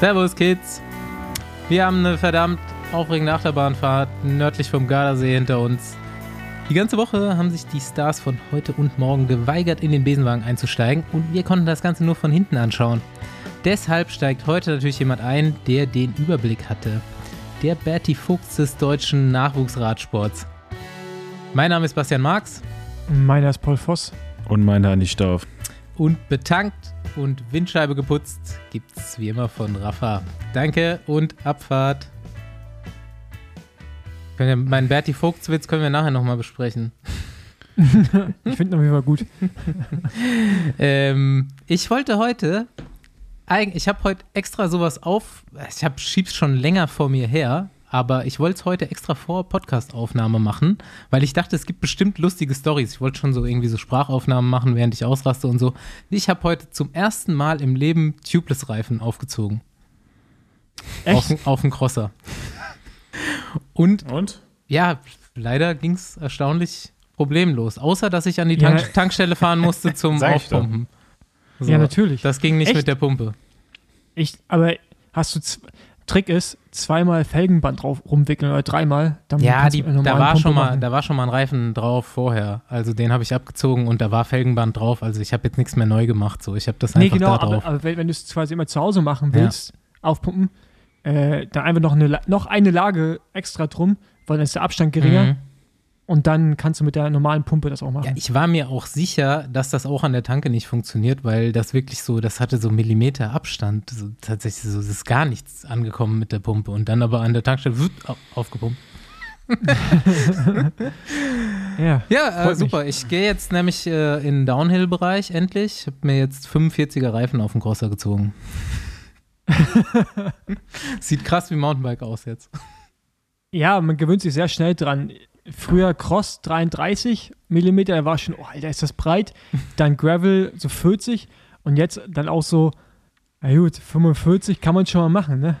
Servus, Kids. Wir haben eine verdammt aufregende Achterbahnfahrt nördlich vom Gardasee hinter uns. Die ganze Woche haben sich die Stars von heute und morgen geweigert, in den Besenwagen einzusteigen und wir konnten das Ganze nur von hinten anschauen. Deshalb steigt heute natürlich jemand ein, der den Überblick hatte. Der Bertie Fuchs des deutschen Nachwuchsradsports. Mein Name ist Bastian Marx. Meiner ist Paul Voss. Und meiner Andi Stauf. Und betankt und Windscheibe geputzt gibt's wie immer von Rafa. Danke und Abfahrt. Können wir- Meinen Bertie Fuchs-Witz können wir nachher nochmal besprechen. Ich finde ihn auf jeden Fall gut. Ähm, ich wollte heute, ich habe heute extra sowas auf, ich hab, schieb's schon länger vor mir her, aber ich wollte es heute extra vor Podcast-Aufnahme machen, weil ich dachte, es gibt bestimmt lustige Stories. Ich wollte schon so irgendwie so Sprachaufnahmen machen, während ich ausraste und so. Ich habe heute zum ersten Mal im Leben Tubeless-Reifen aufgezogen. Auf, Echt? auf den Crosser. Und Und? ja, leider ging es erstaunlich problemlos. Außer, dass ich an die Ja, Tank Tankstelle fahren musste zum. Aufpumpen. So, Ja, natürlich. Das ging nicht Echt? mit der Pumpe. Ich, aber hast du, Trick ist, zweimal Felgenband drauf rumwickeln oder dreimal. Dann Ja, die, da, war Pumpe schon mal, machen. da war schon mal ein Reifen drauf vorher. Also den habe ich abgezogen und da war Felgenband drauf. Also ich habe jetzt nichts mehr neu gemacht. So. Ich habe das Nee, einfach genau, da drauf. aber, aber wenn, wenn du es quasi immer zu Hause machen Ja. willst, aufpumpen, äh, dann einfach noch eine, noch eine Lage extra drum, weil dann ist der Abstand geringer Mhm. Und dann kannst du mit der normalen Pumpe das auch machen. Ja, ich war mir auch sicher, dass das auch an der Tanke nicht funktioniert, weil das wirklich so, das hatte so Millimeter Abstand. So, tatsächlich so, es ist gar nichts angekommen mit der Pumpe. Und dann aber an der Tankstelle aufgepumpt. ja. Ja, äh, Freut mich. super. Ich gehe jetzt nämlich äh, in den Downhill-Bereich endlich. Ich habe mir jetzt 45er Reifen auf den Crosser gezogen. Sieht krass wie Mountainbike aus jetzt. Ja, man gewöhnt sich sehr schnell dran. Früher Cross 33 Millimeter, da war schon, oh, Alter, ist das breit. Dann Gravel so 40 und jetzt dann auch so, na gut, 45 kann man schon mal machen, ne?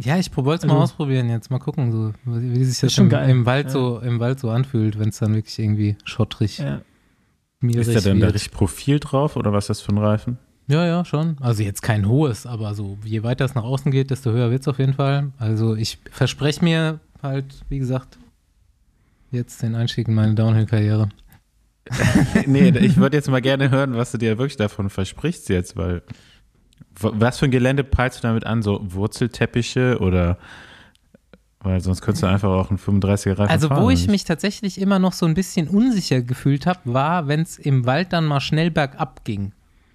Ja, ich wollte es mal Also- ausprobieren jetzt. Mal gucken, so, wie sich das schon im, im, Wald Ja. so, im Wald so anfühlt, wenn es dann wirklich irgendwie schottrig, Ja. schmierig Ist da denn da richtig Profil drauf oder was ist das für ein Reifen? Ja, ja, schon. Also jetzt kein hohes, aber so, je weiter es nach außen geht, desto höher wird es auf jeden Fall. Also ich verspreche mir halt, wie gesagt, jetzt den Einstieg in meine Downhill-Karriere. nee, ich würde jetzt mal gerne hören, was du dir wirklich davon versprichst jetzt, weil was für ein Gelände peilst du damit an? So Wurzelteppiche oder weil sonst könntest du einfach auch einen 35er Reifen Also, fahren. wo ich nicht? mich tatsächlich immer noch so ein bisschen unsicher gefühlt habe, war, wenn es im Wald dann mal schnell bergab ging.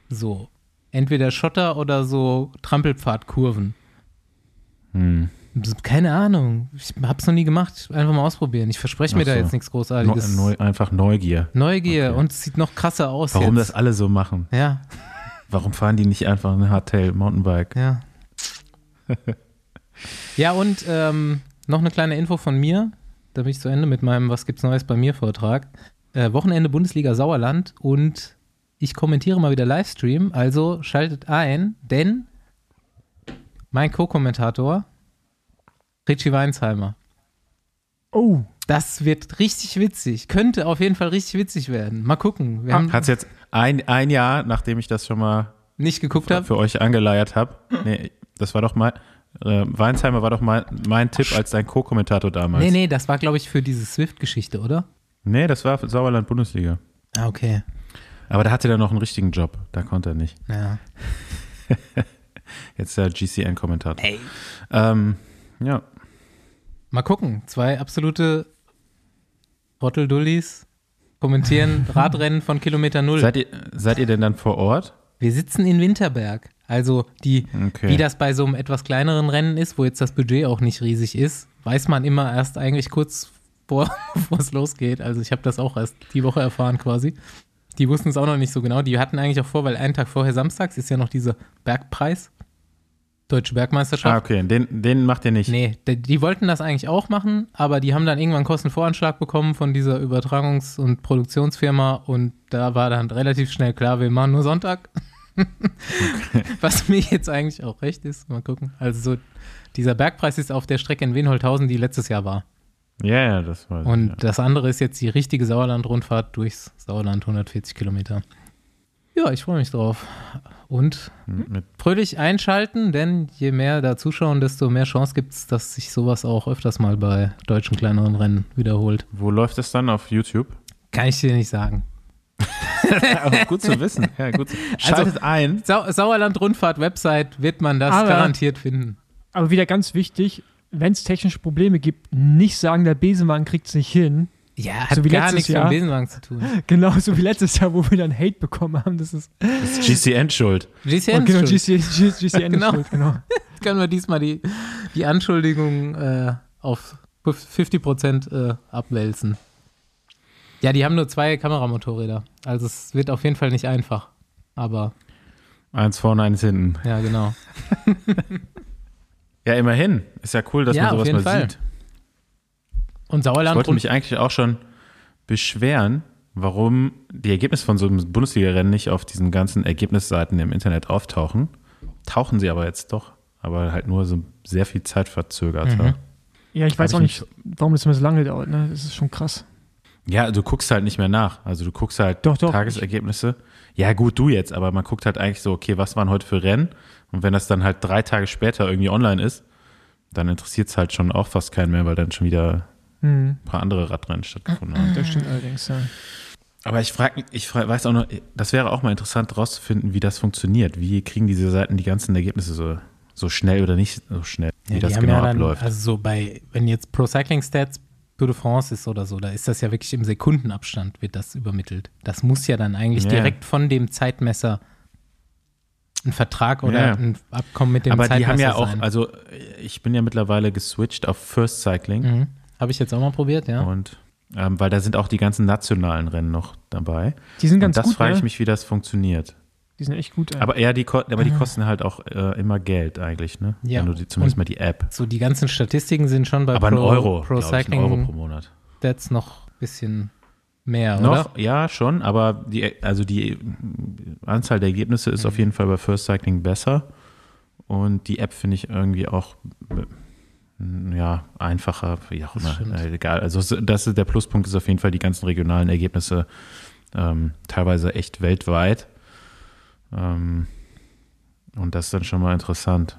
So. Entweder Schotter oder so Trampelpfadkurven. Keine Ahnung. Ich hab's noch nie gemacht. Einfach mal ausprobieren. Ich verspreche mir Ach da so. jetzt nichts Großartiges. neu, einfach Neugier. Neugier Okay. und es sieht noch krasser aus. Warum jetzt. das alle so machen? Ja, Warum fahren die nicht einfach ein Hardtail Mountainbike? ja. ja, und ähm, noch eine kleine Info von mir. Da bin ich zu Ende mit meinem Was gibt's Neues bei mir Vortrag. Äh, Wochenende Bundesliga Sauerland und ich kommentiere mal wieder Livestream. Also schaltet ein, denn mein Co-Kommentator Richie Weinsheimer. Oh, Das wird richtig witzig. Könnte auf jeden Fall richtig witzig werden. Mal gucken. Wir haben Hat's jetzt ein, ein Jahr, nachdem ich das schon mal nicht geguckt. Hab. für euch angeleiert habe. Nee, das war doch mal, äh, Weinsheimer war doch mal mein Tipp als dein Co-Kommentator damals. Nee, nee, das war, glaube ich, für diese Swift-Geschichte, oder? Nee, das war für Sauerland Bundesliga. Ah, okay. Aber da hatte er noch einen richtigen Job. Da konnte er nicht. Ja. Jetzt der GCN-Kommentator. Ey. Ähm, ja. Mal gucken. Zwei absolute Rotteldullis kommentieren Radrennen von Kilometer Null. Seid ihr, seid ihr denn dann vor Ort? Wir sitzen in Winterberg. Also die, Okay. wie das bei so einem etwas kleineren Rennen ist, wo jetzt das Budget auch nicht riesig ist, weiß man immer erst eigentlich kurz vor, bevor es losgeht. Also ich habe das auch erst die Woche erfahren quasi. Die wussten es auch noch nicht so genau. Die hatten eigentlich auch vor, weil einen Tag vorher samstags ist ja noch dieser Bergpreis. Deutsche Bergmeisterschaft. Ah, okay. Den, den macht ihr nicht. Nee, die, die wollten das eigentlich auch machen, aber die haben dann irgendwann einen Kostenvoranschlag bekommen von dieser Übertragungs- und Produktionsfirma und da war dann relativ schnell klar, wir machen nur Sonntag. Was mir jetzt eigentlich auch recht ist. Mal gucken. Also so, dieser Bergpreis ist auf der Strecke in Wenholthausen, die letztes Jahr war. Ja, ja, das war Und ja. das andere ist jetzt die richtige Sauerland-Rundfahrt durchs Sauerland, 140 Kilometer. Ja, ich freue mich drauf. Und Mit, fröhlich einschalten, denn je mehr da zuschauen, desto mehr Chance gibt es, dass sich sowas auch öfters mal bei deutschen kleineren Rennen wiederholt. wo läuft das dann auf YouTube? Kann ich dir nicht sagen. Aber gut zu wissen. Ja, gut. zu- Schaltet ein. Sau Sauerland-Rundfahrt-Website wird man das Aber- garantiert finden. Aber wieder ganz wichtig, wenn es technische Probleme gibt, nicht sagen, der Besenwagen kriegt es nicht hin. Ja, So hat wie gar letztes nichts mit Jahr. dem Besenwagen zu tun. Genauso wie letztes Jahr, wo wir dann Hate bekommen haben. Das ist Das ist GCN schuld. GCN oh, genau, schuld. GC, G- GCN Genau. schuld, genau. können wir diesmal die, die Anschuldigung äh, auf 50% äh, abwälzen. Ja, die haben nur zwei Kameramotorräder. Also es wird auf jeden Fall nicht einfach. Aber Eins vorne, eins hinten. ja, genau. Ja, immerhin. Ist ja cool, dass Ja, man auf sowas jeden mal Fall. sieht. Und Ich Sauerland wollte rund- mich eigentlich auch schon beschweren, warum die Ergebnisse von so einem Bundesliga-Rennen nicht auf diesen ganzen Ergebnisseiten im Internet auftauchen. Tauchen sie aber jetzt doch. Aber halt nur so sehr viel Zeit verzögert. Mhm. Ja, ich weiß auch ich nicht, warum das immer so lange dauert. Ne? Das ist schon krass. Ja, du guckst halt nicht mehr nach. Also du guckst halt Doch, doch. Tagesergebnisse. Ja, gut, du jetzt, aber man guckt halt eigentlich so, okay, was waren heute für Rennen? Und wenn das dann halt drei Tage später irgendwie online ist, dann interessiert es halt schon auch fast keinen mehr, weil dann schon wieder Hm, ein paar andere Radrennen stattgefunden haben. das stimmt allerdings, ja. Aber ich frage ich frag, weiß auch noch, das wäre auch mal interessant rauszufinden, wie das funktioniert. Wie kriegen diese Seiten die ganzen Ergebnisse so, so schnell oder nicht so schnell, wie Ja, das genau ja dann, abläuft. Also so bei, wenn jetzt Pro Cycling Stats Tour de France ist oder so, da ist das ja wirklich im Sekundenabstand wird das übermittelt. Das muss ja dann eigentlich Ja. direkt von dem Zeitmesser ein Vertrag oder Ja. ein Abkommen mit dem aber Zeitmesser die haben ja auch, sein. also ich bin ja mittlerweile geswitcht auf First Cycling Mhm. Habe ich jetzt auch mal probiert, ja. und ähm, weil da sind auch die ganzen nationalen Rennen noch dabei. Die sind Und ganz das gut, frage ich ne? mich, wie das funktioniert. Die sind echt gut. ey. Aber ja, die, aber die kosten halt auch äh, immer Geld eigentlich, ne? Ja. Wenn du die, zumindest Und- mal die App. So die ganzen Statistiken sind schon bei Aber Pro, ein Euro, Pro glaub ich, ein Cycling Euro pro Monat. Stats noch ein bisschen mehr, Noch, oder? ja, schon, aber die, also die Anzahl der Ergebnisse Mhm. ist auf jeden Fall bei First Cycling besser. Und die App finde ich irgendwie auch äh, ja, einfacher, wie auch immer. Äh, egal. Also das ist der Pluspunkt ist auf jeden Fall die ganzen regionalen Ergebnisse, ähm, teilweise echt weltweit. Ähm, und das ist dann schon mal interessant.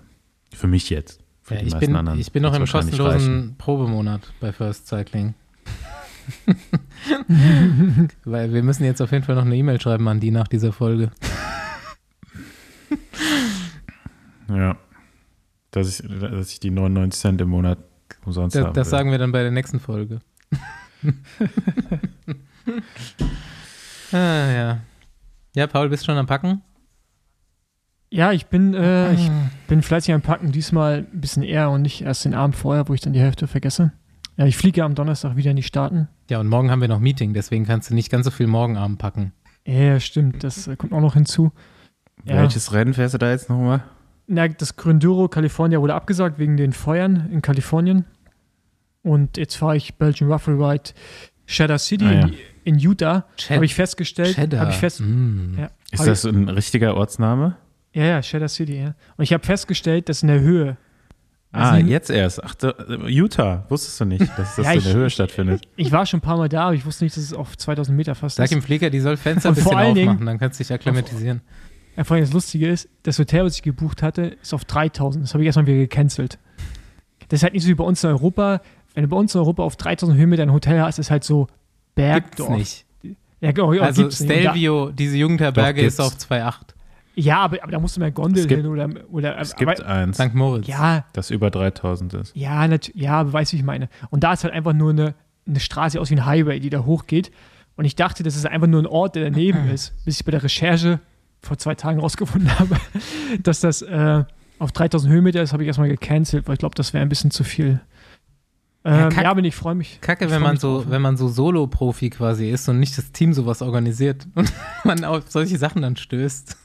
Für mich jetzt. Für Ja, ich, bin, anderen ich bin noch im kostenlosen. Probemonat bei First Cycling. Weil wir müssen jetzt auf jeden Fall noch eine E-Mail schreiben an die nach dieser Folge. Ja. Dass ich, dass ich die 99 Cent im Monat umsonst Das, haben das will. sagen wir dann bei der nächsten Folge. ah, ja. Ja, Paul, bist schon am Packen? ja, ich bin, äh, ich bin fleißig am Packen, diesmal ein bisschen eher und nicht erst den Abend vorher, wo ich dann die Hälfte vergesse. Ja, ich fliege am Donnerstag wieder in die Staaten. Ja, und morgen haben wir noch Meeting, deswegen kannst du nicht ganz so viel morgen Abend packen. Ja, stimmt, das äh, kommt auch noch hinzu. Ja. Welches Rennen fährst du da jetzt nochmal? Na, das Grinduro California wurde abgesagt wegen den Feuern in Kalifornien. Und jetzt fahre ich Belgian Ruffle Ride Shadow City Ah, ja. in, in Utah. Habe ich festgestellt. Cheddar. Habe ich fest, Mm. ja, Ist hab das ein richtiger Ortsname? Ich, ja, ja, Shadow City, ja. Und ich habe festgestellt, dass in der Höhe. Ah, Also- jetzt erst. Ach, da, Utah. Wusstest du nicht, dass das Ja, in der ich- Höhe stattfindet? Ich war schon ein paar Mal da, aber ich wusste nicht, dass es auf 2000 Meter fast Sag ist. dem Flieger, die soll Fenster ein bisschen allen Dingen- aufmachen, dann kannst du dich akklimatisieren. Ja, vor allem das Lustige ist, das Hotel, was ich gebucht hatte, ist auf 3000. Das habe ich erstmal wieder gecancelt. Das ist halt nicht so wie bei uns in Europa. Wenn du bei uns in Europa auf 3000 Höhenmeter ein Hotel hast, ist halt so Gibt's Bergdorf. nicht. Ja, genau, ja, Also gibt's nicht. Und da- Stelvio, diese Jugendherberge ist gibt's. auf 2,8. Ja, aber, aber da musst du mehr Gondel gibt- hin oder. oder Es gibt aber, eins, St. Moritz. ja, das über 3000 ist. ja, ja, aber weißt du, wie ich meine. Und da ist halt einfach nur eine, eine Straße die aus wie ein Highway, die da hochgeht. Und ich dachte, das ist einfach nur ein Ort, der daneben ist, bis ich bei der Recherche vor zwei Tagen rausgefunden habe, dass das äh, auf 3000 Höhenmeter ist, habe ich erstmal gecancelt, weil ich glaube, das wäre ein bisschen zu viel. Ja, Ähm, ja, aber ich freue mich. Kacke, wenn man so, drauf. wenn man so Solo-Profi quasi ist und nicht das Team sowas organisiert und man auf solche Sachen dann stößt.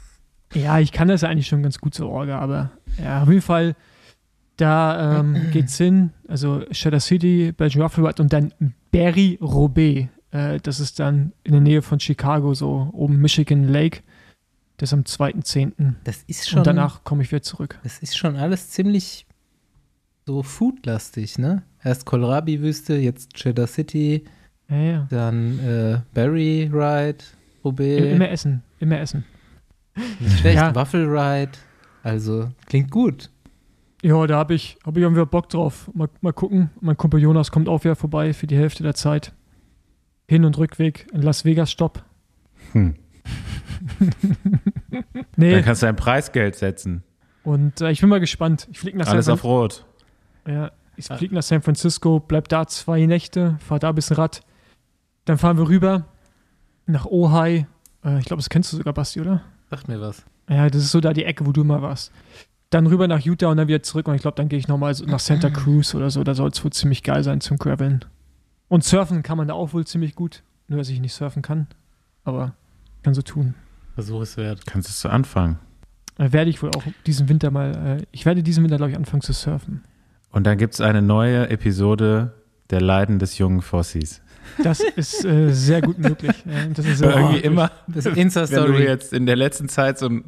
Ja, ich kann das ja eigentlich schon ganz gut zur Orga, aber ja, auf jeden Fall, da ähm, geht's hin. Also Shadow City, Belgian Ruffle Ride und dann Berry Roubaix. Äh, das ist dann in der Nähe von Chicago, so oben Michigan Lake. Das ist am 2.10. Das ist schon, Und danach komme ich wieder zurück. das ist schon alles ziemlich so foodlastig, ne? Erst Kohlrabi-Wüste, jetzt Cheddar City, Ja, ja. dann äh, Berry Ride, Roubaix. Immer essen, immer essen. Nicht schlecht. Ja. Waffle Ride. Also, klingt gut. Ja, da habe ich, hab ich irgendwie Bock drauf. Mal, mal gucken. Mein Kumpel Jonas kommt auch wieder vorbei für die Hälfte der Zeit. Hin- und Rückweg in Las Vegas Stopp. Hm. Nee, Dann kannst du ein Preisgeld setzen. und äh, ich bin mal gespannt. Ich fliege nach, Alles San auf Rot. ja, ich flieg nach San Francisco, bleib da zwei Nächte, fahr da ein bisschen Rad. Dann fahren wir rüber nach Ojai. Äh, ich glaube, das kennst du sogar, Basti, oder? Sagt mir was. Ja, das ist so da die Ecke, wo du mal warst. Dann rüber nach Utah und dann wieder zurück. Und ich glaube, dann gehe ich nochmal so nach Santa Cruz oder so. Da soll es wohl ziemlich geil sein zum Graveln. Und surfen kann man da auch wohl ziemlich gut. Nur, dass ich nicht surfen kann. Aber kann so tun. Versuch es wert. Kannst du zu anfangen. Äh, werde ich wohl auch diesen Winter mal. Äh, ich werde diesen Winter, glaube ich, anfangen zu surfen. Und dann gibt es eine neue Episode der Leiden des jungen Fossis. Das ist äh, sehr gut möglich. Ja, das ist sehr Irgendwie möglich. immer, Das wenn du Insta-Story. jetzt in der letzten Zeit so ein,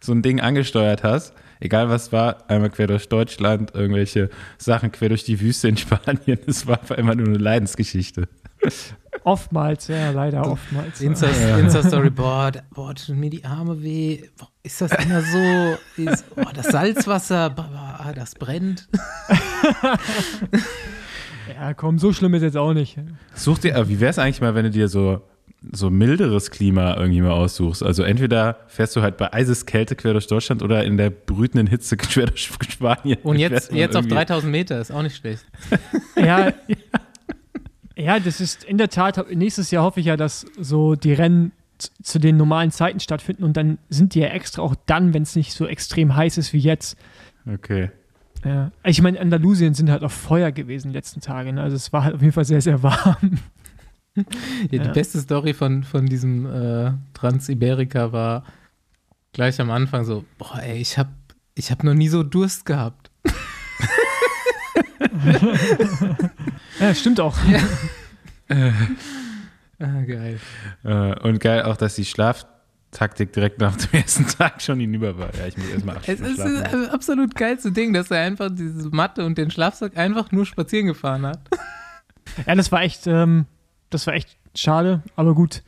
so ein Ding angesteuert hast, egal was war, einmal quer durch Deutschland, irgendwelche Sachen quer durch die Wüste in Spanien, es war einfach immer nur eine Leidensgeschichte. Oftmals, ja, leider oftmals. ja. Insta- Insta-Story, boah, da, boah, tun mir die Arme weh. Boah, ist das immer so? Ist, boah, das Salzwasser, boah, boah, das brennt. Ja, komm, so schlimm ist jetzt auch nicht. Such dir, aber wie wäre es eigentlich mal, wenn du dir so, so milderes Klima irgendwie mal aussuchst? Also entweder fährst du halt bei Eiseskälte quer durch Deutschland oder in der brütenden Hitze quer durch Spanien. Und jetzt, jetzt auf irgendwie- 3000 Meter, ist auch nicht schlecht. Ja, ja, das ist in der Tat, nächstes Jahr hoffe ich ja, dass so die Rennen zu den normalen Zeiten stattfinden und dann sind die ja extra auch dann, wenn es nicht so extrem heiß ist wie jetzt. Okay. Ja. Ich meine, Andalusien sind halt auf Feuer gewesen die letzten Tage. Ne? Also es war halt auf jeden Fall sehr, sehr warm. Ja, die Ja. beste Story von, von diesem äh, Trans-Iberica war gleich am Anfang so, boah, ey, ich hab, ich hab noch nie so Durst gehabt. Ja, stimmt auch. Ah, geil. Äh, und geil auch, dass die Schlaftaktik direkt nach dem ersten Tag schon hinüber war. Ja, ich muss erstmal Es ist das also absolut geilste Ding, dass er einfach diese Matte und den Schlafsack einfach nur spazieren gefahren hat. Ja, das war echt, ähm, das war echt schade, aber gut,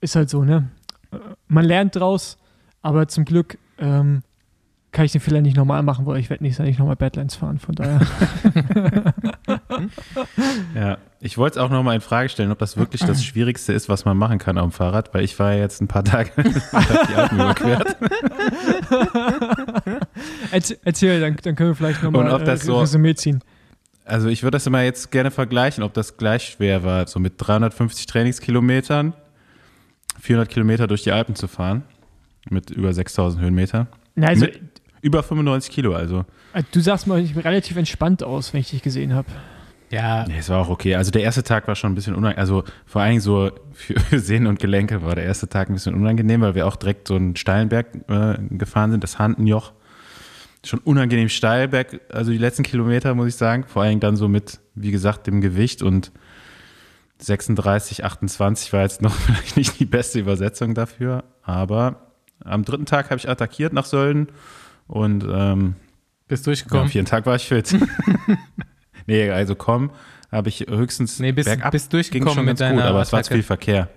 ist halt so, ne? Äh, Man lernt draus, aber zum Glück ähm, kann ich den Fehler nicht nochmal machen, weil ich werde nicht, nicht nochmal Badlands fahren, von daher. Ja, ich wollte es auch nochmal in Frage stellen, ob das wirklich das Schwierigste ist, was man machen kann auf dem Fahrrad, weil ich war ja jetzt ein paar Tage und die Alpen überquert. Erzähl, dann, dann können wir vielleicht nochmal das äh, so- Resümee ziehen. Also ich würde das immer jetzt gerne vergleichen, ob das gleich schwer war, so mit 350 Trainingskilometern, 400 Kilometer durch die Alpen zu fahren, mit über 6000 Höhenmeter. Na, also, Mit über 95 Kilo, also. äh, du sahst mal relativ entspannt aus, wenn ich dich gesehen habe. Ja, Nee, es war auch okay. Also der erste Tag war schon ein bisschen unangenehm. Also vor allen Dingen so für Sehnen und Gelenke war der erste Tag ein bisschen unangenehm, weil wir auch direkt so einen steilen Berg äh, gefahren sind, das Handenjoch. Schon unangenehm steil Berg, also die letzten Kilometer, muss ich sagen. Vor allen Dingen dann so mit, wie gesagt, dem Gewicht und 36, 28 war jetzt noch vielleicht nicht die beste Übersetzung dafür. Aber am dritten Tag habe ich attackiert nach Sölden und ähm, bist ja, durchgekommen. am vierten Tag war ich fit. nee, also komm, habe ich höchstens Nee, bist- bergab bist durchgekommen schon mit ganz gut, aber es war zu Attacke. viel Verkehr.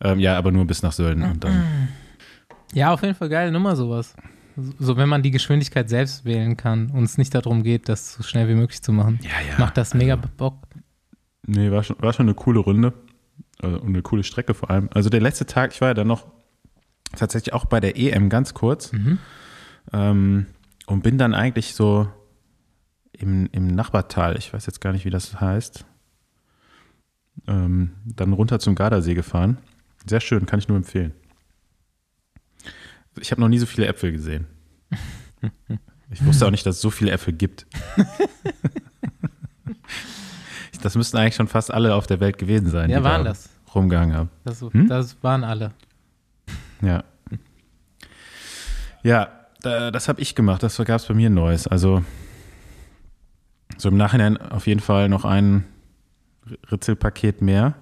Ähm, ja, aber nur bis nach Sölden und dann. Ja, auf jeden Fall geile Nummer sowas. So, wenn man die Geschwindigkeit selbst wählen kann und es nicht darum geht, das so schnell wie möglich zu machen. Ja, ja. Macht das mega Bock. Nee, war schon, war schon eine coole Runde. Also, und eine coole Strecke vor allem. Also der letzte Tag, ich war ja dann noch tatsächlich auch bei der EM ganz kurz Mhm. ähm, und bin dann eigentlich so im, im Nachbartal, ich weiß jetzt gar nicht, wie das heißt, ähm, dann runter zum Gardasee gefahren. Sehr schön, kann ich nur empfehlen. Ich habe noch nie so viele Äpfel gesehen. Ich wusste auch nicht, dass es so viele Äpfel gibt. Das müssten eigentlich schon fast alle auf der Welt gewesen sein, Ja, die waren da das. rumgehangen haben. Das, Hm? das waren alle. Ja. Ja, da, das habe ich gemacht. Das gab es bei mir Neues. Also so im Nachhinein auf jeden Fall noch ein Ritzelpaket mehr.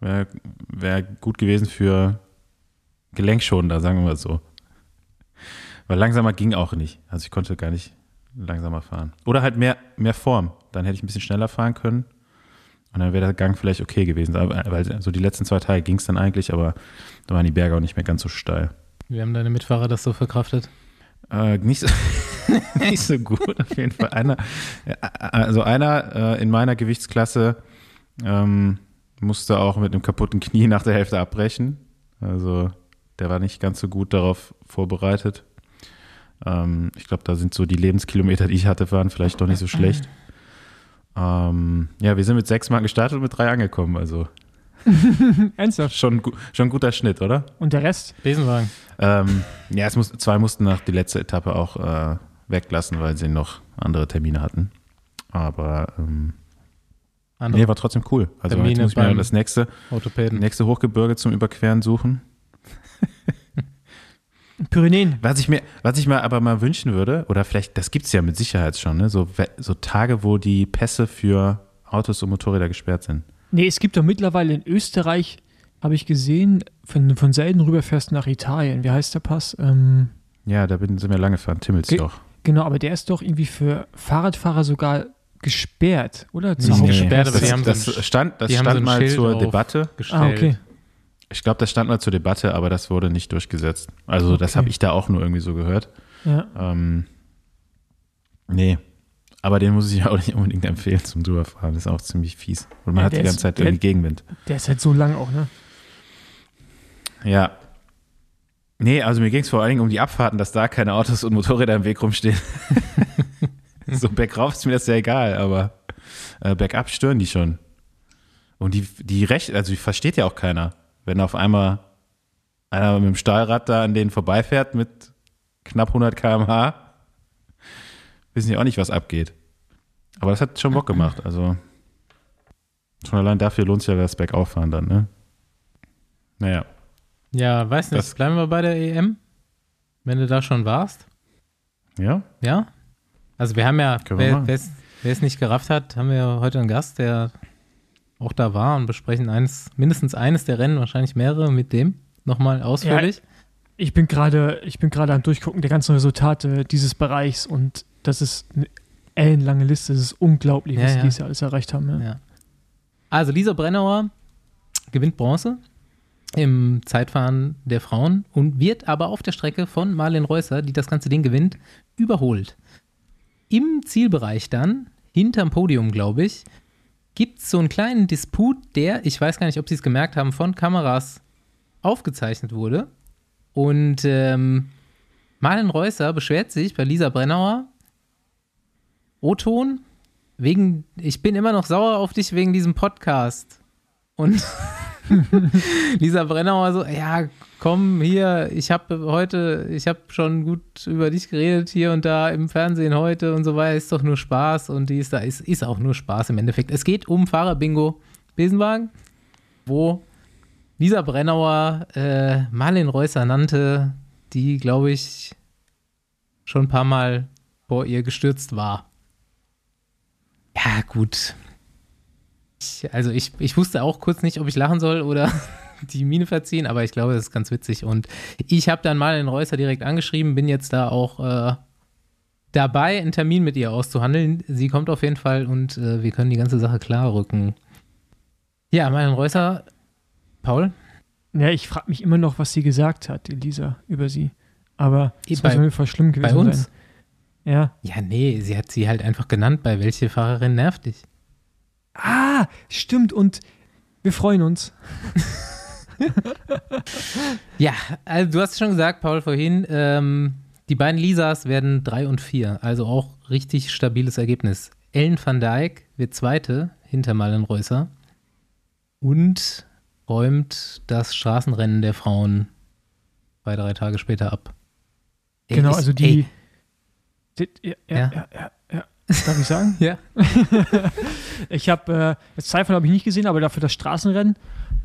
Wäre wär gut gewesen für Gelenkschonender, sagen wir mal so. Weil langsamer ging auch nicht. Also ich konnte gar nicht langsamer fahren. Oder halt mehr, mehr Form. Dann hätte ich ein bisschen schneller fahren können. Und dann wäre der Gang vielleicht okay gewesen. Aber, weil so die letzten zwei Tage ging es dann eigentlich, aber da waren die Berge auch nicht mehr ganz so steil. Wie haben deine Mitfahrer das so verkraftet? Äh, nicht, so, nicht so gut, auf jeden Fall. Einer, äh, also einer äh, in meiner Gewichtsklasse ähm, musste auch mit einem kaputten Knie nach der Hälfte abbrechen. Also der war nicht ganz so gut darauf vorbereitet. Ähm, ich glaube, da sind so die Lebenskilometer, die ich hatte, waren vielleicht doch nicht so schlecht. Ähm, ja, wir sind mit sechs Mal gestartet und mit drei angekommen. Also Ernsthaft. schon, schon ein guter Schnitt, oder? Und der Rest? Besenwagen. Ähm, ja, es muss, zwei mussten nach die letzte Etappe auch äh, weglassen, weil sie noch andere Termine hatten. Aber ähm, Andere nee, war trotzdem cool. Also Termine jetzt muss ich mir das nächste, Orthopäden. nächste Hochgebirge zum Überqueren suchen. Pyrenäen. Was ich mir, was ich mir aber mal wünschen würde, oder vielleicht, das gibt es ja mit Sicherheit schon, ne? so, so Tage, wo die Pässe für Autos und Motorräder gesperrt sind. Nee, es gibt doch mittlerweile in Österreich, habe ich gesehen, von, von Selden rüberfährst nach Italien. Wie heißt der Pass? Ähm, Ja, da bin, sind wir lange gefahren, Timmelsjoch. genau, aber der ist doch irgendwie für Fahrradfahrer sogar gesperrt, oder? Nicht Hause- gesperrt, aber das, die haben so ein das stand, das stand so mal Schild zur Debatte. gestellt. Ah, okay. Ich glaube, das stand mal zur Debatte, aber das wurde nicht durchgesetzt. Also das Okay. habe ich da auch nur irgendwie so gehört. Ja. Ähm, nee. Aber den muss ich auch nicht unbedingt empfehlen zum drüberfahren. Das ist auch ziemlich fies. Und man Ja, hat die ganze ist- Zeit der- irgendwie Gegenwind. Der ist halt so lang auch, ne? Ja. Nee, also mir ging es vor allen Dingen um die Abfahrten, dass da keine Autos und Motorräder im Weg rumstehen. so bergauf ist mir das ja egal, aber äh, bergab stören die schon. Und die, die recht, also die versteht ja auch keiner, wenn auf einmal einer mit dem Stahlrad da an denen vorbeifährt mit knapp 100 km/h. Wissen die auch nicht, was abgeht. Aber das hat schon Bock gemacht, also schon allein dafür lohnt sich ja das Bergauffahren dann, ne? Naja. Ja, weiß nicht. Das- Bleiben wir bei der EM? Wenn du da schon warst? Ja? Ja? Also wir haben ja, wer, es- nicht gerafft hat, haben wir ja heute einen Gast, der auch da war und besprechen eines, mindestens eines der Rennen, wahrscheinlich mehrere mit dem nochmal ausführlich. Ich bin gerade, ich bin gerade am Durchgucken der ganzen Resultate dieses Bereichs und das ist eine ellenlange Liste. Das ist unglaublich, Ja, was ja. die dieses alles erreicht haben. Ja. Also Lisa Brennauer gewinnt Bronze im Zeitfahren der Frauen und wird aber auf der Strecke von Marlen Reusser, die das ganze Ding gewinnt, überholt. Im Zielbereich dann, hinterm Podium, glaube ich, gibt es so einen kleinen Disput, der, ich weiß gar nicht, ob Sie es gemerkt haben, von Kameras aufgezeichnet wurde. Und ähm, Marlen Reusser beschwert sich bei Lisa Brennauer, O-Ton, wegen, ich bin immer noch sauer auf dich wegen diesem Podcast. Und Lisa Brennauer so, ja, komm hier, ich habe heute, ich habe schon gut über dich geredet hier und da im Fernsehen heute und so weiter, ist doch nur Spaß und die ist da, ist, ist auch nur Spaß im Endeffekt. Es geht um Fahrerbingo Besenwagen, wo Lisa Brennauer äh, Marlene Reusser nannte, die, glaube ich, schon ein paar Mal vor ihr gestürzt war. Ja, gut. Ich, also ich, ich wusste auch kurz nicht, ob ich lachen soll oder die Miene verziehen, aber ich glaube, das ist ganz witzig. Und ich habe dann mal den Reusser direkt angeschrieben, bin jetzt da auch äh, dabei, einen Termin mit ihr auszuhandeln. Sie kommt auf jeden Fall und äh, wir können die ganze Sache klar rücken. Ja, Marlen Reusser, Paul, Ja, ich frage mich immer noch, was sie gesagt hat, Elisa, über sie. Aber es Bei- muss auf jeden Fall schlimm gewesen bei uns. sein. Ja. Ja, nee, sie hat sie halt einfach genannt, bei welche Fahrerin nervt dich. Ah, stimmt. Und wir freuen uns. Ja, also du hast schon gesagt, Paul, vorhin, ähm, die beiden Lisas werden drei und vier, also auch richtig stabiles Ergebnis. Ellen van Dijk wird Zweite hinter Malen Reusser und räumt das Straßenrennen der Frauen zwei, drei Tage später ab. Ey, genau, ich- also die. ey, die ja, ja, Ja. ja, ja. Darf ich sagen? Ja. ich habe, äh, das Zeitfahren habe ich nicht gesehen, aber dafür das Straßenrennen.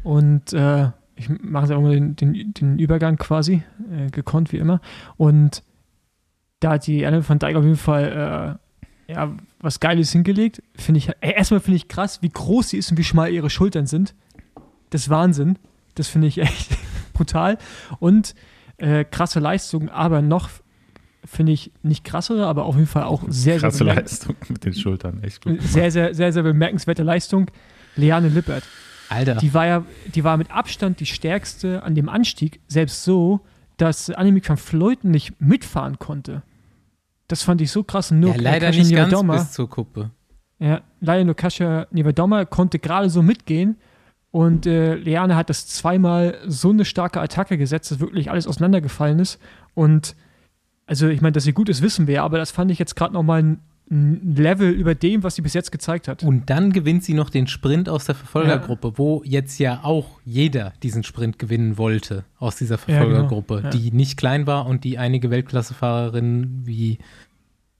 Und äh, ich mache jetzt auch mal den, den, den Übergang quasi, äh, gekonnt wie immer. Und da hat die Anne van Dijk auf jeden Fall äh, ja, was Geiles hingelegt. Finde ich, ey, erstmal finde ich krass, wie groß sie ist und wie schmal ihre Schultern sind. Das ist Wahnsinn. Das finde ich echt brutal. Und äh, krasse Leistung, aber noch finde ich nicht krassere, aber auf jeden Fall auch sehr, Krasse sehr, Leistung mit den Schultern, echt gut. sehr, sehr, sehr, sehr bemerkenswerte Leistung. Leane Lippert. Alter. Die war ja, die war mit Abstand die stärkste an dem Anstieg. Selbst so dass Annemiek van Fleuten nicht mitfahren konnte. Das fand ich so krass. Nur ja, leider Kasia nicht ganz Niewiadoma- bis zur Kuppe. ja, leider nur Kasia Niewiadoma konnte gerade so mitgehen. Und äh, Leane hat das zweimal so eine starke Attacke gesetzt, dass wirklich alles auseinandergefallen ist. Und also ich meine, dass sie gut ist, wissen wir, aber das fand ich jetzt gerade nochmal ein, ein Level über dem, was sie bis jetzt gezeigt hat. Und dann gewinnt sie noch den Sprint aus der Verfolgergruppe, wo jetzt ja auch jeder diesen Sprint gewinnen wollte aus dieser Ja, genau. Verfolgergruppe, Ja. die nicht klein war und die einige Weltklassefahrerinnen wie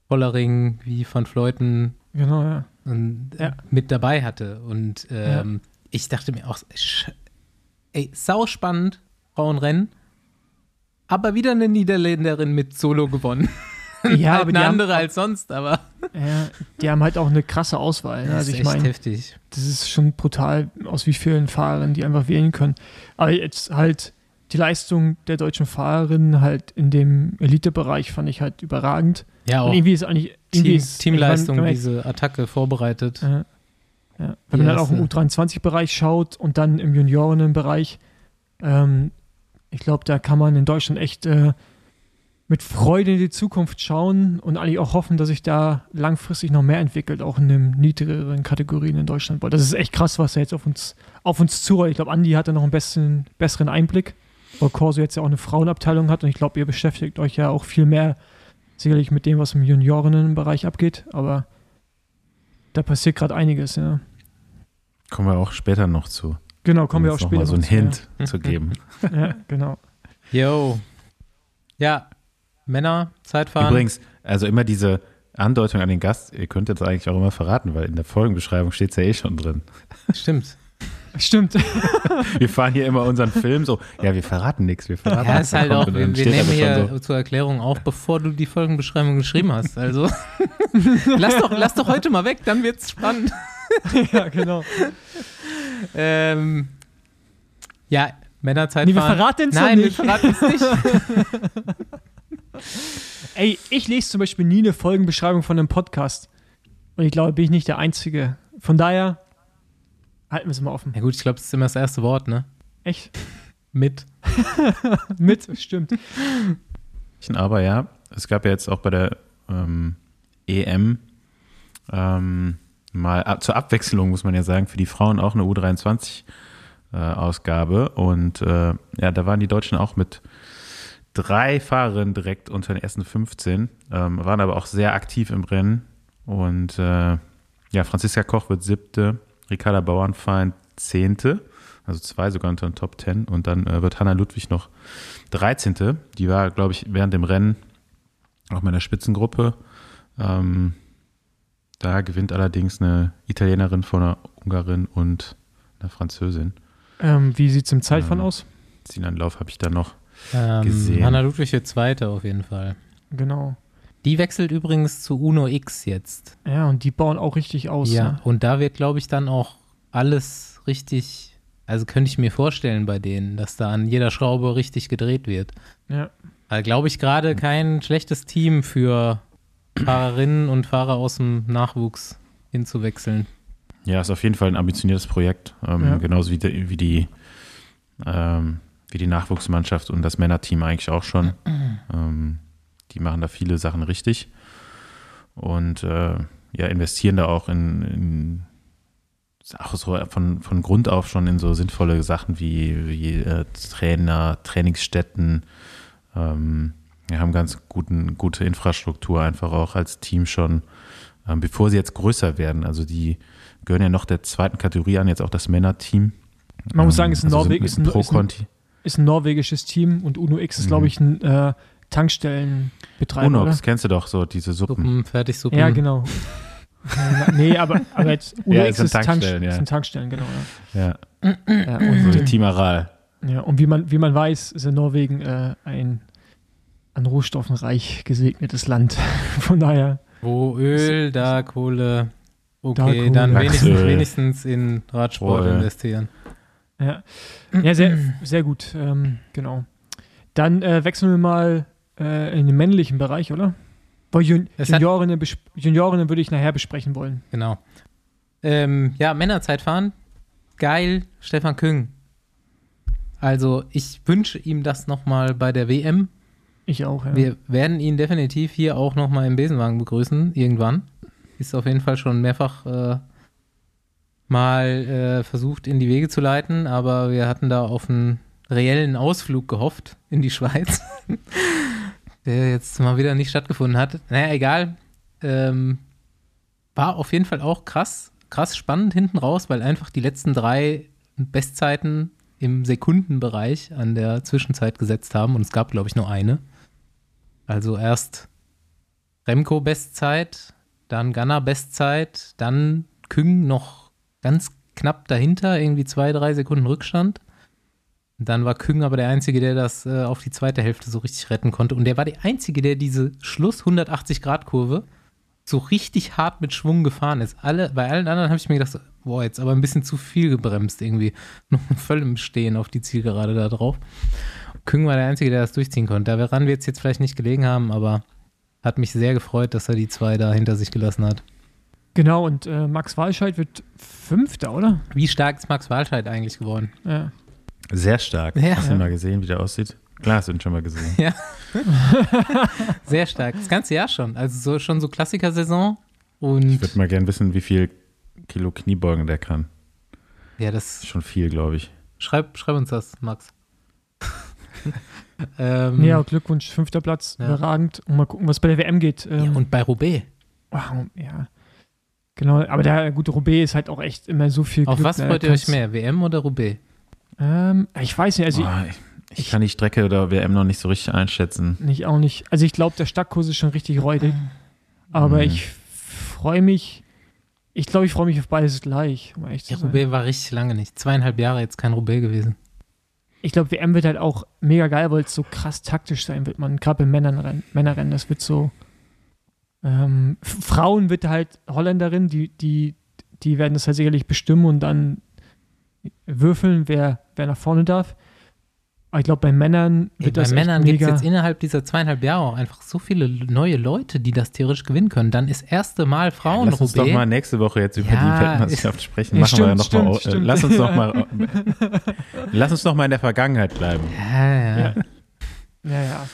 Vollering, wie Van Fleuten Genau, ja. und, äh, Ja. mit dabei hatte. Und ähm, ich dachte mir auch, ey, sau spannend, Frauenrennen, aber wieder eine Niederländerin mit Solo gewonnen. Ja, halt aber eine die haben, andere als sonst, aber ja, die haben halt auch eine krasse Auswahl. Ne? das Also ist ich echt meine, heftig. das ist schon brutal, aus wie vielen Fahrern die einfach wählen können. Aber jetzt halt die Leistung der deutschen Fahrerinnen halt in dem Elitebereich fand ich halt überragend. Ja, Und auch irgendwie ist eigentlich irgendwie Team, ist, Teamleistung, ich mein, diese Attacke vorbereitet. Ja. Ja. Wenn man dann auch im erste. U23-Bereich schaut und dann im Juniorinnenbereich, ähm, ich glaube, da kann man in Deutschland echt äh, mit Freude in die Zukunft schauen und eigentlich auch hoffen, dass sich da langfristig noch mehr entwickelt, auch in den niedrigeren Kategorien in Deutschland. Weil das ist echt krass, was da jetzt auf uns, auf uns zurollt. Ich glaube, Andi hat da noch einen besseren, besseren Einblick, weil Corso jetzt ja auch eine Frauenabteilung hat und ich glaube, ihr beschäftigt euch ja auch viel mehr sicherlich mit dem, was im Juniorinnenbereich abgeht, aber da passiert gerade einiges, ja. Kommen wir auch später noch zu. Genau, kommen wir Um auch jetzt noch später mal so einen Hint zu geben. Ja, ja genau. Yo. Ja, Männer, Zeitfahren. Übrigens, also immer diese Andeutung an den Gast, ihr könnt jetzt eigentlich auch immer verraten, weil in der Folgenbeschreibung steht es ja eh schon drin. Stimmt. Stimmt. Wir fahren hier immer unseren Film so, ja, wir verraten nichts, wir verraten Ja, nichts. ist halt auch, wir, wir steht nehmen hier zur Erklärung auf, bevor du die Folgenbeschreibung geschrieben hast. Also lass, doch, lass doch heute mal weg, dann wird's spannend. ja, genau. Ähm, ja, Männerzeitfahren. Nee, wir verraten es Nein, nicht. wir verraten es nicht. Ey, ich lese zum Beispiel nie eine Folgenbeschreibung von einem Podcast. Und ich glaube, bin ich nicht der Einzige. Von daher halten wir es mal offen. Ja gut, ich glaube, das ist immer das erste Wort, ne? Echt? Mit. Mit, stimmt. Aber ja, es gab ja jetzt auch bei der ähm, EM ähm, mal ab, zur Abwechslung, muss man ja sagen, für die Frauen auch eine U23-Ausgabe. Und äh, ja, da waren die Deutschen auch mit drei Fahrerinnen direkt unter den ersten 15, ähm, waren aber auch sehr aktiv im Rennen. Und äh, ja, Franziska Koch wird siebte, Ricarda Bauernfeind zehnte, also zwei sogar unter den Top 10. Und dann äh, wird Hanna Ludwig noch 13. Die war, glaube ich, während dem Rennen auch meiner Spitzengruppe. Ähm, da gewinnt allerdings eine Italienerin von einer Ungarin und einer Französin. Ähm, wie sieht es im Zeitfahren Ähm, aus? Zieleinlauf habe ich da noch. Ähm, Gesehen. Hanna Ludwig wird Zweite auf jeden Fall. Genau. Die wechselt übrigens zu Uno X jetzt. Ja, und die bauen auch richtig aus. ja, Ne? und da wird, glaube ich, dann auch alles richtig, also könnte ich mir vorstellen bei denen, dass da an jeder Schraube richtig gedreht wird. Ja. Also glaube ich gerade kein schlechtes Team für Fahrerinnen und Fahrer aus dem Nachwuchs hinzuwechseln. Ja, ist auf jeden Fall ein ambitioniertes Projekt. Ähm, Ja. Genauso wie die, wie, die, ähm, wie die Nachwuchsmannschaft und das Männerteam eigentlich auch schon. ähm, die machen da viele Sachen richtig und äh, ja, investieren da auch in, in auch so von, von Grund auf schon in so sinnvolle Sachen wie, wie äh, Trainer, Trainingsstätten. Ähm, wir haben ganz guten, gute Infrastruktur einfach auch als Team schon, ähm, bevor sie jetzt größer werden. Also die gehören ja noch der zweiten Kategorie an, jetzt auch das Männerteam. Man muss Ähm, sagen, es ist also ist einem ein- ist ein- Pro-Conti. Ist ein norwegisches Team und Uno X ist, Mhm. glaube ich, ein äh, Tankstellenbetreiber. Unox, oder? kennst du doch so, diese Suppen. Suppen, Fertigsuppen. Ja, genau. Nee, aber, aber jetzt Uno Ja, X ist, Tank, Tankstellen, ja. sind Tankstellen, genau. Ja, Ja. Ja, so und, wie äh, Team Aral. ja, und wie man, wie man weiß, ist in Norwegen äh, ein an Rohstoffen reich gesegnetes Land. Von daher, Wo Öl, da Kohle. Okay, Da Kohle. dann wenigstens, wenigstens in Radsport Rohöl. investieren. ja, ja sehr, sehr gut, ähm, genau. Dann äh, wechseln wir mal äh, in den männlichen Bereich, oder? Weil Jun Juniorinnen, Juniorinnen würde ich nachher besprechen wollen. Genau. Ähm, ja, Männerzeitfahren. Geil, Stefan Küng. Also ich wünsche ihm das nochmal bei der WM. Ich auch, ja. Wir werden ihn definitiv hier auch nochmal im Besenwagen begrüßen, irgendwann. Ist auf jeden Fall schon mehrfach äh, mal äh, versucht in die Wege zu leiten, aber wir hatten da auf einen reellen Ausflug gehofft in die Schweiz, der jetzt mal wieder nicht stattgefunden hat. Naja, egal. Ähm, war auf jeden Fall auch krass, krass spannend hinten raus, weil einfach die letzten drei Bestzeiten im Sekundenbereich an der Zwischenzeit gesetzt haben und es gab, glaube ich, nur eine. Also erst Remco Bestzeit, dann Ganna Bestzeit, dann Küng noch ganz knapp dahinter, irgendwie zwei, drei Sekunden Rückstand. Dann war Küng aber der Einzige, der das äh, auf die zweite Hälfte so richtig retten konnte. Und der war der Einzige, der diese Schluss 180-Grad-Kurve so richtig hart mit Schwung gefahren ist. Alle, bei allen anderen habe ich mir gedacht, boah, jetzt aber ein bisschen zu viel gebremst irgendwie. Noch voll im Stehen auf die Zielgerade da drauf. Küng war der Einzige, der das durchziehen konnte. Daran wird es jetzt vielleicht nicht gelegen haben, aber hat mich sehr gefreut, dass er die zwei da hinter sich gelassen hat. Genau, und äh, Max Walscheid wird Fünfter, oder? Wie stark ist Max Walscheid eigentlich geworden? Ja. Sehr stark. Ja. Hast du ihn mal gesehen, wie der aussieht? Klar, hast du ihn schon mal gesehen. Ja. Sehr stark. Das ganze Jahr schon. Also so, schon so Klassikersaison. Und Ich würde mal gerne wissen, wie viel Kilo Kniebeugen der kann. ja, Das schon viel, glaube ich. schreib, schreib uns das, Max. ähm, Ja, Glückwunsch, fünfter Platz, Ja. überragend. Und mal gucken, was bei der WM geht. ja, Ähm, und bei Roubaix. wow, ja. Genau, aber der gute Roubaix ist halt auch echt immer so viel Auf Glück, was freut ihr Kannst- euch mehr, WM oder Roubaix? Ähm, ich weiß nicht, also Boah, ich, ich kann die Strecke oder WM noch nicht so richtig einschätzen. ich, nicht auch nicht. Also ich glaube, der Stadtkurs ist schon richtig räudig. Aber Mhm. ich freue mich, ich glaube, ich freue mich auf beides gleich, um Ja. Roubaix war richtig lange nicht. Zweieinhalb Jahre jetzt kein Roubaix gewesen. Ich glaube, WM wird halt auch mega geil, weil es so krass taktisch sein wird, man. Gerade bei Männern, Männerrennen, das wird so. Ähm, Frauen wird halt Holländerin, die, die, die werden das halt sicherlich bestimmen und dann würfeln, wer, wer nach vorne darf. Aber ich glaube, bei Männern Ey, wird bei das echt Männern gibt es jetzt innerhalb dieser zweieinhalb Jahre auch einfach so viele neue Leute, die das theoretisch gewinnen können. Dann ist erste Mal Lass uns doch mal nächste Woche jetzt über Ja, die Weltmeisterschaft sprechen. Ja, Machen wir stimmt, noch mal, stimmt, äh, stimmt. Lass uns noch mal, lass uns noch mal in der Vergangenheit bleiben. ja, ja. Ja. Ja, ja.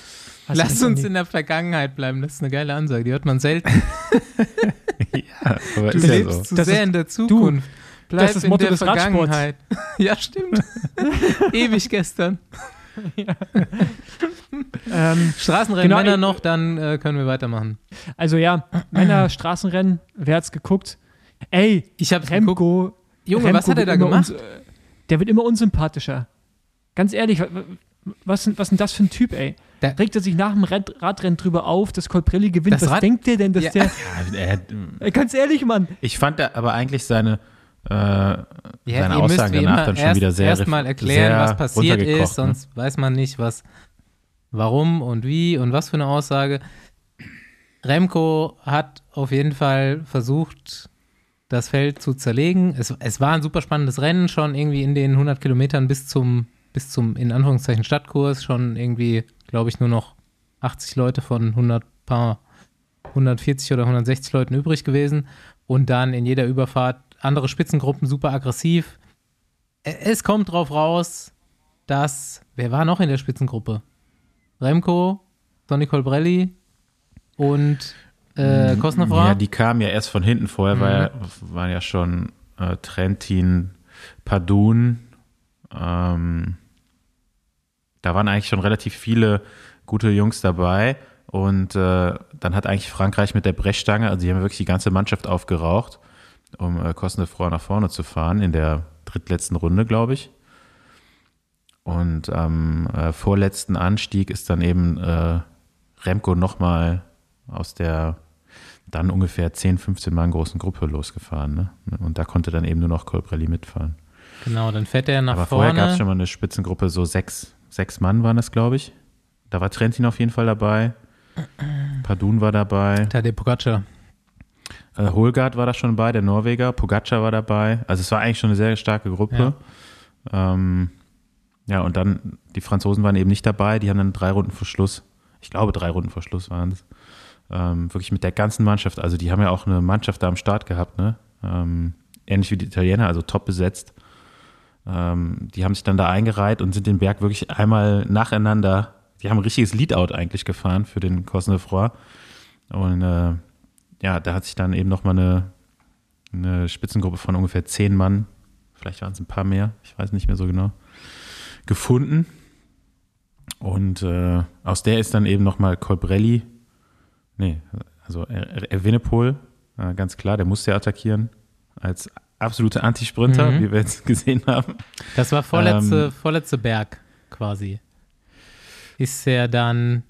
Du Lass uns in der Vergangenheit bleiben. Das ist eine geile Ansage. Die hört man selten. ja, aber Du ist ja lebst so. zu Das sehr ist- in der Zukunft. Bleib das ist das in Motto der des Radsports. Vergangenheit. ja, stimmt. Ewig gestern. Ähm, Straßenrennen Genau, Männer ich- noch, dann äh, können wir weitermachen. also ja, Männer Straßenrennen, wer hat's geguckt? Ey, Ich hab's geguckt. Remco. Junge, Remco was hat er da gemacht? uns- äh, der wird immer unsympathischer. Ganz ehrlich, wa- wa- was, was ist denn das für ein Typ, ey? Da- Regt er sich nach dem Rad Radrennen drüber auf, dass Colbrelli gewinnt? Das was Rad- denkt der denn, dass Ja. der. Ja, er, Ey, ganz ehrlich, Mann. ich fand da aber eigentlich seine, äh, seine ihr müsst Aussagen danach immer dann schon erst, wieder sehr erst mal erklären, sehr was passiert ist, sonst weiß man nicht, was, warum und wie und was für eine Aussage. Remco hat auf jeden Fall versucht, das Feld zu zerlegen. Es, es war ein super spannendes Rennen, schon irgendwie in den 100 Kilometern bis zum, bis zum in Anführungszeichen, Stadtkurs, schon irgendwie, glaube ich, nur noch 80 Leute von 100 paar, 140 oder 160 Leuten übrig gewesen. Und dann in jeder Überfahrt andere Spitzengruppen super aggressiv. E- Es kommt drauf raus, dass, wer war noch in der Spitzengruppe? Remco, Sonny Colbrelli und äh, Kosnefra. Ja, die kamen ja erst von hinten. Vorher war Mhm. ja, waren ja schon äh, Trentin, Padun. Ähm, da waren eigentlich schon relativ viele gute Jungs dabei. Und äh, dann hat eigentlich Frankreich mit der Brechstange, also die haben wirklich die ganze Mannschaft aufgeraucht, um äh, Cosnefroy nach vorne zu fahren in der drittletzten Runde, glaube ich. Und am äh, vorletzten Anstieg ist dann eben äh, Remco nochmal aus der dann ungefähr 10, 15 Mann großen Gruppe losgefahren. Ne? Und da konnte dann eben nur noch Colbrelli mitfahren. Genau, dann fährt er nach Aber vorher gab es vorne. schon mal eine Spitzengruppe, so sechs, sechs Mann waren das, glaube ich. Da war Trentin auf jeden Fall dabei. Padun war dabei. Tadej Pogacar. Äh, Holgard war da schon dabei, der Norweger. Pogacar war dabei. Also es war eigentlich schon eine sehr starke Gruppe. Ja, ähm, ja und dann, die Franzosen waren eben nicht dabei. Die haben dann drei Runden vor Schluss, ich glaube drei Runden vor Schluss waren es, ähm, wirklich mit der ganzen Mannschaft. Also die haben ja auch eine Mannschaft da am Start gehabt, ne? Ähm, ähnlich wie die Italiener, also top besetzt. Ähm, die haben sich dann da eingereiht und sind den Berg wirklich einmal nacheinander, die haben ein richtiges Leadout eigentlich gefahren für den Cosnefroy. Und äh, ja, da hat sich dann eben nochmal eine, eine Spitzengruppe von ungefähr zehn Mann, vielleicht waren es ein paar mehr, ich weiß nicht mehr so genau, gefunden. Und äh, aus der ist dann eben nochmal Colbrelli, nee, also Evenepoel, äh, ganz klar, der musste ja attackieren als absolute Antisprinter, Mhm. wie wir jetzt gesehen haben. Das war vorletzte, Ähm, vorletzte Berg quasi. Ist er dann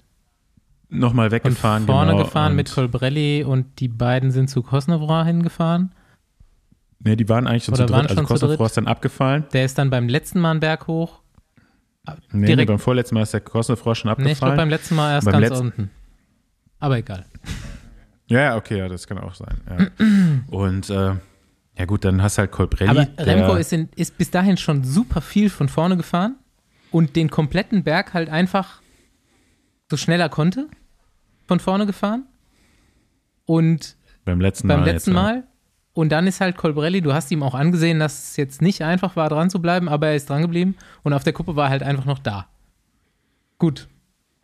Nochmal von weggefahren. vorne genau, gefahren und- mit Colbrelli und die beiden sind zu Kosnevra hingefahren. Nee, die waren eigentlich schon Oder zu dritt. Also dritt? ist dann abgefallen. Der ist dann beim letzten Mal einen Berg hoch. Nee, nee, Direkt- beim vorletzten Mal ist der Kosnefroy schon Nee, ich glaube abgefallen. beim letzten Mal erst Beim ganz unten. Aber egal. ja, okay, ja, das kann auch sein. Ja. und äh, ja gut, dann hast du halt Colbrelli. Aber Remco ist, in, ist bis dahin schon super viel von vorne gefahren und den kompletten Berg halt einfach so schnell er konnte von vorne gefahren. Und beim letzten beim Mal. letzten jetzt, ja. Mal. Und dann ist halt Colbrelli, du hast ihm auch angesehen, dass es jetzt nicht einfach war, dran zu bleiben, aber er ist dran geblieben und auf der Kuppe war er halt einfach noch da. Gut.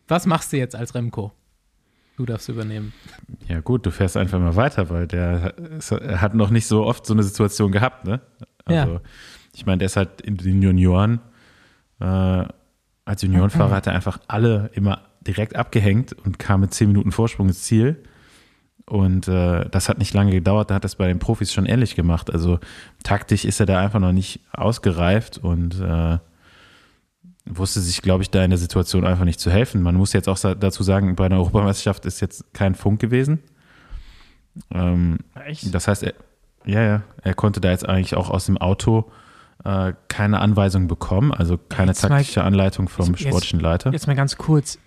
Was machst du jetzt als Remco? Du darfst übernehmen. Ja gut, du fährst einfach mal weiter, weil der er hat noch nicht so oft so eine Situation gehabt, ne? Also Ja. ich meine, der ist halt in den Junioren, äh, als Juniorenfahrer hat er einfach alle immer direkt abgehängt und kam mit zehn Minuten Vorsprung ins Ziel. Und äh, das hat nicht lange gedauert, da hat das bei den Profis schon ähnlich gemacht. Also taktisch ist er da einfach noch nicht ausgereift und äh, wusste sich, glaube ich, da in der Situation einfach nicht zu helfen. Man muss jetzt auch dazu sagen, bei einer Europameisterschaft ist jetzt kein Funk gewesen. Ähm, Echt? das heißt, er, ja, ja, er konnte da jetzt eigentlich auch aus dem Auto äh, keine Anweisung bekommen, also keine Jetzt mal- taktische Anleitung vom Jetzt- sportlichen Leiter. Jetzt mal ganz kurz.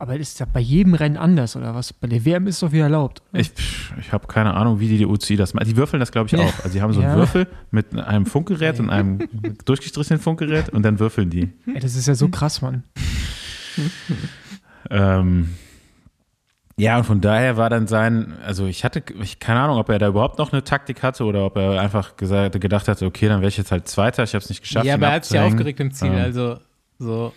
Aber ist ja bei jedem Rennen anders, oder was? Bei der WM ist es doch wieder erlaubt. oder? Ich, ich habe keine Ahnung, wie die, die UCI das macht. Die würfeln das, glaube ich, Ja. auch. Also die haben so einen Ja. Würfel mit einem Funkgerät und einem durchgestrichenen Funkgerät und dann würfeln die. Ey, das ist ja so krass, Mann. Ähm, ja, und von daher war dann sein, also ich hatte, ich, keine Ahnung, ob er da überhaupt noch eine Taktik hatte oder ob er einfach gesagt, gedacht hatte, okay, dann wäre ich jetzt halt Zweiter, ich habe es nicht geschafft. ja, aber er hat sich ja aufgeregt im Ziel. Ähm, Also, so.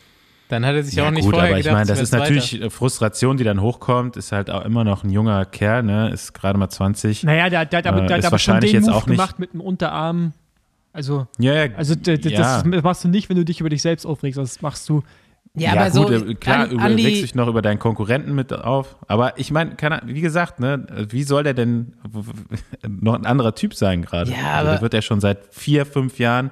Dann hat er sich Ja, auch nicht gut, vorher aber ich gedacht, meine, das ich ist natürlich äh, Frustration, die dann hochkommt, ist halt auch immer noch ein junger Kerl, ne, ist gerade mal 20. Naja, der, der hat aber, Äh, der ist hat aber schon wahrscheinlich den jetzt Move auch nicht- gemacht mit dem Unterarm. Also, Ja, ja, also d- d- Ja. das machst du nicht, wenn du dich über dich selbst aufregst. Das machst du. Ja, aber gut, so. äh, klar, an, über, an regst dich noch über deinen Konkurrenten mit auf. Aber ich meine, wie gesagt, ne, wie soll der denn noch ein anderer Typ sein gerade? Ja, also, aber- wird ja schon seit vier, fünf Jahren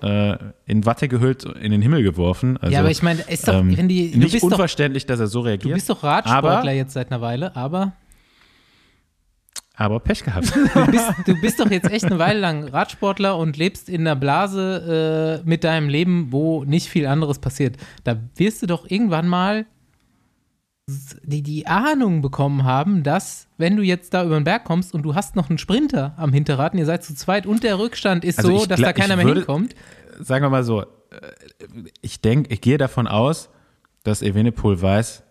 äh, in Watte gehüllt in den Himmel geworfen. Also, ja, aber ich meine, ist doch, ähm, wenn die, du nicht bist doch, unverständlich, dass er so du reagiert, bist doch Radsportler Aber- jetzt seit einer Weile, aber aber Pech gehabt. du bist, du bist doch jetzt echt eine Weile lang Radsportler und lebst in einer Blase äh, mit deinem Leben, wo nicht viel anderes passiert. Da wirst du doch irgendwann mal die, die Ahnung bekommen haben, dass, wenn du jetzt da über den Berg kommst und du hast noch einen Sprinter am Hinterrad und ihr seid zu zweit und der Rückstand ist Also so, ich dass da keiner ich mehr würde- hinkommt. Sagen wir mal so, äh, ich denke, ich gehe davon aus, dass Evenepoel weiß,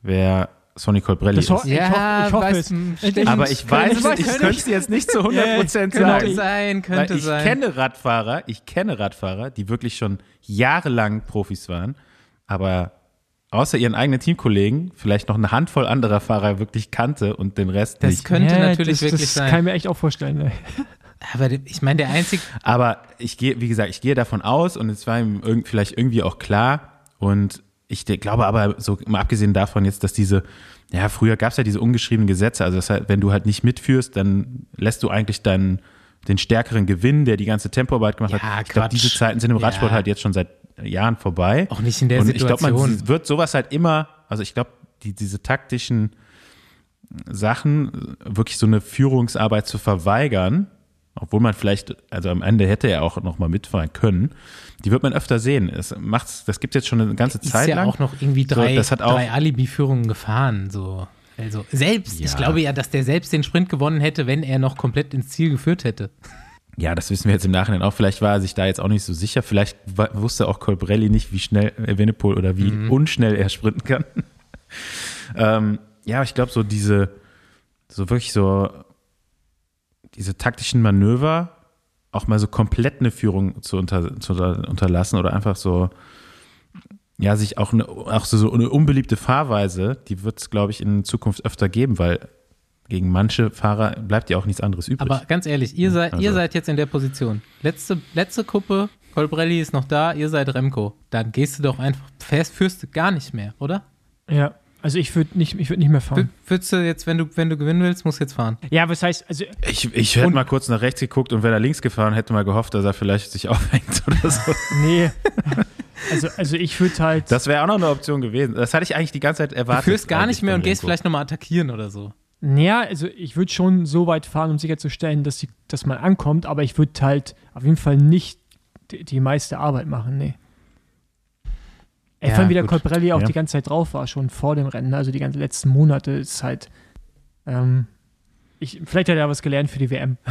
wer Sonny Colbrelli ist. Ich Ja, hoffe- ich hoffe weiß- es. stimmt. Aber ich weiß, Könnte- ich könnte- es jetzt nicht zu 100% genau. sagen. Könnte sein, könnte ich sein. kenne Radfahrer, ich kenne Radfahrer, die wirklich schon jahrelang Profis waren, aber außer ihren eigenen Teamkollegen vielleicht noch eine Handvoll anderer Fahrer wirklich kannte und den Rest Das nicht. könnte Ja, natürlich das, wirklich das sein. kann ich mir echt auch vorstellen. ey. Aber ich meine, der einzige, Aber ich gehe, wie gesagt, ich gehe davon aus und es war ihm irgend, vielleicht irgendwie auch klar und ich glaube aber so mal abgesehen davon jetzt, dass diese, ja, früher gab es ja diese ungeschriebenen Gesetze, also das heißt, wenn du halt nicht mitführst, dann lässt du eigentlich deinen den stärkeren gewinnen, der die ganze Tempoarbeit gemacht Ja, hat. Ich glaube, diese Zeiten sind im Ja. Radsport halt jetzt schon seit Jahren vorbei. auch nicht in der und ich glaube, Situation. man wird sowas halt immer, also ich glaube, die, diese taktischen Sachen, wirklich so eine Führungsarbeit zu verweigern, obwohl man vielleicht, also am Ende hätte er auch noch mal mitfahren können, die wird man öfter sehen. Es macht's, das gibt jetzt schon eine ganze ist Zeit ja lang. auch noch irgendwie drei, So, drei Alibi-Führungen gefahren. So. Also selbst, ich Ja. glaube ja, dass der selbst den Sprint gewonnen hätte, wenn er noch komplett ins Ziel geführt hätte. Ja, das wissen wir jetzt im Nachhinein auch. Vielleicht war er sich da jetzt auch nicht so sicher. Vielleicht wusste auch Colbrelli nicht, wie schnell Evenepoel oder wie Mhm. unschnell er sprinten kann. ähm, ja, ich glaube, so diese, so wirklich so, diese taktischen Manöver, auch mal so komplett eine Führung zu, unter, zu unterlassen oder einfach so, ja, sich auch, eine, auch so, so eine unbeliebte Fahrweise, die wird es, glaube ich, in Zukunft öfter geben, weil gegen manche Fahrer bleibt ja auch nichts anderes übrig. Aber ganz ehrlich, ihr seid, Also- ihr seid jetzt in der Position. Letzte, letzte Kuppe, Colbrelli ist noch da, ihr seid Remco. Dann gehst du doch einfach, fährst, führst du gar nicht mehr, oder? Ja, also ich würde nicht, ich würd nicht mehr fahren. Würdest du jetzt, wenn du, wenn du gewinnen willst, musst du jetzt fahren. Ja, was heißt, also Ich, ich hätte mal kurz nach rechts geguckt und wäre da links gefahren, hätte mal gehofft, dass er vielleicht sich aufhängt oder so. nee. Also, also ich würde halt. Das wäre auch noch eine Option gewesen. Das hatte ich eigentlich die ganze Zeit Du erwartet. führst gar nicht mehr und gehst Remco. vielleicht nochmal attackieren oder so. Naja, also ich würde schon so weit fahren, um sicherzustellen, dass, die, dass man ankommt, aber ich würde halt auf jeden Fall nicht die, die meiste Arbeit machen, nee. Ja, vor allem wie der. Colbrelli auch Ja. die ganze Zeit drauf war, schon vor dem Rennen, also die ganzen letzten Monate ist halt, ähm, ich, vielleicht hat er was gelernt für die WM.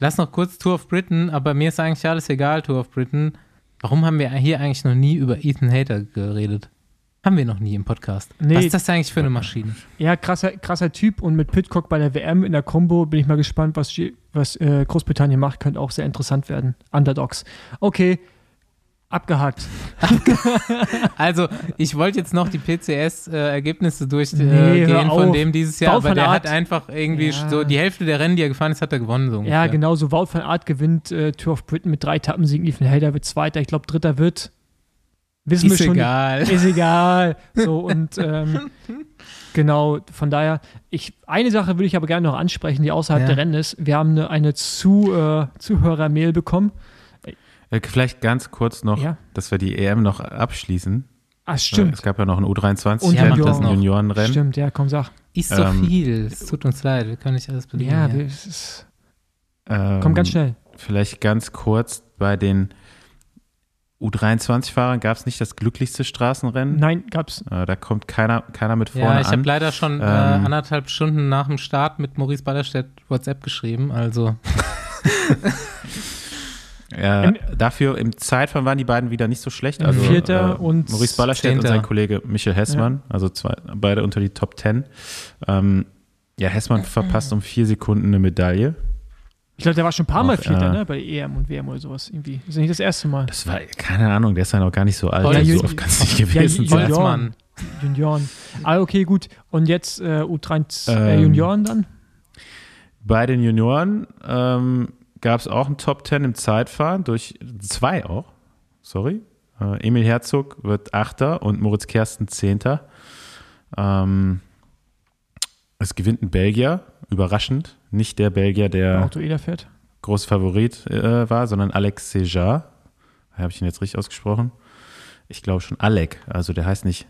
Lass noch kurz Tour of Britain, aber mir ist eigentlich alles egal, Tour of Britain. Warum haben wir hier eigentlich noch nie über Ethan Hater geredet? Haben wir noch nie im Podcast. Nee. Was ist das eigentlich für eine Maschine? Ja, krasser, krasser Typ und mit Pitcock bei der WM in der Combo bin ich mal gespannt, was, G- was äh, Großbritannien macht, könnte auch sehr interessant werden. Underdogs. Okay, abgehakt. Also, ich wollte jetzt noch die PCS-Ergebnisse Nee, durchgehen hör von auf. dem dieses Jahr, Wout aber der Aert- hat einfach irgendwie Ja. so die Hälfte der Rennen, die er gefahren ist, hat er gewonnen. So Ja, genau so. Wout van Aert gewinnt äh, Tour of Britain mit drei Etappensiegen. Ethan Helder wird Zweiter. Ich glaube, Dritter wird. Wissen Ist wir schon. egal. Ist egal. So, und ähm, genau, von daher, ich, eine Sache würde ich aber gerne noch ansprechen, die außerhalb Ja. der Rennen ist. Wir haben eine, eine Zu, äh, Zuhörer-Mail bekommen. Äh, Vielleicht ganz kurz noch, Ja. dass wir die EM noch abschließen. Ah, Äh, stimmt. Es gab ja noch ein U23 Und Ja, macht das noch. Juniorenrennen. Stimmt, ja, komm, sag. Ist so Ähm, viel. Es tut uns leid, wir können nicht alles bedienen. Ja, es ist, Ähm, komm ganz schnell. Vielleicht ganz kurz bei den U23-Fahrern gab es nicht das glücklichste Straßenrennen. Nein, gab's. Äh, da kommt keiner, keiner mit vorne ja, ich habe leider schon äh, Ähm, anderthalb Stunden nach dem Start mit Maurice Ballerstedt WhatsApp geschrieben. Also, Ja, Im- dafür im Zeitfahren waren die beiden wieder nicht so schlecht. Also, Vierter und Maurice Ballerstedt und Zehnter. sein Kollege Michel Hessmann, also zwei, beide unter die Top Ten. Ähm, ja, Hessmann verpasst um vier Sekunden eine Medaille. Ich glaube, der war schon ein paar Mal Vierter, äh, ne? Bei EM und WM oder sowas irgendwie. Das ist ja nicht das erste Mal. Das war, keine Ahnung, der ist ja noch gar nicht so alt. Ja, also Ju- so oft kann es nicht Ja, gewesen sein. Junioren. Junioren. Ah, okay, gut. Und jetzt äh, U3 äh, Ähm, Junioren dann? Bei den Junioren ähm, gab es auch einen Top Ten im Zeitfahren, durch zwei auch, sorry. Äh, Emil Herzog wird Achter und Moritz Kersten Zehnter. Ähm, es gewinnt ein Belgier, überraschend. Nicht der Belgier, der Auto Eder fährt. groß Favorit äh, war, sondern Alex Sejar. Habe ich ihn jetzt richtig ausgesprochen? Ich glaube schon Alec, also der heißt nicht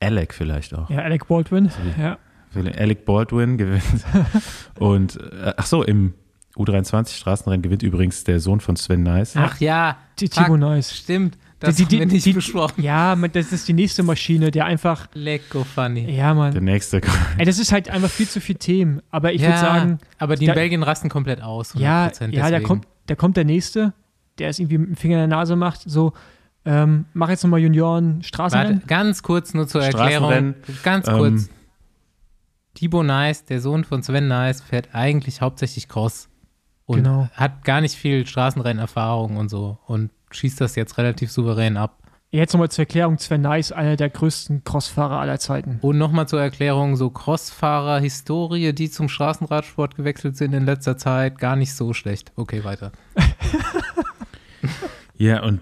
Alec vielleicht auch. Ja, Alec Baldwin. Ja. Alec Baldwin gewinnt. Und äh, ach so, im U23 Straßenrennen gewinnt übrigens der Sohn von Sven Nice. ach ja, Thibaut Nice. stimmt. Das Die- die- haben wir nicht die- besprochen. Ja, man, das ist die nächste Maschine, der einfach. Lecko funny. Ja, Der Mann. nächste. Ey, das ist halt einfach viel zu viel Themen. Aber ich ja, würde sagen, aber die in da- Belgien rasten komplett aus. 100%, ja, ja da deswegen. kommt, da kommt der nächste, der es irgendwie mit dem Finger in der Nase macht. So, ähm, mach jetzt nochmal Junioren Warte, Straßenrennen. ganz kurz nur zur Erklärung. Ganz ähm, kurz. Thibaut Nice, der Sohn von Sven Nice, fährt eigentlich hauptsächlich Cross. Und Genau. hat gar nicht viel Straßenrennerfahrung und so. Und schießt das jetzt relativ souverän ab. Jetzt nochmal zur Erklärung: Sven Nice, einer der größten Crossfahrer aller Zeiten. Und nochmal zur Erklärung, so Crossfahrer-Historie, die zum Straßenradsport gewechselt sind in letzter Zeit, gar nicht so schlecht. Okay, weiter. Ja, und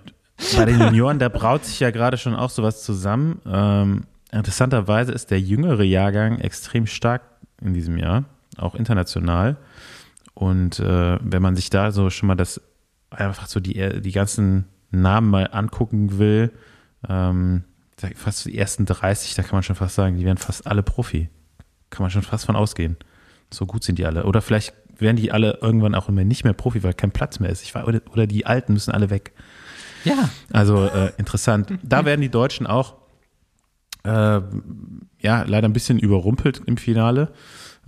bei den Junioren, da braut sich ja gerade schon auch sowas zusammen. Ähm, interessanterweise ist der jüngere Jahrgang extrem stark in diesem Jahr, auch international. Und äh, wenn man sich da so schon mal das einfach so die, die ganzen Namen mal angucken will, ähm, fast die ersten 30, da kann man schon fast sagen, die werden fast alle Profi. Kann man schon fast von ausgehen. So gut sind die alle. Oder vielleicht werden die alle irgendwann auch immer nicht mehr Profi, weil kein Platz mehr ist. Ich war, oder, oder die Alten müssen alle weg. Ja, Also äh, interessant. Da werden die Deutschen auch äh, ja leider ein bisschen überrumpelt im Finale.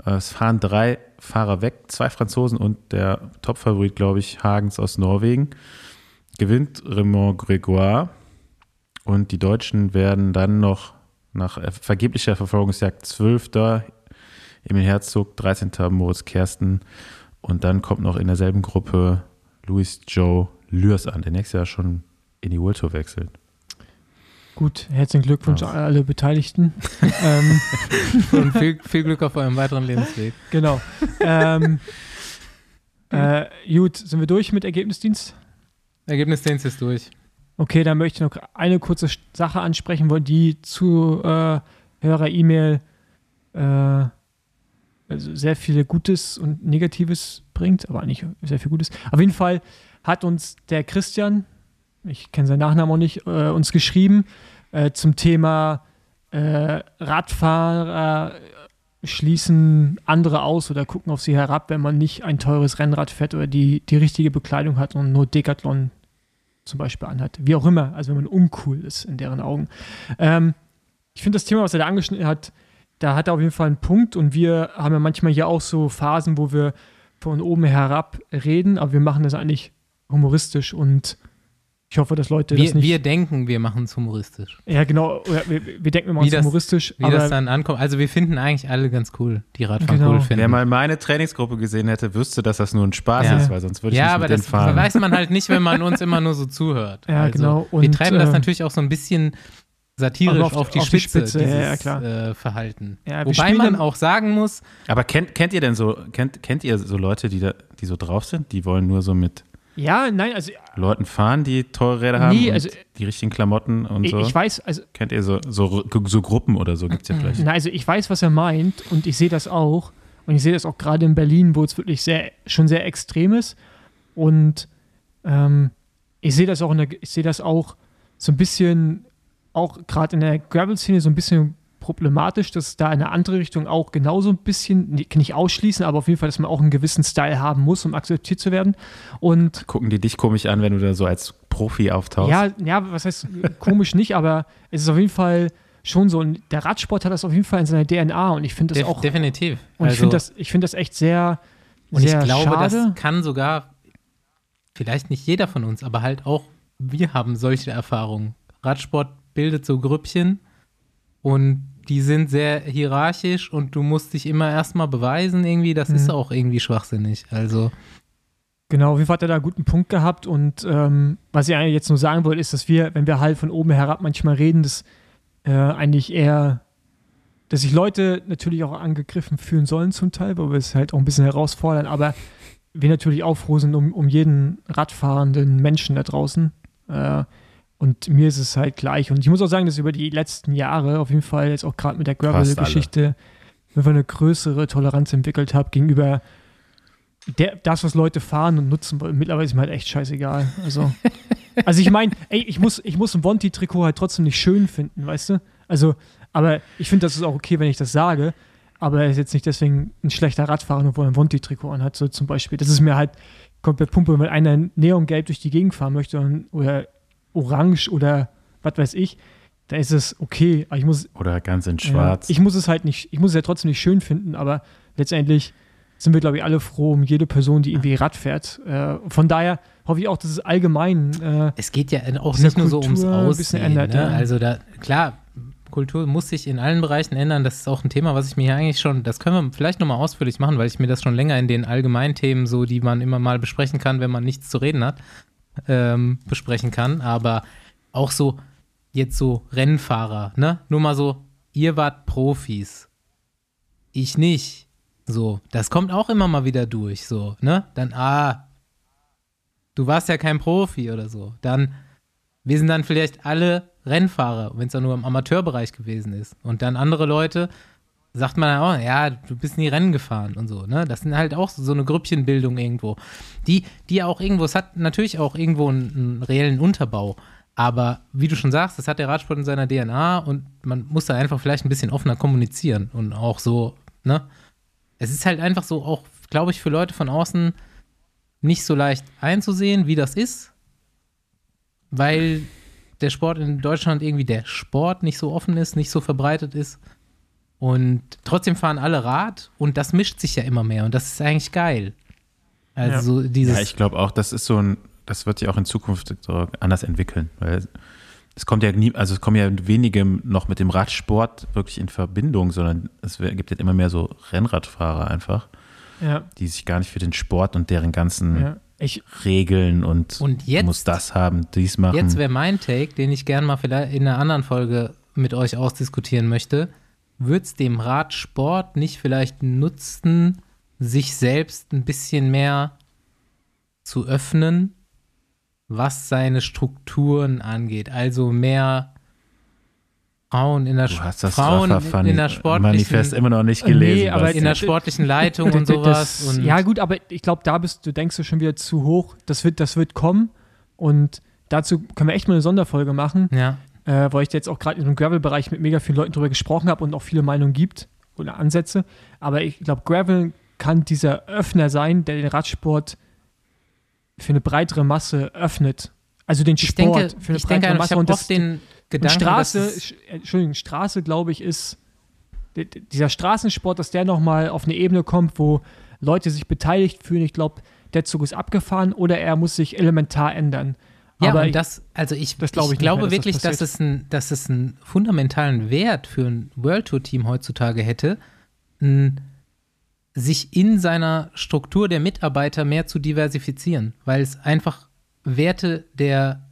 Äh, es fahren drei Fahrer weg, zwei Franzosen und der Topfavorit, glaube ich, Hagens aus Norwegen. Gewinnt Raymond Grégoire und die Deutschen werden dann noch nach vergeblicher Verfolgungsjagd Zwölfter, Emil Herzog, 13. Moritz Kersten Und dann kommt noch in derselben Gruppe Louis Joe Lürs an, der nächstes Jahr schon in die World Tour wechselt. Gut, herzlichen Glückwunsch Ja. an alle Beteiligten. ähm, Und viel, viel Glück auf eurem weiteren Lebensweg. genau. ähm, äh, gut, sind wir durch mit Ergebnisdienst? Ergebnisdienst ist durch. Okay, dann möchte ich noch eine kurze Sache ansprechen, wo die Zuhörer-E-Mail äh, also sehr viel Gutes und Negatives bringt, aber eigentlich sehr viel Gutes. Auf jeden Fall hat uns der Christian, ich kenne seinen Nachnamen auch nicht, äh, uns geschrieben äh, zum Thema äh, Radfahrer schließen andere aus oder gucken auf sie herab, wenn man nicht ein teures Rennrad fährt oder die, die richtige Bekleidung hat und nur Decathlon zum Beispiel anhat. Wie auch immer, also wenn man uncool ist in deren Augen. Ähm, ich finde das Thema, was er da angeschnitten hat, da hat er auf jeden Fall einen Punkt und wir haben ja manchmal hier auch so Phasen, wo wir von oben herab reden, aber wir machen das eigentlich humoristisch und ich hoffe, dass Leute Wir, das nicht. wir denken, wir machen es humoristisch. ja, genau, wir, wir denken, wir machen Wie es das- humoristisch, Wie aber das dann ankommt. Also wir finden eigentlich alle ganz cool, die Radfahren Genau. cool finden. Wer mal meine Trainingsgruppe gesehen hätte, wüsste, dass das nur ein Spaß Ja. ist, weil sonst würde ich ja, nicht aber mit denen das fahren. weiß man halt nicht, wenn man uns immer nur so zuhört. Ja, also, genau. wir Und, treiben das äh, natürlich auch so ein bisschen satirisch Also auf, auf- die auf die Spitze, Spitze, ja, dieses ja, klar. Äh, Verhalten. Ja, wir Wobei man auch sagen muss, Aber kennt, kennt ihr denn so, kennt, kennt ihr so Leute, die, da, die so drauf sind? Die wollen nur so mit ja, nein, also Leuten fahren, die teure Räder haben Nee, und also- die richtigen Klamotten und ich, so? ich weiß, also Kennt ihr so, so, so Gruppen oder so? Gibt es ja vielleicht. Na, also ich weiß, was er meint und ich sehe das auch. Und ich sehe das auch gerade in Berlin, wo es wirklich sehr, schon sehr extrem ist. Und ähm, ich sehe das auch in der, ich sehe das auch so ein bisschen, auch gerade in der Gravel-Szene so ein bisschen problematisch, dass da in eine andere Richtung auch genauso ein bisschen, nicht nicht ausschließen, aber auf jeden Fall, dass man auch einen gewissen Style haben muss, um akzeptiert zu werden. Und Gucken die dich komisch an, wenn du da so als Profi auftauchst? ja, ja, was heißt komisch nicht, aber es ist auf jeden Fall schon so. Und der Radsport hat das auf jeden Fall in seiner DNA und ich finde das def auch definitiv. und ich also, finde das, ich find das echt sehr, und ich sehr glaube, schade. das kann sogar, vielleicht nicht jeder von uns, aber halt auch wir haben solche Erfahrungen. Radsport bildet so Grüppchen und die sind sehr hierarchisch und du musst dich immer erstmal beweisen irgendwie. Das Mhm. ist auch irgendwie schwachsinnig. Also, Genau, auf jeden Fall hat er da einen guten Punkt gehabt. Und ähm, was ich eigentlich jetzt nur sagen wollte, ist, dass wir, wenn wir halt von oben herab manchmal reden, dass äh, eigentlich eher, dass sich Leute natürlich auch angegriffen fühlen sollen zum Teil, weil wir es halt auch ein bisschen herausfordern, aber wir natürlich auch froh sind um, um jeden radfahrenden Menschen da draußen. Äh, und mir ist es halt gleich. Und ich muss auch sagen, dass über die letzten Jahre auf jeden Fall jetzt auch gerade mit der Gravel-Geschichte einfach eine größere Toleranz entwickelt habe gegenüber der, das, was Leute fahren und nutzen wollen. Mittlerweile ist mir halt echt scheißegal. Also, also ich meine, ey, ich muss, ich muss ein Vonti-Trikot halt trotzdem nicht schön finden, weißt du? Also, aber ich finde, das ist auch okay, wenn ich das sage. Aber er ist jetzt nicht deswegen ein schlechter Radfahrer, nur weil er ein Vonti-Trikot anhat, so zum Beispiel. Das ist mir halt komplett Pumpe, wenn einer neongelb durch die Gegend fahren möchte und- oder orange oder was weiß ich, da ist es okay. Aber ich muss, Oder ganz in schwarz. ja, ich muss es halt nicht, ich muss es ja trotzdem nicht schön finden, aber letztendlich sind wir, glaube ich, alle froh um jede Person, die irgendwie Rad fährt. Äh, von daher hoffe ich auch, dass es allgemein äh, es geht ja auch nicht nur so ums Kultur ein bisschen Aussehen. ändert, ne? ja. Also da, klar, Kultur muss sich in allen Bereichen ändern. Das ist auch ein Thema, was ich mir hier eigentlich schon, das können wir vielleicht nochmal ausführlich machen, weil ich mir das schon länger in den Allgemeinthemen, so die man immer mal besprechen kann, wenn man nichts zu reden hat, ähm, besprechen kann. Aber auch so, jetzt so Rennfahrer, ne? Nur mal so, ihr wart Profis. Ich nicht. So, das kommt auch immer mal wieder durch, so, ne? Dann, ah, du warst ja kein Profi oder so. Dann, wir sind dann vielleicht alle Rennfahrer, wenn es dann nur im Amateurbereich gewesen ist. Und dann andere Leute, sagt man auch, ja, du bist nie Rennen gefahren und so, ne? Das sind halt auch so eine Grüppchenbildung irgendwo. Die, die auch irgendwo, es hat natürlich auch irgendwo einen, einen reellen Unterbau. Aber wie du schon sagst, das hat der Radsport in seiner DNA und man muss da einfach vielleicht ein bisschen offener kommunizieren und auch so, ne? Es ist halt einfach so auch, glaube ich, für Leute von außen nicht so leicht einzusehen, wie das ist, weil der Sport in Deutschland irgendwie der Sport nicht so offen ist, nicht so verbreitet ist. Und trotzdem fahren alle Rad und das mischt sich ja immer mehr und das ist eigentlich geil. Also so dieses. Ja, ich glaube auch, das ist so ein, das wird sich auch in Zukunft so anders entwickeln, weil es kommt ja nie, also es kommen ja wenige noch mit dem Radsport wirklich in Verbindung, sondern es gibt jetzt immer mehr so Rennradfahrer einfach. Ja, die sich gar nicht für den Sport und deren ganzen ja. Ich, Regeln und, Und jetzt- du musst das haben, dies machen. Jetzt wäre mein Take, den ich gerne mal vielleicht in einer anderen Folge mit euch ausdiskutieren möchte. Wird es dem Radsport nicht vielleicht nutzen, sich selbst ein bisschen mehr zu öffnen, was seine Strukturen angeht? Also mehr Frauen in der, du hast das Frauen Rafa in der sportlichen Manifest immer noch nicht Nee, gelesen. aber weißt in du? der sportlichen Leitung und Das- sowas. Und ja, gut, aber ich glaube, da bist du, denkst du schon wieder zu hoch. Das wird, das wird kommen. Und dazu können wir echt mal eine Sonderfolge machen, ja. Äh, weil ich jetzt auch gerade in dem Gravel-Bereich mit mega vielen Leuten drüber gesprochen habe und auch viele Meinungen gibt oder Ansätze. Aber ich glaube, Gravel kann dieser Öffner sein, der den Radsport für eine breitere Masse öffnet. Also den Ich Sport denke, für eine ich denke, breitere ich Masse. habe Und das, den und Gedanken, Straße, es- Sch- äh, Entschuldigung, Straße, glaube ich, ist dieser Straßensport, dass der nochmal auf eine Ebene kommt, wo Leute sich beteiligt fühlen. Ich glaube, der Zug ist abgefahren oder er muss sich elementar ändern. Ja, Aber und ich- das, also ich, das glaube ich, ich glaube mehr, dass das wirklich, dass, passiert. es ein, dass es einen fundamentalen Wert für ein World Tour Team heutzutage hätte, n, sich in seiner Struktur der Mitarbeiter mehr zu diversifizieren, weil es einfach Werte der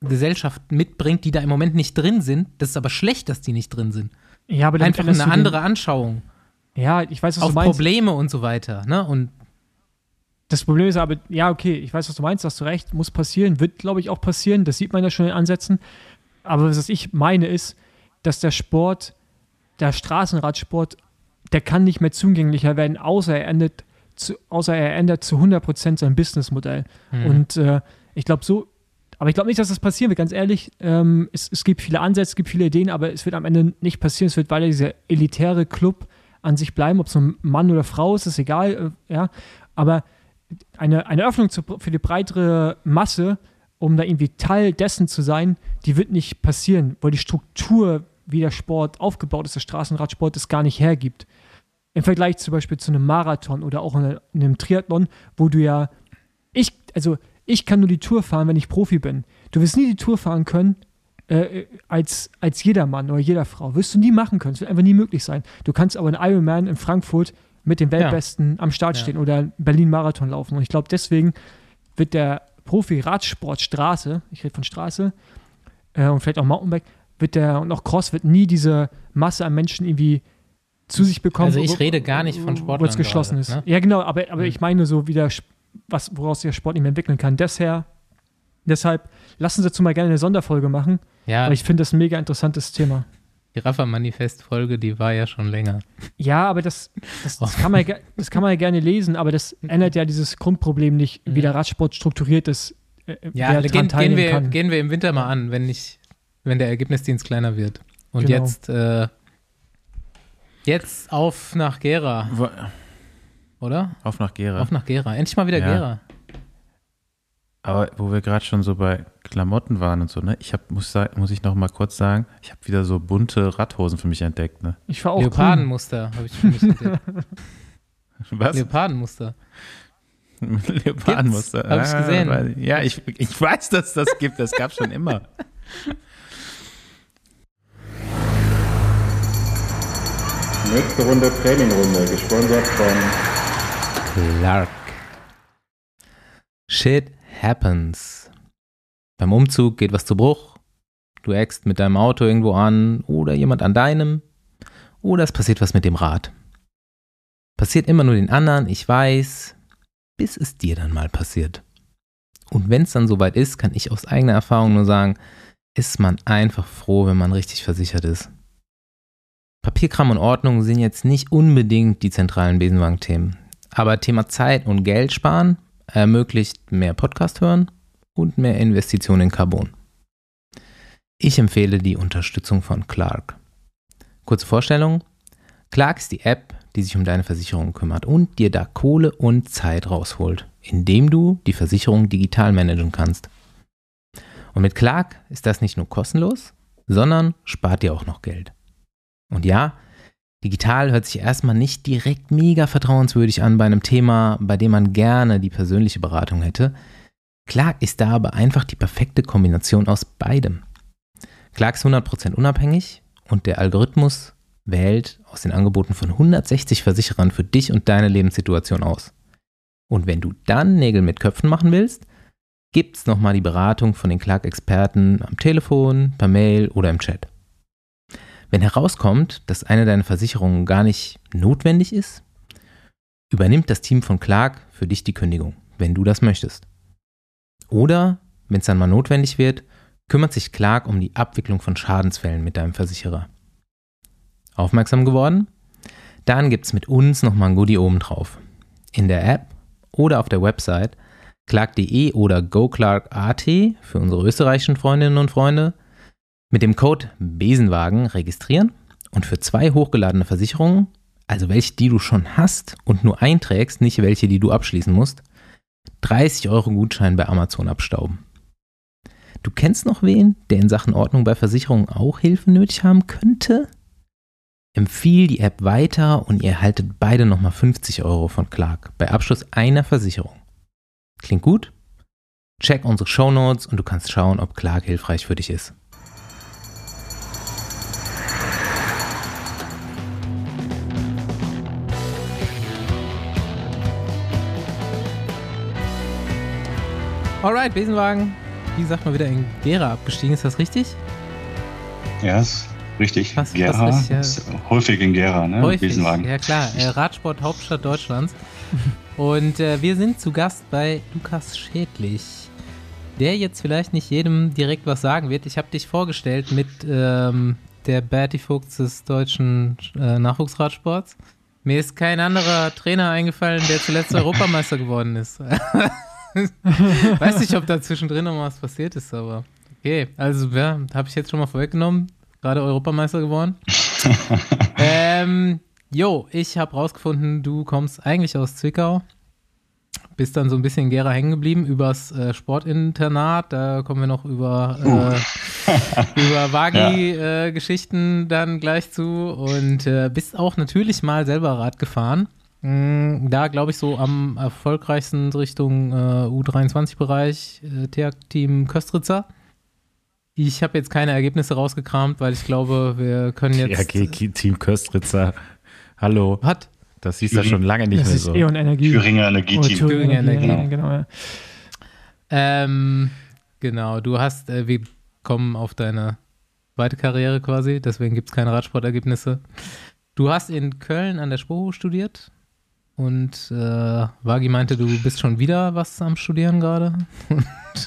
Gesellschaft mitbringt, die da im Moment nicht drin sind. Das ist aber schlecht, dass die nicht drin sind. ja, aber Einfach eine andere Anschauung Ja, ich weiß, was auf du meinst. Probleme und so weiter. Ne? Und Das Problem ist aber, ja, okay, ich weiß, was du meinst, hast du recht, muss passieren, wird, glaube ich, auch passieren. Das sieht man ja schon in Ansätzen. Aber was ich meine ist, dass der Sport, der Straßenradsport, der kann nicht mehr zugänglicher werden, außer er ändert zu, außer er ändert zu 100% sein Businessmodell. Mhm. Und äh, ich glaube so, aber ich glaube nicht, dass das passieren wird, ganz ehrlich. Ähm, es, es gibt viele Ansätze, es gibt viele Ideen, aber es wird am Ende nicht passieren. Es wird weiter dieser elitäre Club an sich bleiben, ob es ein Mann oder Frau ist, ist egal, äh, ja. Aber eine, eine Öffnung zu, für die breitere Masse, um da irgendwie Teil dessen zu sein, die wird nicht passieren, weil die Struktur, wie der Sport aufgebaut ist, der Straßenradsport, es gar nicht hergibt. Im Vergleich zum Beispiel zu einem Marathon oder auch in einem Triathlon, wo du ja, ich, also ich kann nur die Tour fahren, wenn ich Profi bin. Du wirst nie die Tour fahren können, äh, als, als jeder Mann oder jeder Frau. Wirst du nie machen können. Es wird einfach nie möglich sein. Du kannst aber einen Ironman in Frankfurt mit den Weltbesten am Start Ja. stehen oder Berlin-Marathon laufen. Und ich glaube, deswegen wird der Profi-Radsport Straße, ich rede von Straße, äh, und vielleicht auch Mountainbike, wird der und auch Cross wird nie diese Masse an Menschen irgendwie zu sich bekommen. Also ich wo- rede gar nicht von wo Sportlern es geschlossen gerade, ist. ne? Ja, genau, aber, aber Mhm. ich meine so, wie der, was, woraus der Sport nicht mehr entwickeln kann. Desher, deshalb, lassen Sie dazu mal gerne eine Sonderfolge machen, ja, weil ich finde das ein mega interessantes Thema. Die Rafa-Manifest-Folge, die war ja schon länger. Ja, aber das, das, das, kann man, ja das kann man ja gerne lesen, aber das ändert ja dieses Grundproblem nicht, wie Mhm. der Radsport strukturiert ist. äh, Ja, wer gehen, gehen, wir, kann. gehen wir im Winter mal an, wenn nicht, wenn der Ergebnisdienst kleiner wird. Und Genau. jetzt, äh, jetzt auf nach Gera, Wo- oder? Auf nach Gera. Auf nach Gera. Endlich mal wieder Ja. Gera. Aber wo wir gerade schon so bei Klamotten waren und so, ne? Ich hab, muss, sa- muss ich noch mal kurz sagen, ich habe wieder so bunte Radhosen für mich entdeckt, ne? Ich fahre auch. Leopardenmuster habe ich für mich entdeckt. Was? Leopardenmuster. Leopardenmuster. Hab ich's Ah, gesehen. weiß ich. Ja, ich, ich weiß, dass es das gibt. Das gab schon immer. Nächste Runde Trainingrunde, gesponsert von Clark. Shit happens. Beim Umzug geht was zu Bruch. Du eckst mit deinem Auto irgendwo an oder jemand an deinem. Oder es passiert was mit dem Rad. Passiert immer nur den anderen, ich weiß, bis es dir dann mal passiert. Und wenn es dann soweit ist, kann ich aus eigener Erfahrung nur sagen, ist man einfach froh, wenn man richtig versichert ist. Papierkram und Ordnung sind jetzt nicht unbedingt die zentralen Besenwagen-Themen. Aber Thema Zeit und Geld sparen ermöglicht mehr Podcast hören und mehr Investitionen in Carbon. Ich empfehle die Unterstützung von Clark. Kurze Vorstellung. Clark ist die App, die sich um deine Versicherung kümmert und dir da Kohle und Zeit rausholt, indem du die Versicherung digital managen kannst. Und mit Clark ist das nicht nur kostenlos, sondern spart dir auch noch Geld. Und ja, digital hört sich erstmal nicht direkt mega vertrauenswürdig an bei einem Thema, bei dem man gerne die persönliche Beratung hätte. Clark ist da aber einfach die perfekte Kombination aus beidem. Clark ist 100% unabhängig und der Algorithmus wählt aus den Angeboten von 160 Versicherern für dich und deine Lebenssituation aus. Und wenn du dann Nägel mit Köpfen machen willst, gibt's nochmal die Beratung von den Clark-Experten am Telefon, per Mail oder im Chat. Wenn herauskommt, dass eine deiner Versicherungen gar nicht notwendig ist, übernimmt das Team von Clark für dich die Kündigung, wenn du das möchtest. Oder, wenn es dann mal notwendig wird, kümmert sich Clark um die Abwicklung von Schadensfällen mit deinem Versicherer. Aufmerksam geworden? Dann gibt's mit uns nochmal ein Goodie oben drauf. In der App oder auf der Website clark.de oder goclark.at für unsere österreichischen Freundinnen und Freunde mit dem Code Besenwagen registrieren und für zwei hochgeladene Versicherungen, also welche, die du schon hast und nur einträgst, nicht welche, die du abschließen musst, 30 Euro Gutschein bei Amazon abstauben. Du kennst noch wen, der in Sachen Ordnung bei Versicherungen auch Hilfe nötig haben könnte? Empfiehl die App weiter und ihr erhaltet beide nochmal 50 Euro von Clark bei Abschluss einer Versicherung. Klingt gut? Check unsere Show Notes und du kannst schauen, ob Clark hilfreich für dich ist. Alright, Besenwagen. Wie gesagt, mal wieder in Gera abgestiegen, ist das richtig? Ja, ist richtig. Fast- Gera fast richtig, ist häufig in Gera, ne? Häufig. Besenwagen. Ja klar, äh, Radsport Hauptstadt Deutschlands. Und äh, wir sind zu Gast bei Lukas Schädlich, der jetzt vielleicht nicht jedem direkt was sagen wird. Ich habe dich vorgestellt mit ähm, der Berti Fuchs des deutschen äh, Nachwuchsradsports. Mir ist kein anderer Trainer eingefallen, der zuletzt Europameister geworden ist. Weiß nicht, ob da zwischendrin noch was passiert ist, aber okay. Also, ja, habe ich jetzt schon mal vorweggenommen. Gerade Europameister geworden. ähm, jo, ich habe rausgefunden, du kommst eigentlich aus Zwickau. Bist dann so ein bisschen in Gera hängen geblieben übers äh, Sportinternat. Da kommen wir noch über, äh, über Wagi-Geschichten dann gleich zu. Und äh, bist auch natürlich mal selber Rad gefahren. Mm, Da glaube ich so am erfolgreichsten Richtung äh, U23-Bereich, äh, TEAG-Team Köstritzer. Ich habe jetzt keine Ergebnisse rausgekramt, weil ich glaube, wir können jetzt. Ja, Team Köstritzer. Hallo. Hat Das hieß ja schon lange nicht Das mehr ist so. E.ON Energie. Thüringer Oh, Energieteam. Thüringer Thüringer Energie, Energie. Genau. ja. Ähm, genau, du hast, äh, wir kommen auf deine zweite Karriere quasi, deswegen gibt es keine Radsportergebnisse. Du hast in Köln an der Spoho studiert und äh, Wagi meinte, du bist schon wieder was am Studieren gerade.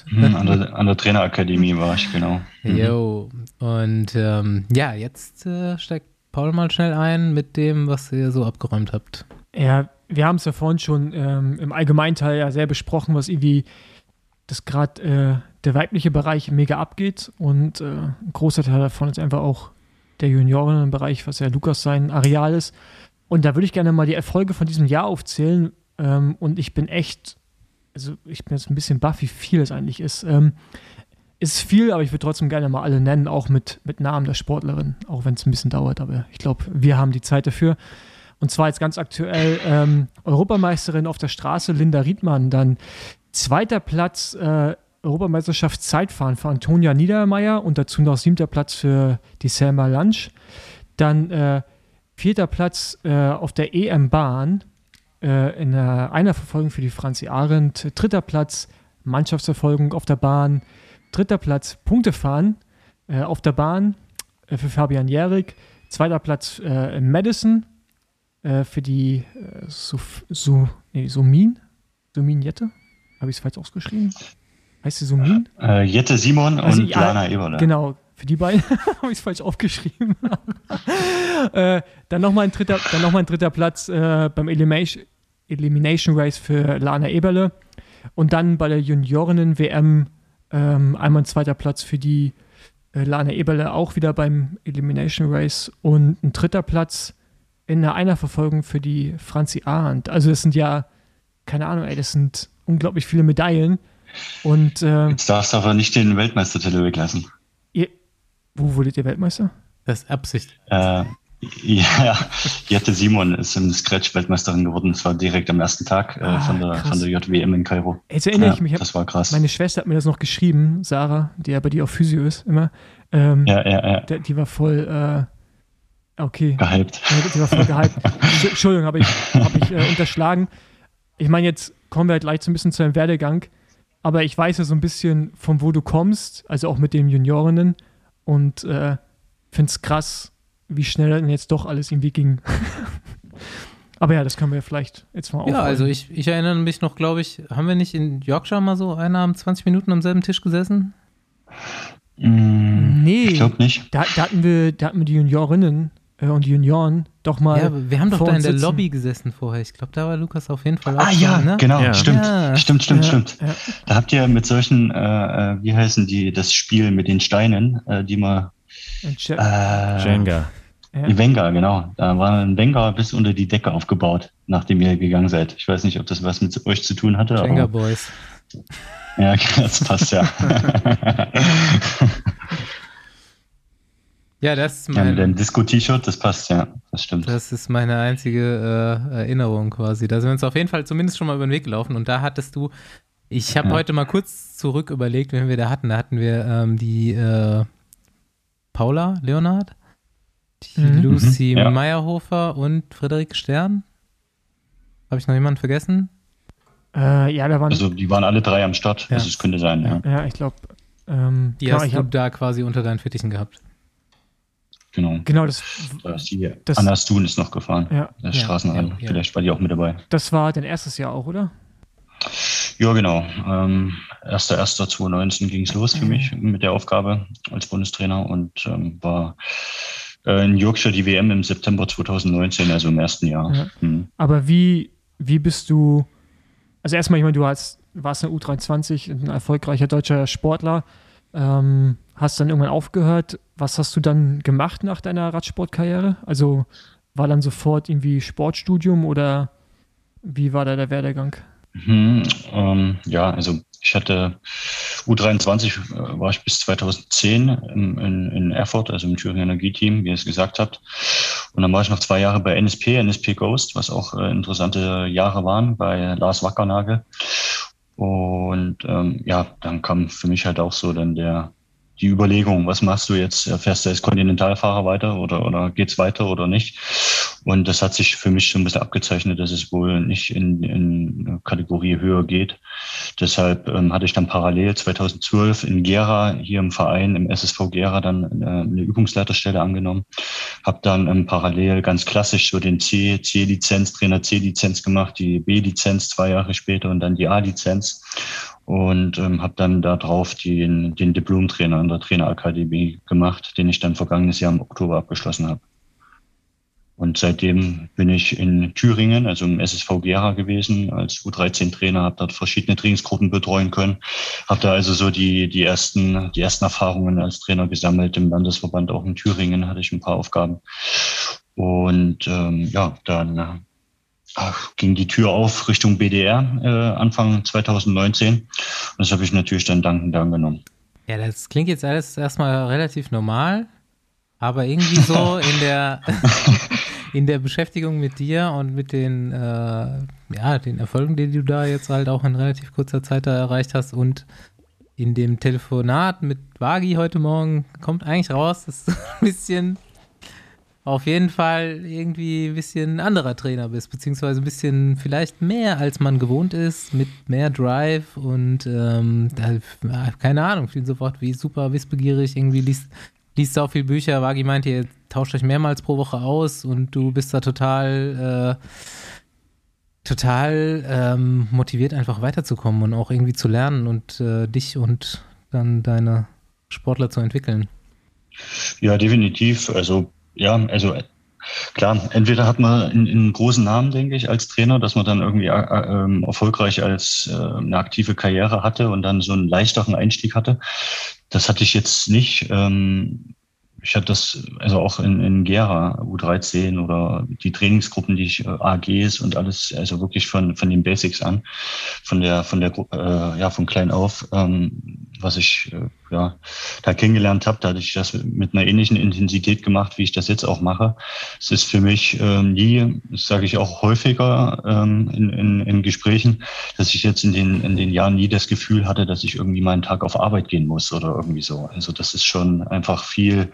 Hm, an, der, an der Trainerakademie war ich, genau. Mhm. Jo, und ähm, ja, jetzt äh, steigt Paul mal schnell ein mit dem, was ihr so abgeräumt habt. Ja, wir haben es ja vorhin schon ähm, im Allgemeinteil ja sehr besprochen, was irgendwie das gerade äh, der weibliche Bereich mega abgeht und äh, ein großer Teil davon ist einfach auch der Juniorenbereich, was ja Lukas sein Areal ist. Und da würde ich gerne mal die Erfolge von diesem Jahr aufzählen ähm, und ich bin echt, also ich bin jetzt ein bisschen baff, wie viel es eigentlich ist. Ähm, ist viel, aber ich würde trotzdem gerne mal alle nennen, auch mit, mit Namen der Sportlerin, auch wenn es ein bisschen dauert, aber ich glaube, wir haben die Zeit dafür. Und zwar jetzt ganz aktuell ähm, Europameisterin auf der Straße, Linda Riedmann. Dann zweiter Platz äh, Europameisterschaft Zeitfahren für Antonia Niedermeyer und dazu noch siebter Platz für die Selma Lunch. Dann äh, vierter Platz äh, auf der EM-Bahn äh, in der Einerverfolgung für die Franzi Arendt. Dritter Platz Mannschaftsverfolgung auf der Bahn. Dritter Platz Punktefahren äh, auf der Bahn äh, für Fabian Jährig. Zweiter Platz äh, in Madison äh, für die äh, so, so, nee, Sumin. Sumin Jette. Habe ich es falsch ausgeschrieben? Heißt sie Sumin? Jette Simon Also, und ja, Lana Eberle. Genau, für die beiden habe ich es falsch aufgeschrieben. äh, dann nochmal ein dritter, dann noch mal ein dritter Platz äh, beim Elimination, Elimination Race für Lana Eberle. Und dann bei der Juniorinnen-WM ähm, einmal ein zweiter Platz für die äh, Lana Eberle, auch wieder beim Elimination Race. Und ein dritter Platz in der Einerverfolgung für die Franzi Arndt. Also das sind ja, keine Ahnung, ey, das sind unglaublich viele Medaillen. Und äh, Jetzt darfst du aber nicht den Weltmeistertitel weglassen. Wo wurdet ihr Weltmeister? Das ist Absicht. Äh, ja, Jette Simon ist im Scratch Weltmeisterin geworden. Das war direkt am ersten Tag äh, Ah, von, der, krass. von der JWM in Kairo. Jetzt erinnere Ja, ich mich, das war krass. meine Schwester hat mir das noch geschrieben, Sarah, die ja bei dir auf Physio ist immer. Ähm, ja, ja, ja. der, die war voll, äh, Okay. gehypt. Die war voll gehypt. Entsch- Entschuldigung, habe ich, hab ich äh, unterschlagen. Ich meine, jetzt kommen wir halt gleich so ein bisschen zu deinem Werdegang. Aber ich weiß ja so ein bisschen, von wo du kommst, also auch mit den Juniorinnen. Und äh, finde es krass, wie schnell dann jetzt doch alles irgendwie ging. aber ja, das können wir vielleicht jetzt mal aufrollen. Ja, also ich, ich erinnere mich noch, glaube ich, haben wir nicht in Yorkshire mal so einen Abend 20 Minuten am selben Tisch gesessen? Mm, Nee. Ich glaube nicht. Da, da, hatten wir, da hatten wir die Juniorinnen und die Junioren doch mal. Ja, wir haben doch da in der sitzen. Lobby gesessen vorher. Ich glaube, da war Lukas auf jeden Fall Ah auch ja, ne? genau, Ja. stimmt, Ja. stimmt, stimmt, Ja, stimmt. ja. Da habt ihr mit solchen, äh, äh, wie heißen die, das Spiel mit den Steinen, äh, die man, Und äh, Jenga. ja. Die Wenger, genau. Da war ein Wenger bis unter die Decke aufgebaut, nachdem ihr gegangen seid. Ich weiß nicht, ob das was mit euch zu tun hatte. Jenga Aber, Boys. ja, das passt ja. Ja, das ist ja mit mein, Disco-T-Shirt, das passt ja. Das stimmt. das ist meine einzige äh, Erinnerung quasi. Da sind wir uns auf jeden Fall zumindest schon mal über den Weg gelaufen und da hattest du, ich habe Ja. heute mal kurz zurück überlegt, wenn wir da hatten. Da hatten wir ähm, die äh, Paula Leonard, die Mhm. Lucy Mhm, ja. Meyerhofer und Friederike Stern. Habe ich noch jemanden vergessen? Äh, ja, da waren. Also die waren alle drei am Start. Ja. Also es könnte sein, ja. ja, ich glaube. Ähm, Die genau, hast ich du hab, da quasi unter deinen Fittichen gehabt. Genau. genau das, Da ist die Das- Anna Stun ist noch gefahren. ja, Ja, Straßenrennen. ja, ja. Vielleicht war die auch mit dabei. das war dein erstes Jahr auch, oder? Ja, genau. Ähm, 1.1.2019 ging es los für mich mit der Aufgabe als Bundestrainer und ähm, war äh, in Yorkshire die WM im September 2019, also im ersten Jahr. Ja. Hm. Aber wie, wie bist du. Also, erstmal, ich meine, du hast, warst eine U23, ein erfolgreicher deutscher Sportler. Ähm, hast dann irgendwann aufgehört. Was hast du dann gemacht nach deiner Radsportkarriere? Also, war dann sofort irgendwie Sportstudium oder wie war da der Werdegang? Mhm, ähm, ja, also ich hatte U23 äh, war ich bis 2010 im, in, in Erfurt, also im Thüringer Energieteam, wie ihr es gesagt habt. Und dann war ich noch zwei Jahre bei NSP, NSP Ghost, was auch äh, interessante Jahre waren bei Lars Wackernagel. Und ähm, ja, dann kam für mich halt auch so dann der die Überlegung, was machst du jetzt? Fährst du als Kontinentalfahrer weiter oder, oder geht's weiter oder nicht? Und das hat sich für mich so ein bisschen abgezeichnet, dass es wohl nicht in, in Kategorie höher geht. Deshalb ähm, hatte ich dann parallel 2012 in Gera, hier im Verein, im SSV Gera, dann äh, eine Übungsleiterstelle angenommen. Habe dann ähm, parallel ganz klassisch so den C, C-Lizenz, Trainer C-Lizenz gemacht, die B-Lizenz zwei Jahre später und dann die A-Lizenz und ähm, habe dann darauf den, den Diplom-Trainer an der Trainerakademie gemacht, den ich dann vergangenes Jahr im Oktober abgeschlossen habe. Und seitdem bin ich in Thüringen, also im SSV Gera gewesen, als U13-Trainer, habe dort verschiedene Trainingsgruppen betreuen können, habe da also so die, die, ersten, die ersten Erfahrungen als Trainer gesammelt. Im Landesverband auch in Thüringen hatte ich ein paar Aufgaben. Und ähm, ja, dann ach, ging die Tür auf Richtung BDR äh, Anfang 2019. Und das habe ich natürlich dann dankend angenommen. Ja, das klingt jetzt alles erstmal relativ normal, aber irgendwie so in der, in der Beschäftigung mit dir und mit den, äh, ja, den Erfolgen, die du da jetzt halt auch in relativ kurzer Zeit da erreicht hast und in dem Telefonat mit Wagi heute Morgen kommt eigentlich raus, dass du ein bisschen auf jeden Fall irgendwie ein bisschen anderer Trainer bist, beziehungsweise ein bisschen vielleicht mehr, als man gewohnt ist, mit mehr Drive und ähm, da, ja, keine Ahnung, viel sofort wie super wissbegierig, irgendwie liest, liest auch viel Bücher. Wagi meint, ihr tauscht euch mehrmals pro Woche aus und du bist da total, äh, total ähm, motiviert, einfach weiterzukommen und auch irgendwie zu lernen und äh, dich und dann deine Sportler zu entwickeln. Ja, definitiv. Also ja, also äh, klar, entweder hat man einen, großen Namen, denke ich, als Trainer, dass man dann irgendwie äh, ähm, erfolgreich als äh, eine aktive Karriere hatte und dann so einen leichteren Einstieg hatte. Das hatte ich jetzt nicht. Ähm, ich hatte das also auch in, in Gera U13 oder die Trainingsgruppen, die ich äh, AGs und alles, also wirklich von von den Basics an, von der von der Gru- äh, ja von klein auf, ähm, was ich äh, ja da kennengelernt habe, da hatte ich das mit einer ähnlichen Intensität gemacht, wie ich das jetzt auch mache. Es ist für mich ähm, nie, sage ich auch häufiger ähm, in, in, in Gesprächen, dass ich jetzt in den in den Jahren nie das Gefühl hatte, dass ich irgendwie meinen Tag auf Arbeit gehen muss oder irgendwie so. Also das ist schon einfach viel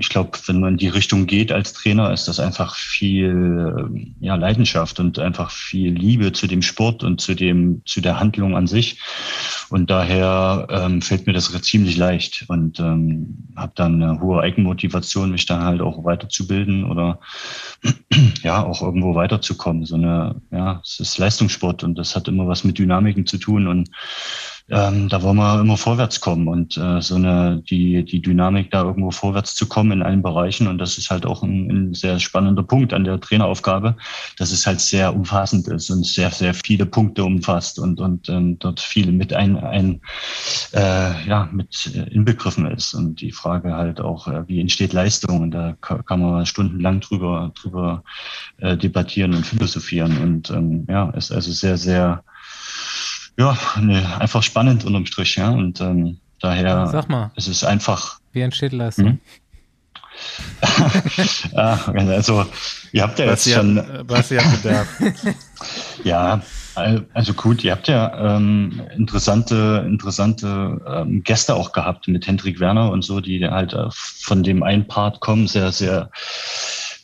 ich glaube, wenn man in die Richtung geht als Trainer, ist das einfach viel ähm, ja, Leidenschaft und einfach viel Liebe zu dem Sport und zu dem, zu der Handlung an sich. Und daher ähm, fällt mir das ziemlich leicht und ähm, habe dann eine hohe Eigenmotivation, mich dann halt auch weiterzubilden oder ja auch irgendwo weiterzukommen. So eine, ja, es ist Leistungssport und das hat immer was mit Dynamiken zu tun und ähm, da wollen wir immer vorwärts kommen und äh, so eine die die Dynamik da irgendwo vorwärts zu kommen in allen Bereichen und das ist halt auch ein, ein sehr spannender Punkt an der Traineraufgabe, dass es halt sehr umfassend ist und sehr sehr viele Punkte umfasst und und ähm, dort viel mit ein, ein äh, ja mit inbegriffen ist und die Frage halt auch äh, wie entsteht Leistung und da kann man stundenlang drüber drüber äh, debattieren und philosophieren und ähm, ja ist also sehr sehr ja, nee, einfach spannend unterm Strich, ja. Und ähm, daher Sag mal, es ist einfach. Wie entsteht Leistung? Hm? ja, also, ihr habt ja Was jetzt ihr, schon. was ihr Bedarf. ja, also gut, ihr habt ja ähm, interessante, interessante ähm, Gäste auch gehabt mit Hendrik Werner und so, die halt äh, von dem einen Part kommen, sehr, sehr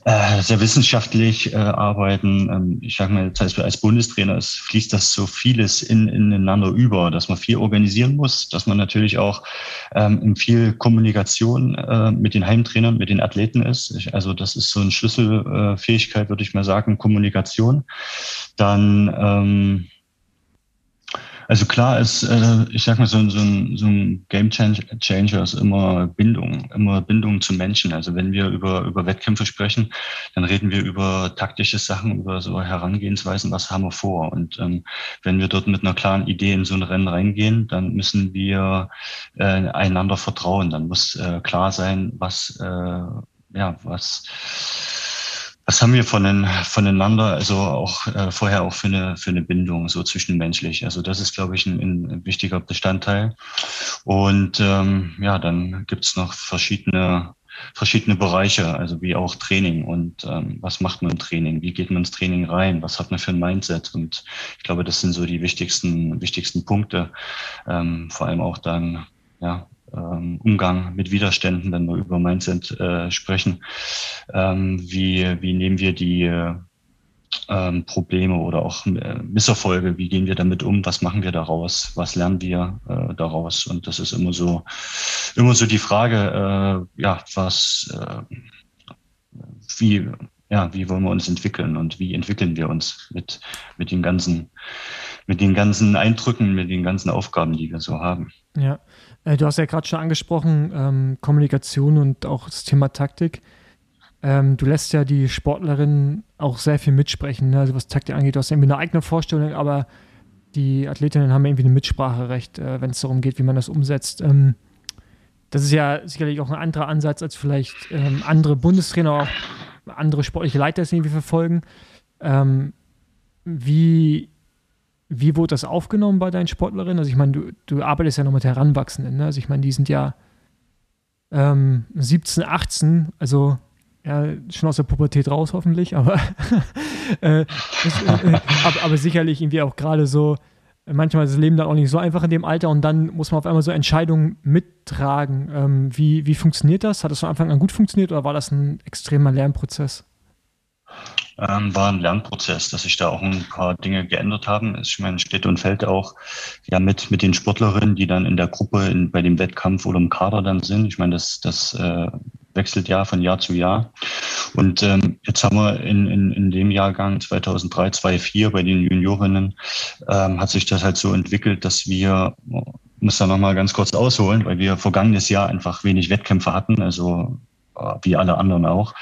äh, sehr wissenschaftlich äh, arbeiten. Ähm, ich sage mal, das heißt, als Bundestrainer es fließt das so vieles in, ineinander über, dass man viel organisieren muss, dass man natürlich auch ähm, viel Kommunikation äh, mit den Heimtrainern, mit den Athleten ist. Ich, also das ist so eine Schlüsselfähigkeit, würde ich mal sagen, Kommunikation. Dann ähm, also klar ist, äh, ich sag mal, so, so, ein, so ein Game Changer ist immer Bindung, immer Bindung zu Menschen. Also wenn wir über, über Wettkämpfe sprechen, dann reden wir über taktische Sachen, über so Herangehensweisen, was haben wir vor. Und ähm, wenn wir dort mit einer klaren Idee in so ein Rennen reingehen, dann müssen wir äh, einander vertrauen. Dann muss äh, klar sein, was, äh, ja, was, was haben wir von, voneinander, also auch äh, vorher auch für eine, für eine Bindung, so zwischenmenschlich. Also das ist, glaube ich, ein, ein wichtiger Bestandteil. Und ähm, ja, dann gibt's noch verschiedene verschiedene Bereiche, also wie auch Training und ähm, was macht man im Training, wie geht man ins Training rein, was hat man für ein Mindset und ich glaube, das sind so die wichtigsten wichtigsten Punkte, ähm, vor allem auch dann ja ähm, Umgang mit Widerständen, wenn wir über Mindset äh, sprechen. Ähm, wie, wie nehmen wir die ähm, Probleme oder auch äh, Misserfolge, wie gehen wir damit um, was machen wir daraus, was lernen wir äh, daraus? Und das ist immer so, immer so die Frage, äh, ja, was, äh, wie, ja, wie wollen wir uns entwickeln und wie entwickeln wir uns mit, mit den ganzen, mit den ganzen Eindrücken, mit den ganzen Aufgaben, die wir so haben. Ja, äh, du hast ja gerade schon angesprochen, ähm, Kommunikation und auch das Thema Taktik. Ähm, du lässt ja die Sportlerinnen auch sehr viel mitsprechen, ne? also was Taktik angeht. Du hast irgendwie eine eigene Vorstellung, aber die Athletinnen haben irgendwie ein Mitspracherecht, äh, wenn es darum geht, wie man das umsetzt. Ähm, das ist ja sicherlich auch ein anderer Ansatz, als vielleicht ähm, andere Bundestrainer oder auch andere sportliche Leiter es irgendwie verfolgen. Ähm, wie wie wurde das aufgenommen bei deinen Sportlerinnen? Also ich meine, du, du arbeitest ja noch mit Heranwachsenden. Ne? Also ich meine, die sind ja ähm, 17, 18, also ja, schon aus der Pubertät raus hoffentlich, aber, äh, das, äh, aber, aber, sicherlich irgendwie auch gerade so, manchmal ist das Leben dann auch nicht so einfach in dem Alter und dann muss man auf einmal so Entscheidungen mittragen. Ähm, wie, wie funktioniert das? Hat das von Anfang an gut funktioniert oder war das ein extremer Lernprozess? Ähm, war ein Lernprozess, dass sich da auch ein paar Dinge geändert haben. Ich meine, steht und fällt auch ja mit, mit den Sportlerinnen, die dann in der Gruppe in, bei dem Wettkampf oder im Kader dann sind. Ich meine, das, das äh, wechselt ja von Jahr zu Jahr. Und ähm, jetzt haben wir in, in, in dem Jahrgang 2003, 2004 bei den Juniorinnen, ähm, hat sich das halt so entwickelt, dass wir muss da nochmal ganz kurz ausholen, weil wir vergangenes Jahr einfach wenig Wettkämpfe hatten. Also wie alle anderen auch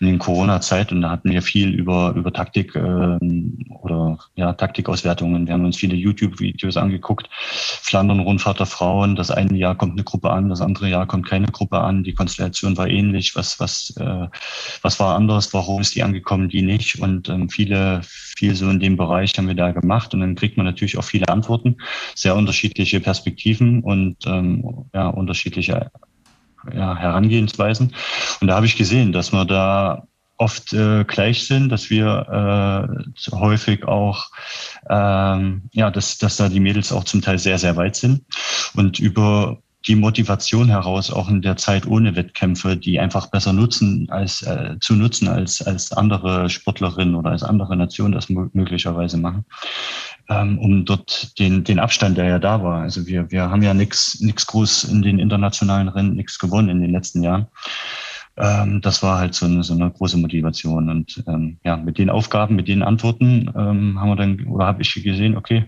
in den Corona-Zeit. Und da hatten wir viel über, über Taktik ähm, oder ja, Taktikauswertungen. Wir haben uns viele YouTube-Videos angeguckt. Flandern, Rundfahrt der Frauen. Das eine Jahr kommt eine Gruppe an, das andere Jahr kommt keine Gruppe an. Die Konstellation war ähnlich. Was, was, äh, was war anders? Warum ist die angekommen, die nicht? Und ähm, viele, viel so in dem Bereich haben wir da gemacht. Und dann kriegt man natürlich auch viele Antworten, sehr unterschiedliche Perspektiven und ähm, ja, unterschiedliche ja, Herangehensweisen. Und da habe ich gesehen, dass wir da oft äh, gleich sind, dass wir äh, häufig auch, ähm, ja, dass, dass da die Mädels auch zum Teil sehr, sehr weit sind. Und über die Motivation heraus, auch in der Zeit ohne Wettkämpfe, die einfach besser nutzen als äh, zu nutzen als als andere Sportlerinnen oder als andere Nationen das möglicherweise machen, ähm, um dort den den Abstand, der ja da war. Also wir wir haben ja nichts nichts groß in den internationalen Rennen nichts gewonnen in den letzten Jahren ähm, das war halt so eine, so eine große Motivation. Und ähm, ja, mit den Aufgaben, mit den Antworten ähm, haben wir dann oder habe ich gesehen, okay,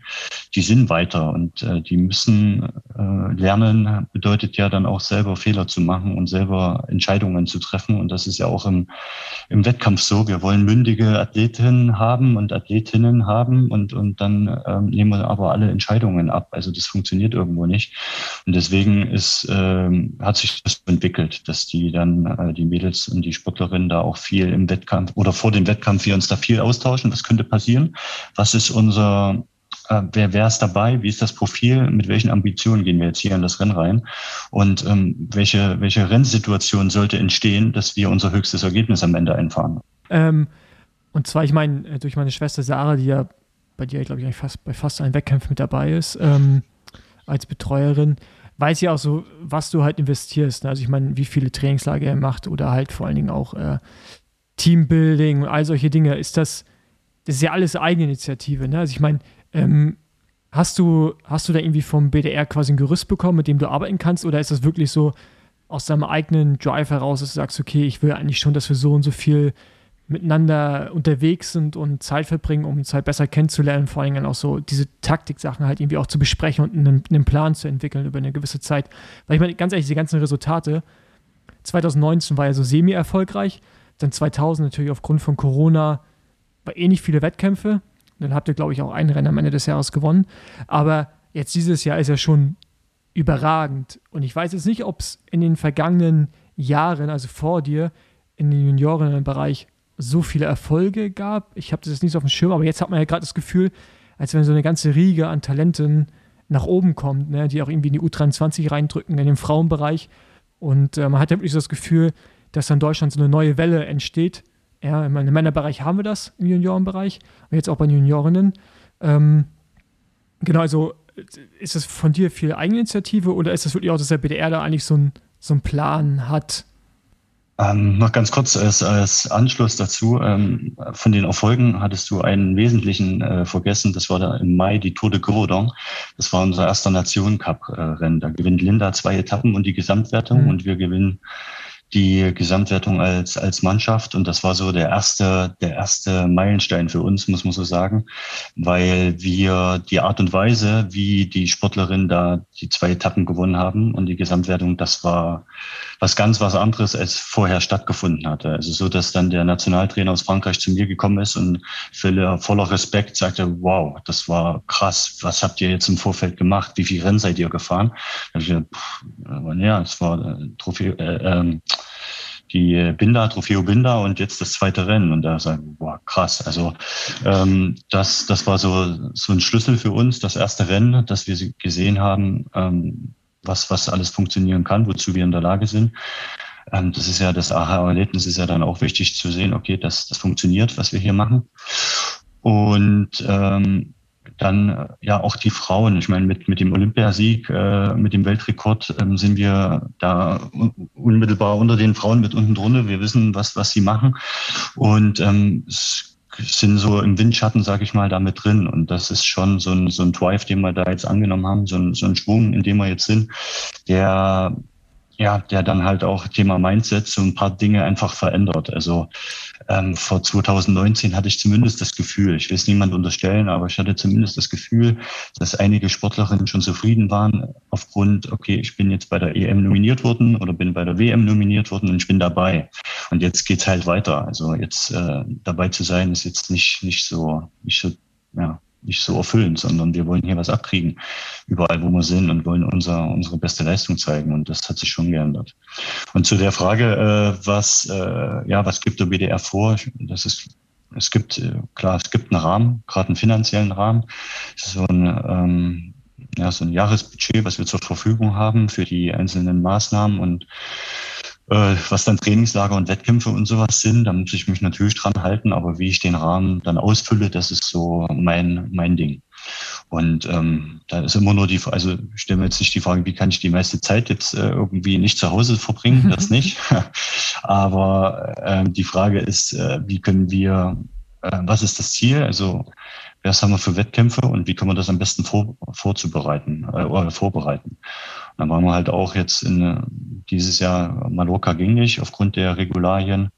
die sind weiter und äh, die müssen äh, lernen, bedeutet ja dann auch selber Fehler zu machen und selber Entscheidungen zu treffen. Und das ist ja auch im, im Wettkampf so. Wir wollen mündige Athletinnen haben und Athletinnen haben und, und dann ähm, nehmen wir aber alle Entscheidungen ab. Also das funktioniert irgendwo nicht. Und deswegen ist, ähm, hat sich das entwickelt, dass die dann äh, die Mädels und die Sportlerinnen da auch viel im Wettkampf oder vor dem Wettkampf wir uns da viel austauschen. Was könnte passieren? Was ist unser äh, wer wer ist dabei, wie ist das Profil, mit welchen Ambitionen gehen wir jetzt hier in das Rennen rein und ähm, welche, welche Rennsituation sollte entstehen, dass wir unser höchstes Ergebnis am Ende einfahren. Ähm, und zwar, ich meine, äh, durch meine Schwester Sarah, die ja bei dir, glaube ich, fast, bei fast allen Wettkämpfen mit dabei ist, ähm, als Betreuerin, weiß ja auch so, was du halt investierst. Ne? Also ich meine, wie viele Trainingslager er macht oder halt vor allen Dingen auch äh, Teambuilding und all solche Dinge. Ist das, das ist ja alles Eigeninitiative. Ne? Also ich meine, ähm, hast du, hast du da irgendwie vom BDR quasi ein Gerüst bekommen, mit dem du arbeiten kannst, oder ist das wirklich so aus deinem eigenen Drive heraus, dass du sagst, okay, ich will eigentlich schon, dass wir so und so viel miteinander unterwegs sind und Zeit verbringen, um uns halt besser kennenzulernen, vor allem dann auch so diese Taktik-Sachen halt irgendwie auch zu besprechen und einen, einen, Plan zu entwickeln über eine gewisse Zeit. Weil ich meine, ganz ehrlich, die ganzen Resultate, 2019 war ja so semi-erfolgreich, dann 2000 natürlich aufgrund von Corona war eh nicht viele Wettkämpfe, dann habt ihr, glaube ich, auch ein Rennen am Ende des Jahres gewonnen, aber jetzt dieses Jahr ist ja schon überragend. Und ich weiß jetzt nicht, ob es in den vergangenen Jahren, also vor dir, in den Juniorenbereich so viele Erfolge gab. Ich habe das jetzt nicht so auf dem Schirm, aber jetzt hat man ja gerade das Gefühl, als wenn so eine ganze Riege an Talenten nach oben kommt, ne, die auch irgendwie in die U23 reindrücken, in den Frauenbereich. Und äh, man hat ja wirklich so das Gefühl, dass in Deutschland so eine neue Welle entsteht. Ja, im Männerbereich haben wir das im Juniorenbereich und jetzt auch bei den Juniorinnen. Ähm, genau, also ist das von dir viel Eigeninitiative oder ist das wirklich auch, dass der BDR da eigentlich so, ein, so einen Plan hat, ähm, noch ganz kurz als, als Anschluss dazu. Ähm, von den Erfolgen hattest du einen wesentlichen äh, vergessen. Das war da im Mai die Tour de Gordon. Das war unser erster Nation Cup äh, Rennen. Da gewinnt Linda zwei Etappen und die Gesamtwertung mhm. und wir gewinnen die Gesamtwertung als, als Mannschaft. Und das war so der erste, der erste Meilenstein für uns, muss man so sagen, weil wir die Art und Weise, wie die Sportlerinnen da die zwei Etappen gewonnen haben und die Gesamtwertung, das war was ganz was anderes, als vorher stattgefunden hatte. Also so, dass dann der Nationaltrainer aus Frankreich zu mir gekommen ist und voller, Respekt sagte, wow, das war krass. Was habt ihr jetzt im Vorfeld gemacht? Wie viel Rennen seid ihr gefahren? Da ich gedacht, pff, ja, es war äh, Trophäe, äh, äh, die Binder, Trofeo Binder und jetzt das zweite Rennen. Und da sagen, boah, krass. Also ähm, das, das war so, so ein Schlüssel für uns, das erste Rennen, das wir gesehen haben, ähm, was, was alles funktionieren kann, wozu wir in der Lage sind. Ähm, das ist ja das Aha-Erlebnis ist ja dann auch wichtig zu sehen, okay, das, das funktioniert, was wir hier machen. Und ähm, dann ja auch die Frauen. Ich meine, mit, mit dem Olympiasieg, äh, mit dem Weltrekord ähm, sind wir da unmittelbar unter den Frauen mit unten drunter. Wir wissen, was, was sie machen. Und ähm, sind so im Windschatten, sage ich mal, da mit drin. Und das ist schon so ein, so ein Drive, den wir da jetzt angenommen haben, so ein, so ein Schwung, in dem wir jetzt sind, der ja, der dann halt auch Thema Mindset so ein paar Dinge einfach verändert. Also ähm, vor 2019 hatte ich zumindest das Gefühl, ich will es niemand unterstellen, aber ich hatte zumindest das Gefühl, dass einige Sportlerinnen schon zufrieden waren aufgrund, okay, ich bin jetzt bei der EM nominiert worden oder bin bei der WM nominiert worden und ich bin dabei. Und jetzt geht's halt weiter. Also jetzt äh, dabei zu sein, ist jetzt nicht, nicht so, nicht so, ja, nicht so erfüllend, sondern wir wollen hier was abkriegen, überall, wo wir sind und wollen unser, unsere beste Leistung zeigen. Und das hat sich schon geändert. Und zu der Frage, äh, was, äh, ja, was gibt der BDR vor? Das ist, es gibt, äh, klar, es gibt einen Rahmen, gerade einen finanziellen Rahmen. So ein, ähm, ja, so ein Jahresbudget, was wir zur Verfügung haben für die einzelnen Maßnahmen und was dann Trainingslager und Wettkämpfe und sowas sind, da muss ich mich natürlich dran halten, aber wie ich den Rahmen dann ausfülle, das ist so mein, mein Ding. Und ähm, da ist immer nur die, also ich stelle mir jetzt nicht die Frage, wie kann ich die meiste Zeit jetzt äh, irgendwie nicht zu Hause verbringen, das nicht. Aber äh, die Frage ist, äh, wie können wir, äh, was ist das Ziel? Also was haben wir für Wettkämpfe und wie können wir das am besten vor, vorzubereiten äh, oder vorbereiten? Und dann waren wir halt auch jetzt in äh, dieses Jahr Mallorca ging nicht aufgrund der Regularien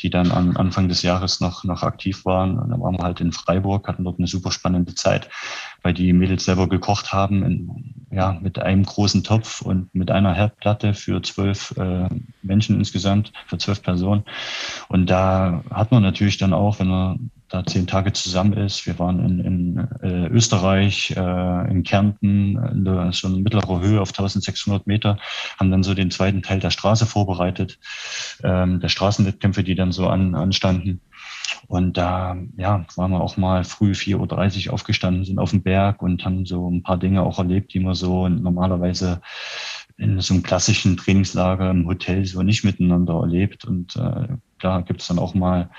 die dann am Anfang des Jahres noch, noch aktiv waren. Und dann waren wir halt in Freiburg, hatten dort eine super spannende Zeit, weil die Mädels selber gekocht haben, in, ja, mit einem großen Topf und mit einer Herdplatte für zwölf äh, Menschen insgesamt, für zwölf Personen. Und da hat man natürlich dann auch, wenn man da zehn Tage zusammen ist. Wir waren in, in äh, Österreich, äh, in Kärnten, in der, so eine mittlere Höhe auf 1600 Meter, haben dann so den zweiten Teil der Straße vorbereitet, ähm, der Straßenwettkämpfe, die dann so an, anstanden. Und da ja, waren wir auch mal früh 4.30 Uhr aufgestanden, sind auf dem Berg und haben so ein paar Dinge auch erlebt, die man so normalerweise in so einem klassischen Trainingslager im Hotel so nicht miteinander erlebt. Und äh, da gibt es dann auch mal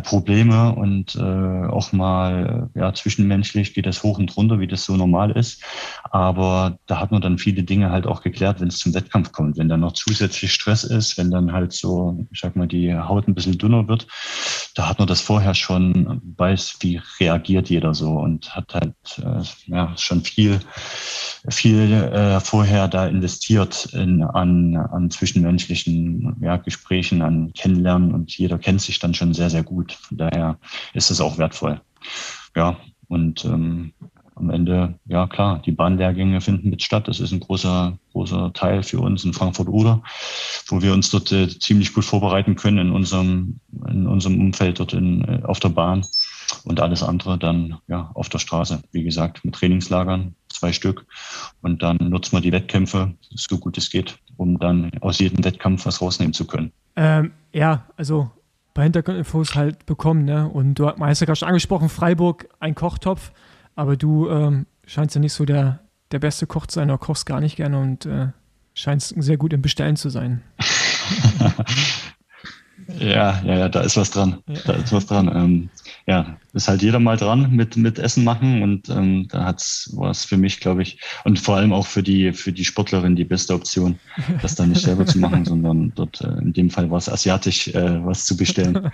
Probleme und äh, auch mal ja zwischenmenschlich geht das hoch und runter, wie das so normal ist. Aber da hat man dann viele Dinge halt auch geklärt, wenn es zum Wettkampf kommt. Wenn dann noch zusätzlich Stress ist, wenn dann halt so, ich sag mal, die Haut ein bisschen dünner wird, da hat man das vorher schon weiß, wie reagiert jeder so und hat halt äh, ja schon viel viel äh, vorher da investiert in, an, an zwischenmenschlichen ja, Gesprächen, an Kennenlernen und jeder kennt sich dann schon sehr, sehr gut. Von daher ist es auch wertvoll. Ja, und ähm, am Ende, ja klar, die Bahnlehrgänge finden mit statt. Das ist ein großer, großer Teil für uns in Frankfurt-Oder, wo wir uns dort äh, ziemlich gut vorbereiten können in unserem, in unserem Umfeld dort in, äh, auf der Bahn und alles andere dann ja auf der Straße. Wie gesagt, mit Trainingslagern, zwei Stück. Und dann nutzen wir die Wettkämpfe, so gut es geht, um dann aus jedem Wettkampf was rausnehmen zu können. Ähm, ja, also bei Hintergrundinfos halt bekommen. Ne? Und du hast ja gerade schon angesprochen, Freiburg, ein Kochtopf. Aber du ähm, scheinst ja nicht so der, der beste Koch zu sein oder kochst gar nicht gerne und äh, scheinst sehr gut im Bestellen zu sein. Ja, ja, ja, da ist was dran. Da ist was dran. Ähm, ja, ist halt jeder mal dran mit, mit Essen machen und ähm, da hat's was für mich, glaube ich, und vor allem auch für die, für die Sportlerin die beste Option, das dann nicht selber zu machen, sondern dort äh, in dem Fall was asiatisch äh, was zu bestellen.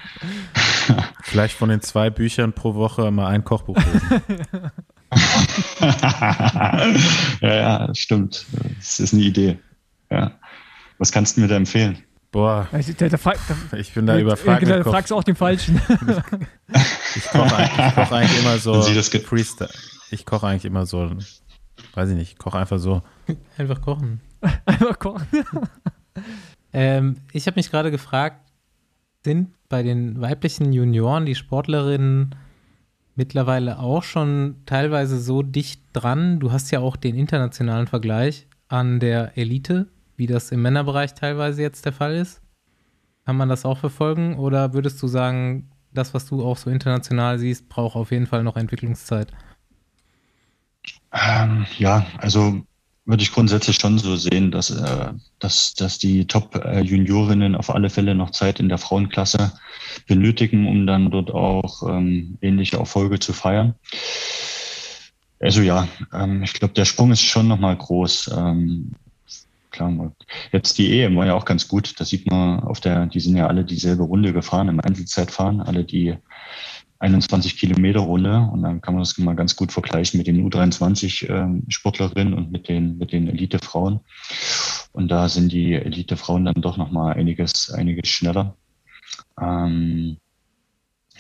Vielleicht von den zwei Büchern pro Woche mal ein Kochbuch lesen. ja, ja, stimmt. Das ist eine Idee. Ja. Was kannst du mir da empfehlen? Boah. Also, der, der, der, ich bin da überfragt. Genau, da fragst du auch den Falschen. ich koche eigentlich, koch eigentlich, immer so Freestyle. Ich koche eigentlich immer so, weiß ich nicht, ich koche einfach so. Einfach kochen. einfach kochen. ähm, ich habe mich gerade gefragt, sind bei den weiblichen Junioren die Sportlerinnen mittlerweile auch schon teilweise so dicht dran? Du hast ja auch den internationalen Vergleich an der Elite wie das im Männerbereich teilweise jetzt der Fall ist? Kann man das auch verfolgen? Oder würdest du sagen, das, was du auch so international siehst, braucht auf jeden Fall noch Entwicklungszeit? Ähm, ja, also würde ich grundsätzlich schon so sehen, dass, äh, dass, dass die Top-Juniorinnen auf alle Fälle noch Zeit in der Frauenklasse benötigen, um dann dort auch ähm, ähnliche Erfolge zu feiern. Also ja, ähm, ich glaube, der Sprung ist schon nochmal groß. Ähm, klar. Jetzt die EM war ja auch ganz gut. Da sieht man auf der, die sind ja alle dieselbe Runde gefahren, im Einzelzeitfahren, alle die 21 Kilometer Runde. Und dann kann man das mal ganz gut vergleichen mit den U23-Sportlerinnen ähm, und mit den, mit den Elite-Frauen. Und da sind die Elite-Frauen dann doch nochmal einiges, einiges schneller. Ähm,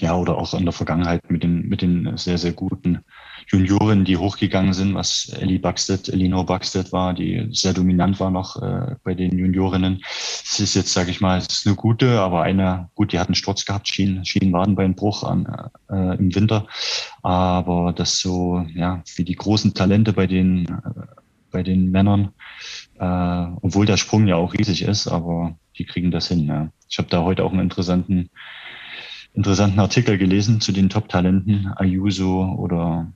ja, oder auch in der Vergangenheit mit den, mit den sehr, sehr guten Junioren, die hochgegangen sind, was Ellie Buxted, Elinor Buxted war, die sehr dominant war noch äh, bei den Juniorinnen. Es ist jetzt, sage ich mal, es ist eine gute, aber eine, gut, die hat einen Sturz gehabt, Schien, Schienenwadenbeinbruch an, äh, im Winter. Aber das so, ja, wie die großen Talente bei den, äh, bei den Männern, äh, obwohl der Sprung ja auch riesig ist, aber die kriegen das hin. Ja. Ich habe da heute auch einen interessanten interessanten Artikel gelesen zu den Top-Talenten, Ayuso oder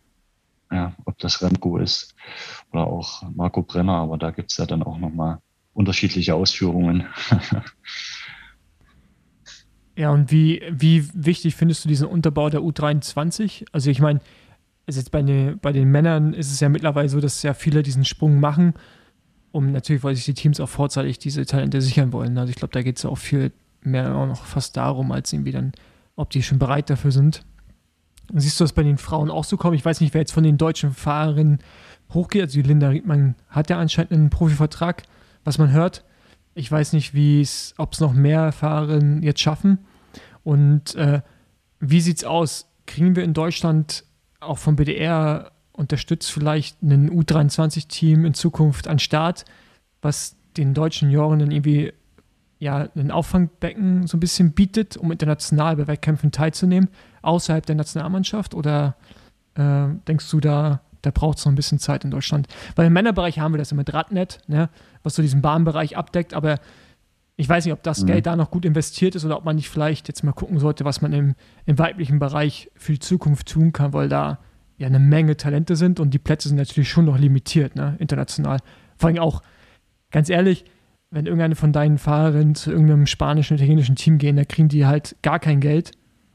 ja, ob das Remco ist oder auch Marco Brenner, aber da gibt es ja dann auch nochmal unterschiedliche Ausführungen. ja, und wie, wie wichtig findest du diesen Unterbau der U23? Also ich meine, also jetzt bei, den, bei den Männern ist es ja mittlerweile so, dass ja viele diesen Sprung machen, um natürlich, weil sich die Teams auch vorzeitig diese Talente sichern wollen. Also ich glaube, da geht es ja auch viel mehr auch noch fast darum, als irgendwie dann, ob die schon bereit dafür sind. Siehst du das bei den Frauen auch so kommen? Ich weiß nicht, wer jetzt von den deutschen Fahrerinnen hochgeht. Also die Linda Riedmann hat ja anscheinend einen Profivertrag, was man hört. Ich weiß nicht, ob es noch mehr Fahrerinnen jetzt schaffen. Und äh, wie sieht es aus? Kriegen wir in Deutschland auch vom BDR unterstützt vielleicht ein U23-Team in Zukunft an Start, was den deutschen Jungen irgendwie ja, ein Auffangbecken so ein bisschen bietet, um international bei Wettkämpfen teilzunehmen, außerhalb der Nationalmannschaft? Oder äh, denkst du, da, da braucht es noch ein bisschen Zeit in Deutschland? Weil im Männerbereich haben wir das mit Radnet, ne, was so diesen Bahnbereich abdeckt, aber ich weiß nicht, ob das mhm. Geld da noch gut investiert ist oder ob man nicht vielleicht jetzt mal gucken sollte, was man im, im weiblichen Bereich für die Zukunft tun kann, weil da ja eine Menge Talente sind und die Plätze sind natürlich schon noch limitiert, ne, international. Vor allem auch, ganz ehrlich, wenn irgendeine von deinen Fahrerinnen zu irgendeinem spanischen, italienischen Team gehen, da kriegen die halt gar kein Geld.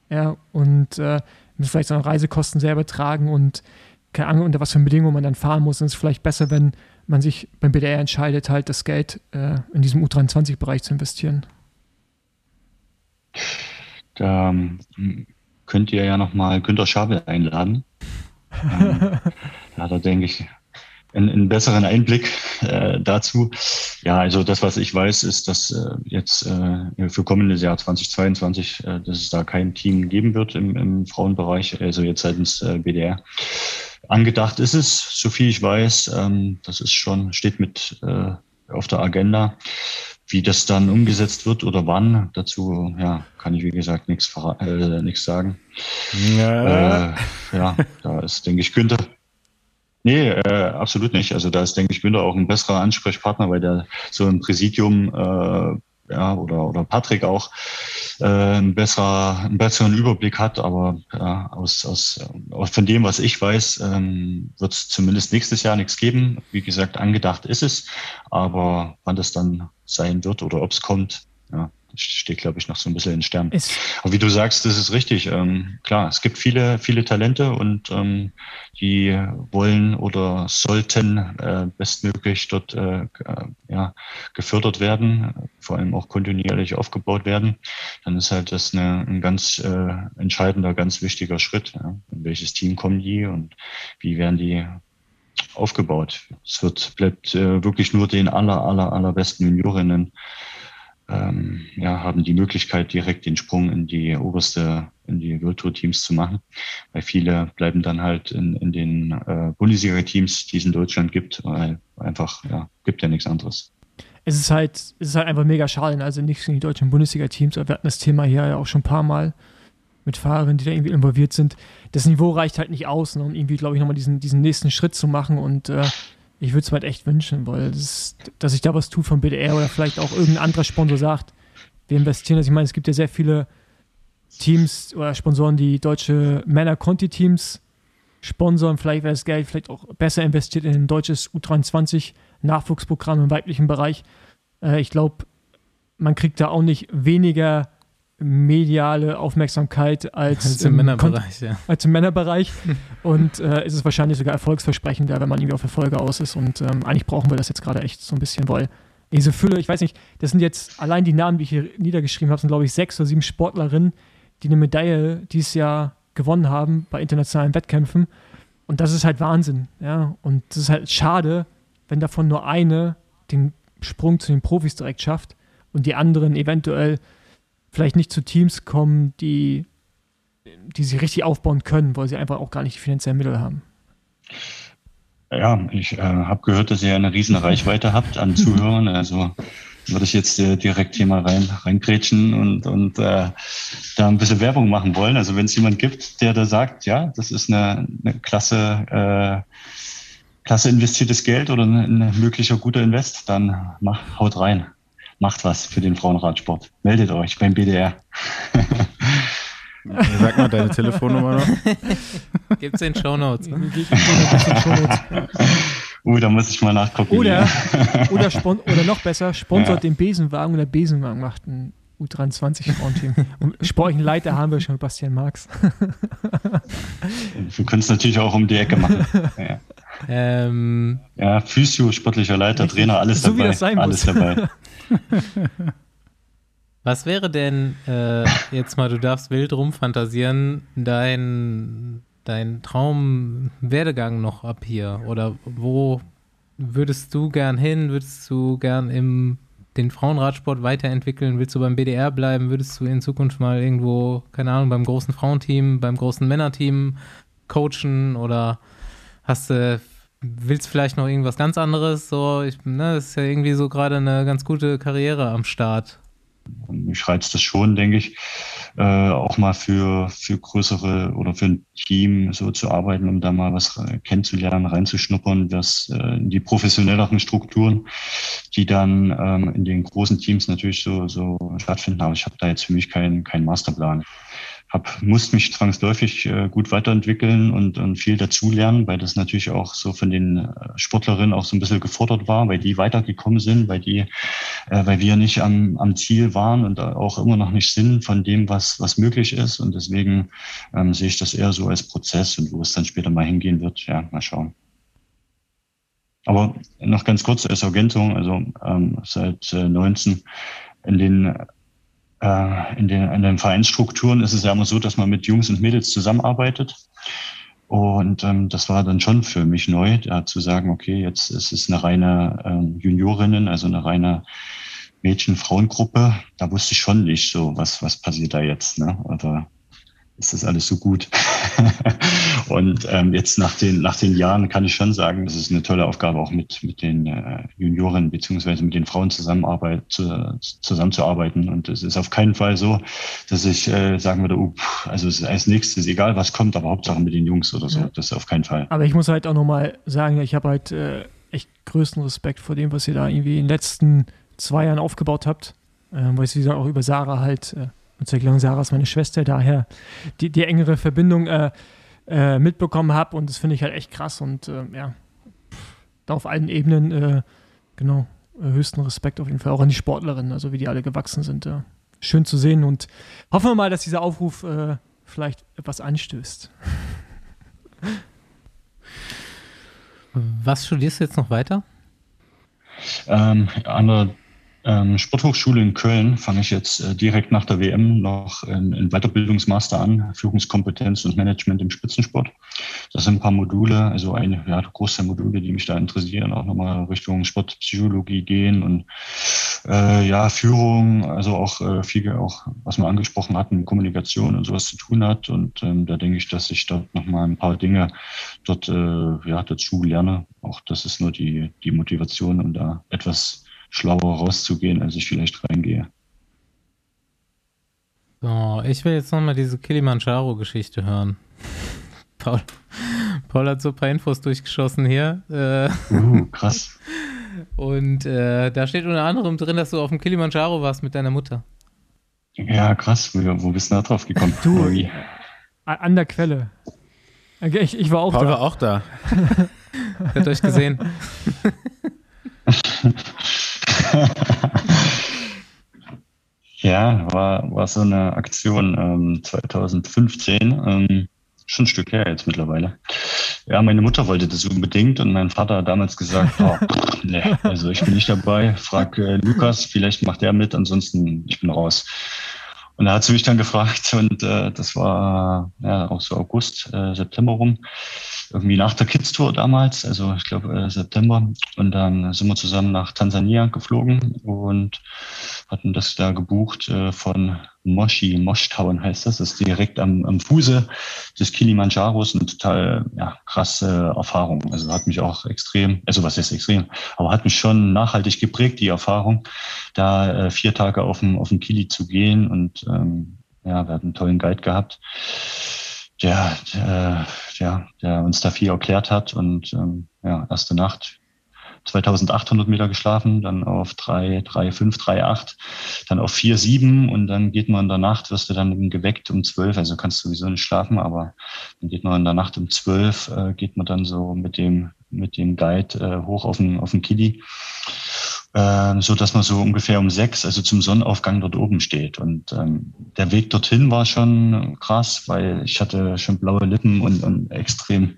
Ja, und äh, müssen vielleicht so Reisekosten selber tragen und keine Ahnung, unter was für Bedingungen man dann fahren muss. Und es ist vielleicht besser, wenn man sich beim BDR entscheidet, halt das Geld äh, in diesem U23-Bereich zu investieren. Da ähm, könnt ihr ja nochmal Günter Schabel einladen. ähm, ja, da denke ich, einen, einen besseren Einblick äh, dazu. Ja, also das, was ich weiß, ist, dass äh, jetzt äh, für kommendes Jahr 2022, äh, dass es da kein Team geben wird im, im Frauenbereich, also jetzt seitens äh, BDR. Angedacht ist es, so viel ich weiß, ähm, das ist schon, steht mit äh, auf der Agenda. Wie das dann umgesetzt wird oder wann, dazu ja, kann ich wie gesagt nichts äh, nichts sagen. Ja. Äh, ja, da ist, denke ich, Günther, Nee, äh, absolut nicht. Also da ist, denke ich, Günther auch ein besserer Ansprechpartner, weil der so im Präsidium äh, ja, oder, oder Patrick auch äh, ein besserer, einen besseren Überblick hat. Aber ja, aus, aus, aus von dem, was ich weiß, ähm, wird es zumindest nächstes Jahr nichts geben. Wie gesagt, angedacht ist es, aber wann das dann sein wird oder ob es kommt, ja, steht, glaube ich, noch so ein bisschen in den Sternen. Ist Aber wie du sagst, das ist richtig. Ähm, klar, es gibt viele, viele Talente und ähm, die wollen oder sollten äh, bestmöglich dort äh, ja, gefördert werden, vor allem auch kontinuierlich aufgebaut werden. Dann ist halt das eine, ein ganz äh, entscheidender, ganz wichtiger Schritt. Ja. In welches Team kommen die und wie werden die aufgebaut? Es wird, bleibt äh, wirklich nur den aller, aller, allerbesten Juniorinnen ähm, ja, haben die Möglichkeit, direkt den Sprung in die oberste, in die World Tour Teams zu machen. Weil viele bleiben dann halt in, in den äh, Bundesliga-Teams, die es in Deutschland gibt, weil einfach, ja, gibt ja nichts anderes. Es ist halt, es ist halt einfach mega schade, also nichts in die deutschen Bundesliga-Teams, aber wir hatten das Thema hier ja auch schon ein paar Mal mit Fahrern, die da irgendwie involviert sind. Das Niveau reicht halt nicht aus, ne, um irgendwie, glaube ich, nochmal diesen, diesen nächsten Schritt zu machen und äh, ich würde es mir halt echt wünschen, weil das, dass ich da was tue vom BDR oder vielleicht auch irgendein anderer Sponsor sagt, wir investieren. Also ich meine, es gibt ja sehr viele Teams oder Sponsoren, die deutsche Männer-Conti-Teams sponsern. Vielleicht wäre das Geld vielleicht auch besser investiert in ein deutsches U23-Nachwuchsprogramm im weiblichen Bereich. Äh, ich glaube, man kriegt da auch nicht weniger mediale Aufmerksamkeit als, als im, im Männerbereich. Ja. Als im Männerbereich. und äh, ist es wahrscheinlich sogar erfolgsversprechender, wenn man irgendwie auf Erfolge aus ist. Und ähm, eigentlich brauchen wir das jetzt gerade echt so ein bisschen, weil diese Fülle, ich weiß nicht, das sind jetzt allein die Namen, die ich hier niedergeschrieben habe, sind glaube ich sechs oder sieben Sportlerinnen, die eine Medaille dieses Jahr gewonnen haben bei internationalen Wettkämpfen. Und das ist halt Wahnsinn. Ja? Und das ist halt schade, wenn davon nur eine den Sprung zu den Profis direkt schafft und die anderen eventuell vielleicht nicht zu Teams kommen, die, die sie richtig aufbauen können, weil sie einfach auch gar nicht die finanziellen Mittel haben. Ja, ich äh, habe gehört, dass ihr eine riesen Reichweite habt an Zuhörern. Also würde ich jetzt äh, direkt hier mal rein, reingrätschen und, und äh, da ein bisschen Werbung machen wollen. Also wenn es jemand gibt, der da sagt, ja, das ist eine, eine klasse, äh, klasse investiertes Geld oder ein, ein möglicher guter Invest, dann mach, haut rein macht was für den Frauenradsport. Meldet euch beim BDR. Sag mal deine Telefonnummer noch. Gibt's in Shownotes. Ne? Uh, da muss ich mal nachgucken. Oder, oder, oder noch besser, sponsort ja. den Besenwagen und der Besenwagen macht einen U23 Frauenteam. Und sportlichen Leiter haben wir schon, Bastian Marx. wir können es natürlich auch um die Ecke machen. Ja, ähm, ja Physio, sportlicher Leiter, Trainer, alles so dabei. Wie das sein alles muss. dabei. Was wäre denn, äh, jetzt mal, du darfst wild rumfantasieren, dein, dein Traumwerdegang noch ab hier? Oder wo würdest du gern hin? Würdest du gern im den Frauenradsport weiterentwickeln? Willst du beim BDR bleiben? Würdest du in Zukunft mal irgendwo, keine Ahnung, beim großen Frauenteam, beim großen Männerteam coachen oder hast du, willst vielleicht noch irgendwas ganz anderes? So, ich, ne, das ist ja irgendwie so gerade eine ganz gute Karriere am Start. Mich reizt das schon, denke ich, äh, auch mal für, für größere oder für ein Team so zu arbeiten, um da mal was kennenzulernen, reinzuschnuppern, was äh, die professionelleren Strukturen, die dann ähm, in den großen Teams natürlich so, so stattfinden. Aber ich habe da jetzt für mich keinen keinen Masterplan hab, musste mich zwangsläufig äh, gut weiterentwickeln und, und viel dazulernen, weil das natürlich auch so von den äh, Sportlerinnen auch so ein bisschen gefordert war, weil die weitergekommen sind, weil die, äh, weil wir nicht am, am Ziel waren und auch immer noch nicht sind von dem, was, was möglich ist. Und deswegen ähm, sehe ich das eher so als Prozess und wo es dann später mal hingehen wird, ja, mal schauen. Aber noch ganz kurz als Ergänzung, also ähm, seit äh, 19 in den in, den, in den Vereinsstrukturen ist es ja immer so, dass man mit Jungs und Mädels zusammenarbeitet. Und ähm, das war dann schon für mich neu, da zu sagen, okay, jetzt ist es eine reine ähm, Juniorinnen, also eine reine Mädchen-Frauengruppe. Da wusste ich schon nicht so, was, was passiert da jetzt. Ne? Oder ist das alles so gut. und ähm, jetzt nach den, nach den Jahren kann ich schon sagen, das ist eine tolle Aufgabe, auch mit, mit den äh, Junioren beziehungsweise mit den Frauen zusammenarbeit, zu, zusammenzuarbeiten. Und es ist auf keinen Fall so, dass ich äh, sagen würde, uh, also es ist als nächstes egal, was kommt, aber Hauptsache mit den Jungs oder so. Ja. Das ist auf keinen Fall. Aber ich muss halt auch nochmal sagen, ich habe halt äh, echt größten Respekt vor dem, was ihr da irgendwie in den letzten zwei Jahren aufgebaut habt. Äh, weil ich wie auch über Sarah halt äh, und zur Erklärung, Sarah ist meine Schwester, daher die, die engere Verbindung äh, äh, mitbekommen habe und das finde ich halt echt krass und äh, ja, da auf allen Ebenen, äh, genau, höchsten Respekt auf jeden Fall auch an die Sportlerinnen, also wie die alle gewachsen sind. schön zu sehen und hoffen wir mal, dass dieser Aufruf äh, vielleicht etwas anstößt. Was studierst du jetzt noch weiter? Ähm, andere ähm, Sporthochschule in Köln fange ich jetzt äh, direkt nach der WM noch in, in Weiterbildungsmaster an, Führungskompetenz und Management im Spitzensport. Das sind ein paar Module, also eine ja, große Module, die mich da interessieren, auch nochmal Richtung Sportpsychologie gehen und äh, ja, Führung, also auch äh, viel, auch was wir angesprochen hatten, Kommunikation und sowas zu tun hat. Und ähm, da denke ich, dass ich dort nochmal ein paar Dinge dort äh, ja, dazu lerne. Auch das ist nur die, die Motivation, um da etwas schlauer rauszugehen, als ich vielleicht reingehe. So, ich will jetzt nochmal diese Kilimanjaro-Geschichte hören. Paul, Paul hat so ein paar Infos durchgeschossen hier. Äh, uh, krass. Und äh, da steht unter anderem drin, dass du auf dem Kilimanjaro warst mit deiner Mutter. Ja, krass. Wo, bist du da drauf gekommen? Du, an der Quelle. Ich, ich war auch Paul da. war auch da. Hat euch gesehen. ja, war, war so eine Aktion ähm, 2015, ähm, schon ein Stück her jetzt mittlerweile. Ja, meine Mutter wollte das unbedingt und mein Vater hat damals gesagt, oh, nee, also ich bin nicht dabei, frag äh, Lukas, vielleicht macht er mit, ansonsten ich bin raus. Und da hat sie mich dann gefragt und äh, das war ja auch so August, äh, September rum irgendwie nach der Kids-Tour damals, also ich glaube äh, September. Und dann sind wir zusammen nach Tansania geflogen und hatten das da gebucht äh, von Moshi, Moshtown heißt das. Das ist direkt am, am Fuße des Kilimanjaros eine total ja, krasse Erfahrung. Also hat mich auch extrem, also was ist extrem, aber hat mich schon nachhaltig geprägt, die Erfahrung, da äh, vier Tage auf dem, auf dem Kili zu gehen und ähm, ja, wir hatten einen tollen Guide gehabt der, der, ja, der uns da viel erklärt hat. Und ähm, ja, erste Nacht 2800 Meter geschlafen, dann auf 3, 3, 5, 3, 8, dann auf 4, 7 und dann geht man in der Nacht, wirst du dann geweckt um 12, also kannst du sowieso nicht schlafen, aber dann geht man in der Nacht um 12, äh, geht man dann so mit dem, mit dem Guide äh, hoch auf den, auf den Kiddy äh, so dass man so ungefähr um sechs, also zum Sonnenaufgang dort oben steht. Und ähm, der Weg dorthin war schon krass, weil ich hatte schon blaue Lippen und, und extrem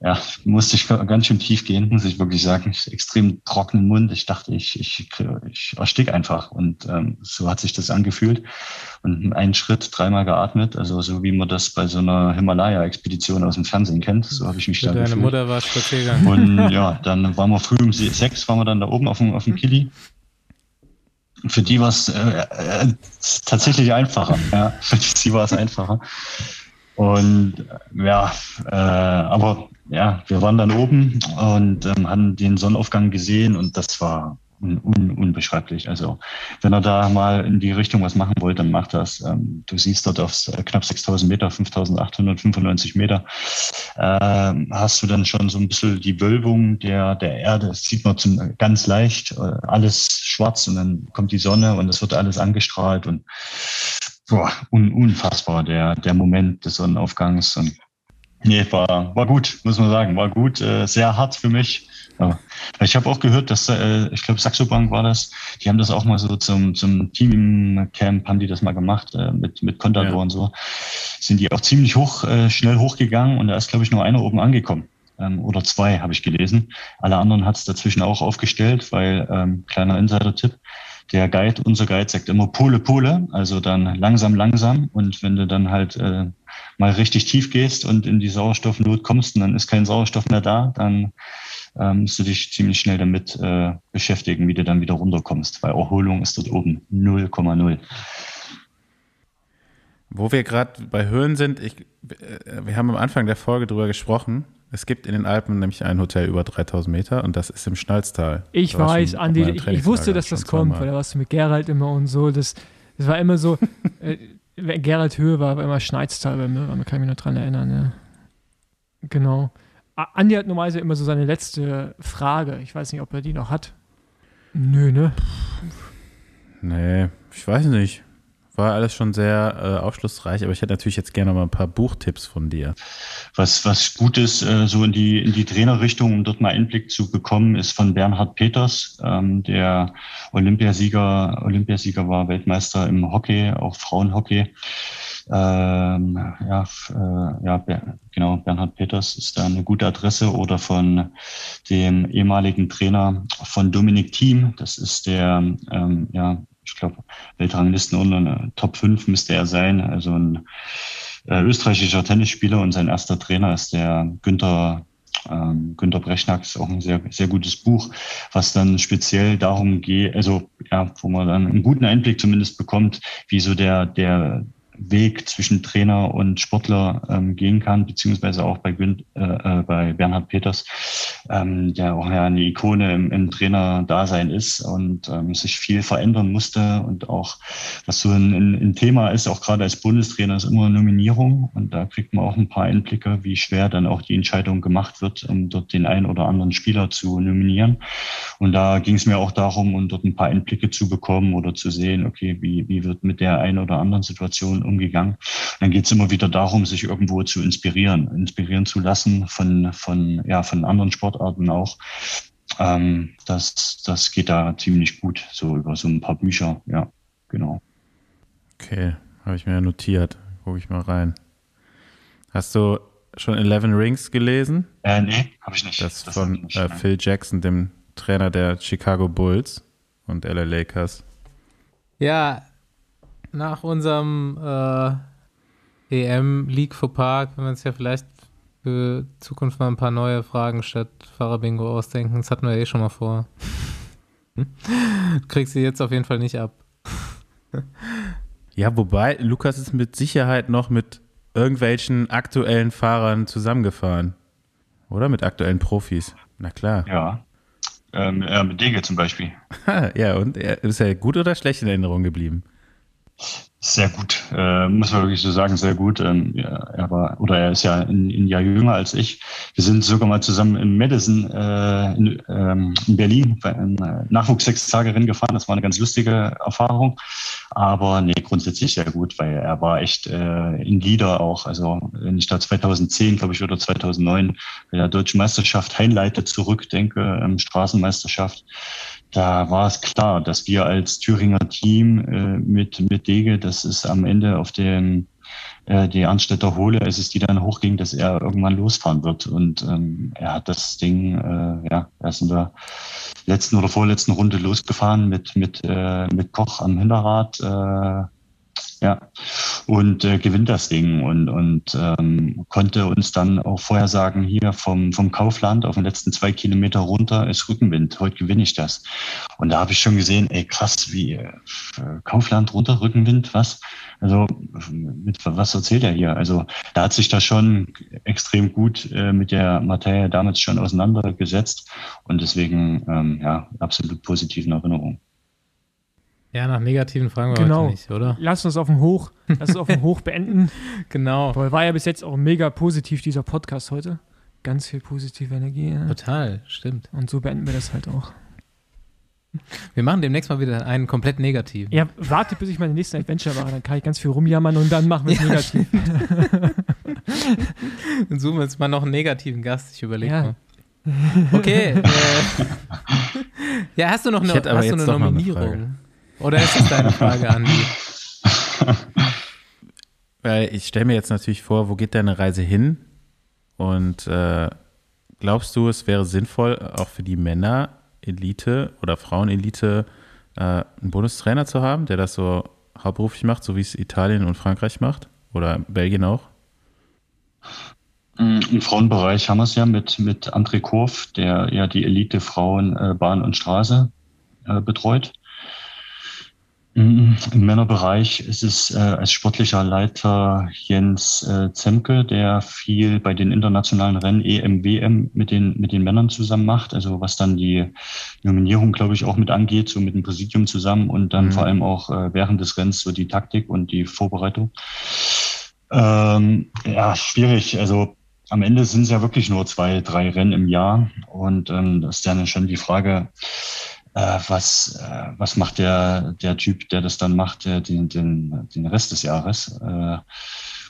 ja, musste ich ganz schön tief gehen, muss ich wirklich sagen. Extrem trockenen Mund. Ich dachte, ich, ich, ich erstick einfach. Und ähm, so hat sich das angefühlt. Und einen Schritt dreimal geatmet, also so wie man das bei so einer Himalaya-Expedition aus dem Fernsehen kennt. So habe ich mich Für da deine gefühlt. Mutter war Spaziergang. Und ja, dann waren wir früh um sechs, waren wir dann da oben auf dem, auf dem Kili. Für die war es äh, äh, tatsächlich einfacher. Ja, für sie war es einfacher. Und ja, äh, aber ja, wir waren dann oben und ähm, haben den Sonnenaufgang gesehen und das war un un unbeschreiblich. Also wenn er da mal in die Richtung was machen wollte, dann macht das. Ähm, du siehst dort auf äh, knapp 6000 Meter, 5895 Meter, äh, hast du dann schon so ein bisschen die Wölbung der, der Erde. Das sieht man zum, ganz leicht, äh, alles schwarz und dann kommt die Sonne und es wird alles angestrahlt und boah, un unfassbar, der, der Moment des Sonnenaufgangs und Nee, war, war gut, muss man sagen. War gut, äh, sehr hart für mich. Aber ich habe auch gehört, dass, äh, ich glaube, Saxo Bank war das, die haben das auch mal so zum, zum Teamcamp, haben die das mal gemacht, äh, mit, mit Contador Ja. und so. Sind die auch ziemlich hoch, äh, schnell hochgegangen und da ist, glaube ich, nur einer oben angekommen. Ähm, oder zwei, habe ich gelesen. Alle anderen hat es dazwischen auch aufgestellt, weil, ähm, kleiner Insider-Tipp, der Guide, unser Guide sagt immer Pole, Pole, also dann langsam, langsam. Und wenn du dann halt äh, mal richtig tief gehst und in die Sauerstoffnot kommst und dann ist kein Sauerstoff mehr da, dann ähm, musst du dich ziemlich schnell damit äh, beschäftigen, wie du dann wieder runterkommst, weil Erholung ist dort oben 0,0. Wo wir gerade bei Höhen sind, ich, äh, wir haben am Anfang der Folge drüber gesprochen. Es gibt in den Alpen nämlich ein Hotel über 3000 Meter und das ist im Schnalztal. Ich Da war weiß, Andi, ich, ich wusste, dass das kommt, weil da warst du mit Gerald immer und so. Das, das war immer so, äh, Gerald Höhe war, war immer Schneiztal bei mir, kann ich mich noch dran erinnern. Ja. Genau. Andi hat normalerweise immer so seine letzte Frage. Ich weiß nicht, ob er die noch hat. Nö, ne? Nee, ich weiß nicht. War alles schon sehr äh, aufschlussreich, aber ich hätte natürlich jetzt gerne mal ein paar Buchtipps von dir. Was, was gut ist, äh, so in die, in die Trainerrichtung, um dort mal Einblick zu bekommen, ist von Bernhard Peters, ähm, der Olympiasieger, Olympiasieger war, Weltmeister im Hockey, auch Frauenhockey. Ähm, ja, äh, ja, genau, Bernhard Peters ist da eine gute Adresse oder von dem ehemaligen Trainer von Dominik Thiem. Das ist der, ähm, ja, ich glaube, Weltranglisten unter Top 5 müsste er sein. Also ein äh, österreichischer Tennisspieler und sein erster Trainer ist der Günther, ähm, Günther Brechnack. Ist auch ein sehr, sehr gutes Buch, was dann speziell darum geht, also ja, wo man dann einen guten Einblick zumindest bekommt, wie so der, der Weg zwischen Trainer und Sportler ähm, gehen kann, beziehungsweise auch bei, Gün, äh, äh, bei Bernhard Peters, ähm, der auch ja eine Ikone im, im Trainer-Dasein ist und ähm, sich viel verändern musste und auch, was so ein, ein, ein Thema ist, auch gerade als Bundestrainer, ist immer Nominierung und da kriegt man auch ein paar Einblicke, wie schwer dann auch die Entscheidung gemacht wird, um dort den einen oder anderen Spieler zu nominieren. Und da ging es mir auch darum, um dort ein paar Einblicke zu bekommen oder zu sehen, okay, wie, wie wird mit der einen oder anderen Situation umgegangen. Dann geht es immer wieder darum, sich irgendwo zu inspirieren, inspirieren zu lassen von, von, ja, von anderen Sportarten auch. Ähm, das, das geht da ziemlich gut, so über so ein paar Bücher, ja, genau. Okay, habe ich mir notiert. Gucke ich mal rein. Hast du schon Eleven Rings gelesen? Äh, nee, habe ich nicht. Das, Das von ich nicht, äh. Phil Jackson, dem Trainer der Chicago Bulls und LA Lakers. Ja, nach unserem äh, EM League for Park, wenn wir uns ja vielleicht für Zukunft mal ein paar neue Fragen statt Fahrerbingo ausdenken. Das hatten wir eh schon mal vor. Kriegst sie jetzt auf jeden Fall nicht ab. Ja, wobei, Lukas ist mit Sicherheit noch mit irgendwelchen aktuellen Fahrern zusammengefahren. Oder mit aktuellen Profis. Na klar. Ja. Ähm, äh, mit Dege zum Beispiel. ja, und er ist er gut oder schlecht in Erinnerung geblieben? Sehr gut, äh, muss man wirklich so sagen, sehr gut. Ähm, ja, er war, oder er ist ja ein, ein Jahr jünger als ich. Wir sind sogar mal zusammen im Madison äh, in, ähm, in Berlin bei einem äh, Nachwuchs-Sechstagerennen gefahren. Das war eine ganz lustige Erfahrung. Aber nee, grundsätzlich sehr gut, weil er war echt äh, in Leader auch. Also wenn ich da 2010, glaube ich, oder 2009 bei der Deutschen Meisterschaft Heinleite zurückdenke, ähm, Straßenmeisterschaft, da war es klar, dass wir als Thüringer Team äh, mit, mit Dege, das ist am Ende auf dem äh, die Arnstädter Hohle, als es die dann hochging, dass er irgendwann losfahren wird. Und ähm, er hat das Ding, äh, ja, er ist in der letzten oder vorletzten Runde losgefahren mit, mit, äh, mit Koch am Hinterrad. Ja, und äh, gewinnt das Ding und, und ähm, konnte uns dann auch vorher sagen, hier vom, vom Kaufland auf den letzten zwei Kilometer runter ist Rückenwind, heute gewinne ich das. Und da habe ich schon gesehen, ey krass, wie äh, Kaufland runter, Rückenwind, was? Also mit was erzählt er hier? Also da hat sich da schon extrem gut äh, mit der Materie damals schon auseinandergesetzt und deswegen ähm, ja absolut positiven Erinnerungen. Ja, nach negativen fragen wir Genau. heute nicht, oder? Lass uns auf dem Hoch, lass uns auf dem Hoch beenden. Genau. Weil war ja bis jetzt auch mega positiv, dieser Podcast heute. Ganz viel positive Energie. Ja. Total, stimmt. Und so beenden wir das halt auch. Wir machen demnächst mal wieder einen komplett negativen. Ja, warte, bis ich meine nächsten Adventure mache, dann kann ich ganz viel rumjammern und dann machen wir es Ja, negativ. Dann suchen wir uns mal noch einen negativen Gast. Ich überlege Ja. mal. Okay. äh, ja, hast du noch eine, hast du eine eine Nominierung? Frage. Oder ist es deine Frage, Andi? Weil ich stelle mir jetzt natürlich vor, wo geht deine Reise hin? Und äh, glaubst du, es wäre sinnvoll, auch für die Männer-Elite oder Frauen-Elite äh, einen Bundestrainer zu haben, der das so hauptberuflich macht, so wie es Italien und Frankreich macht? Oder Belgien auch? Mm, Im Frauenbereich haben wir es ja mit, mit André Kurf, der ja die Elite Frauen äh, Bahn und Straße äh, betreut. Im Männerbereich ist es äh, als sportlicher Leiter Jens äh, Zemke, der viel bei den internationalen Rennen EM, WM mit den, mit den Männern zusammen macht. Also was dann die Nominierung, glaube ich, auch mit angeht, so mit dem Präsidium zusammen und dann Mhm. vor allem auch äh, während des Rennens so die Taktik und die Vorbereitung. Ähm, ja, schwierig. Also am Ende sind es ja wirklich nur zwei, drei Rennen im Jahr. Und ähm, das ist dann schon die Frage, äh, was, äh, was macht der, der Typ, der das dann macht, der, den, den, den Rest des Jahres? Äh,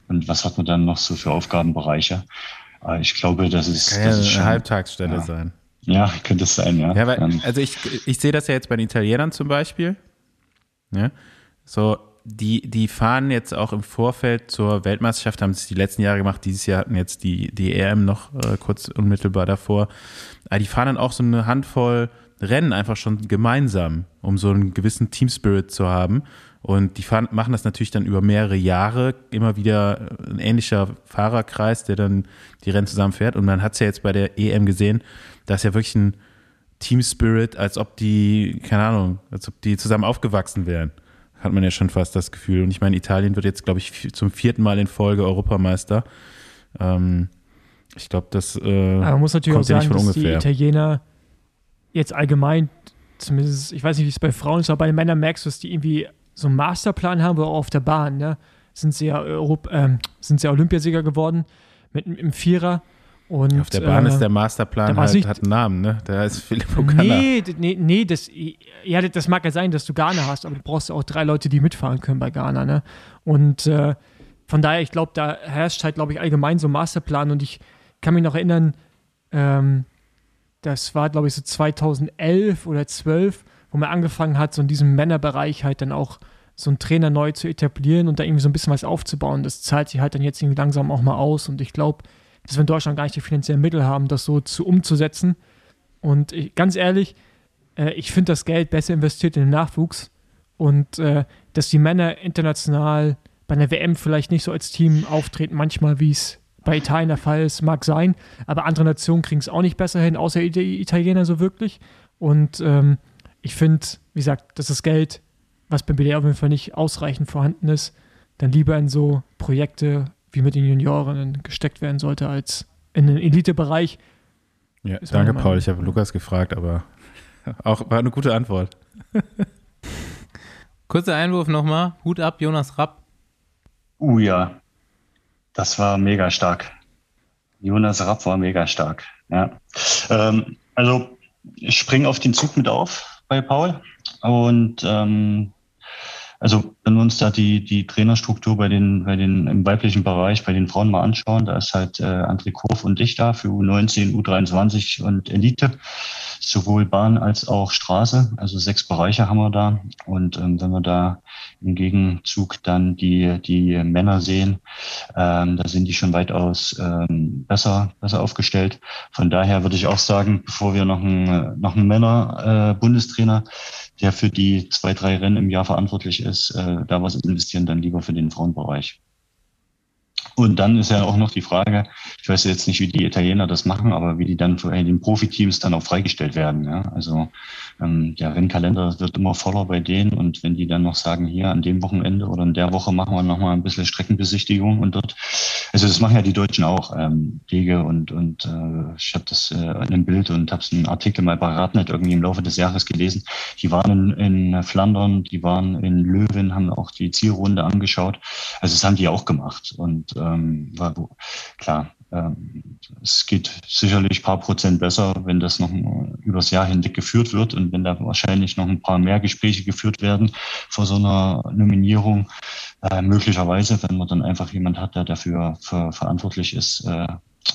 und was hat man dann noch so für Aufgabenbereiche? Äh, ich glaube, das ist, Kann ja das ist eine schon, Halbtagsstelle ja. sein. ja, könnte es sein, ja. Ja, weil, Ähm, also ich, ich sehe das ja jetzt bei den Italienern zum Beispiel. Ja, so, die, die fahren jetzt auch im Vorfeld zur Weltmeisterschaft, haben es die letzten Jahre gemacht. Dieses Jahr hatten jetzt die, die EM noch äh, kurz unmittelbar davor. Aber die fahren dann auch so eine Handvoll Rennen einfach schon gemeinsam, um so einen gewissen Team-Spirit zu haben. Und die fahren, machen das natürlich dann über mehrere Jahre, immer wieder ein ähnlicher Fahrerkreis, der dann die Rennen zusammenfährt. Und man hat es ja jetzt bei der EM gesehen, da ist ja wirklich ein Team Spirit, als ob die, keine Ahnung, als ob die zusammen aufgewachsen wären. Hat man ja schon fast das Gefühl. Und ich meine, Italien wird jetzt, glaube ich, zum vierten Mal in Folge Europameister. Ähm, ich glaube, das äh, Aber man muss natürlich kommt auch ja nicht sagen, von dass die. Italiener jetzt allgemein, zumindest, ich weiß nicht, wie es bei Frauen ist, aber bei den Männern merkst du, dass die irgendwie so einen Masterplan haben, aber auch auf der Bahn, ne? Sind sie ja, Europ ähm, sind sie ja Olympiasieger geworden mit im Vierer. Und, Auf der Bahn äh, ist der da Masterplan war's halt, nicht- hat einen Namen, ne? Der heißt Filippo Ganna. Nee, nee, nee, das, ja, das mag ja sein, dass du Ghana hast, aber du brauchst auch drei Leute, die mitfahren können bei Ghana, ne? Und äh, von daher, ich glaube, da herrscht halt, glaube ich, allgemein so ein Masterplan und ich kann mich noch erinnern, ähm, das war, glaube ich, so 2011 oder 12, wo man angefangen hat, so in diesem Männerbereich halt dann auch so einen Trainer neu zu etablieren und da irgendwie so ein bisschen was aufzubauen. Das zahlt sich halt dann jetzt irgendwie langsam auch mal aus und ich glaube, dass wir in Deutschland gar nicht die finanziellen Mittel haben, das so zu umzusetzen. Und ich, ganz ehrlich, äh, ich finde das Geld besser investiert in den Nachwuchs und äh, dass die Männer international bei einer WM vielleicht nicht so als Team auftreten, manchmal wie es bei Italien der Fall ist, mag sein, aber andere Nationen kriegen es auch nicht besser hin, außer die Italiener so wirklich. Und ähm, ich finde, wie gesagt, dass das Geld, was beim BDR auf jeden Fall nicht ausreichend vorhanden ist, dann lieber in so Projekte wie mit den Juniorinnen gesteckt werden sollte, als in den Elitebereich. Ja, Ist danke, Paul. Ich habe Lukas gefragt, aber auch war eine gute Antwort. Kurzer Einwurf nochmal. Hut ab, Jonas Rapp. Uh ja, das war mega stark. Jonas Rapp war mega stark. Ja. Ähm, also ich springe auf den Zug mit auf bei Paul und ähm, also wenn wir uns da die, die Trainerstruktur bei den, bei den, im weiblichen Bereich bei den Frauen mal anschauen, da ist halt äh, André Kurf und ich da für U19, U23 und Elite, sowohl Bahn als auch Straße. Also sechs Bereiche haben wir da. Und ähm, wenn wir da im Gegenzug dann die, die Männer sehen, ähm, da sind die schon weitaus ähm, besser, besser aufgestellt. Von daher würde ich auch sagen, bevor wir noch einen, noch einen Männer-Bundestrainer äh, der für die zwei, drei Rennen im Jahr verantwortlich ist, äh, da was investieren, dann lieber für den Frauenbereich. Und dann ist ja auch noch die Frage, ich weiß jetzt nicht, wie die Italiener das machen, aber wie die dann für den Profiteams dann auch freigestellt werden. Ja? Also ähm, der Rennkalender wird immer voller bei denen und wenn die dann noch sagen, hier an dem Wochenende oder in der Woche machen wir nochmal ein bisschen Streckenbesichtigung und dort, also das machen ja die Deutschen auch, ähm, Wege und, und äh, ich habe das äh, in einem Bild und habe einen Artikel mal bei Radnet irgendwie im Laufe des Jahres gelesen. Die waren in, in Flandern, die waren in Löwen, haben auch die Zielrunde angeschaut. Also das haben die auch gemacht und ähm, war, klar, ähm, es geht sicherlich ein paar Prozent besser, wenn das noch übers Jahr hinweg geführt wird und wenn da wahrscheinlich noch ein paar mehr Gespräche geführt werden vor so einer Nominierung. Äh, möglicherweise, wenn man dann einfach jemand hat, der dafür für, verantwortlich ist. Äh,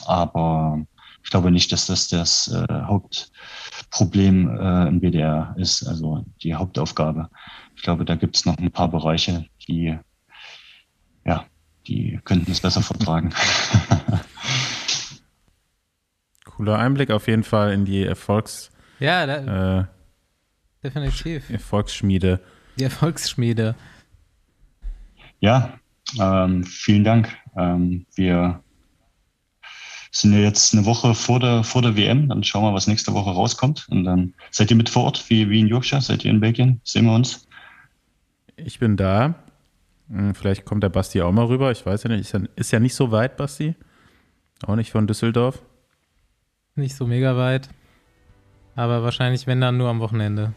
aber ich glaube nicht, dass das das äh, Hauptproblem äh, im BDR ist, also die Hauptaufgabe. Ich glaube, da gibt es noch ein paar Bereiche, die die könnten es besser vertragen. Cooler Einblick auf jeden Fall in die Erfolgs. Ja, da, äh, definitiv. Erfolgsschmiede. Die Erfolgsschmiede. Ja, ähm, vielen Dank. Ähm, wir sind ja jetzt eine Woche vor der, vor der WM. Dann schauen wir, was nächste Woche rauskommt. Und dann seid ihr mit vor Ort, wie, wie in Yorkshire? Seid ihr in Belgien? Sehen wir uns? Ich bin da. Hm, Vielleicht kommt der Basti auch mal rüber. Ich weiß ja nicht. Ist ja, ist ja nicht so weit, Basti. Auch nicht von Düsseldorf. Nicht so mega weit. Aber wahrscheinlich, wenn dann nur am Wochenende.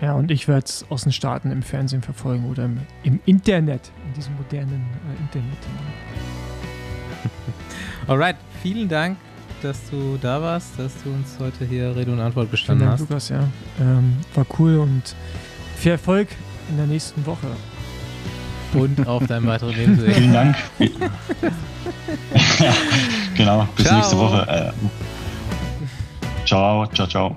Ja, und ich werde es aus den Staaten im Fernsehen verfolgen oder im, im Internet, in diesem modernen äh, Internet. Alright, vielen Dank, dass du da warst, dass du uns heute hier Rede und Antwort Vielen gestanden Dank, hast. Lukas, ja. Ähm, war cool und viel Erfolg in der nächsten Woche. Und auf deinem weiteren Lebensweg. Vielen Dank. genau, bis Ciao. nächste Woche. Äh, ciao, ciao, ciao.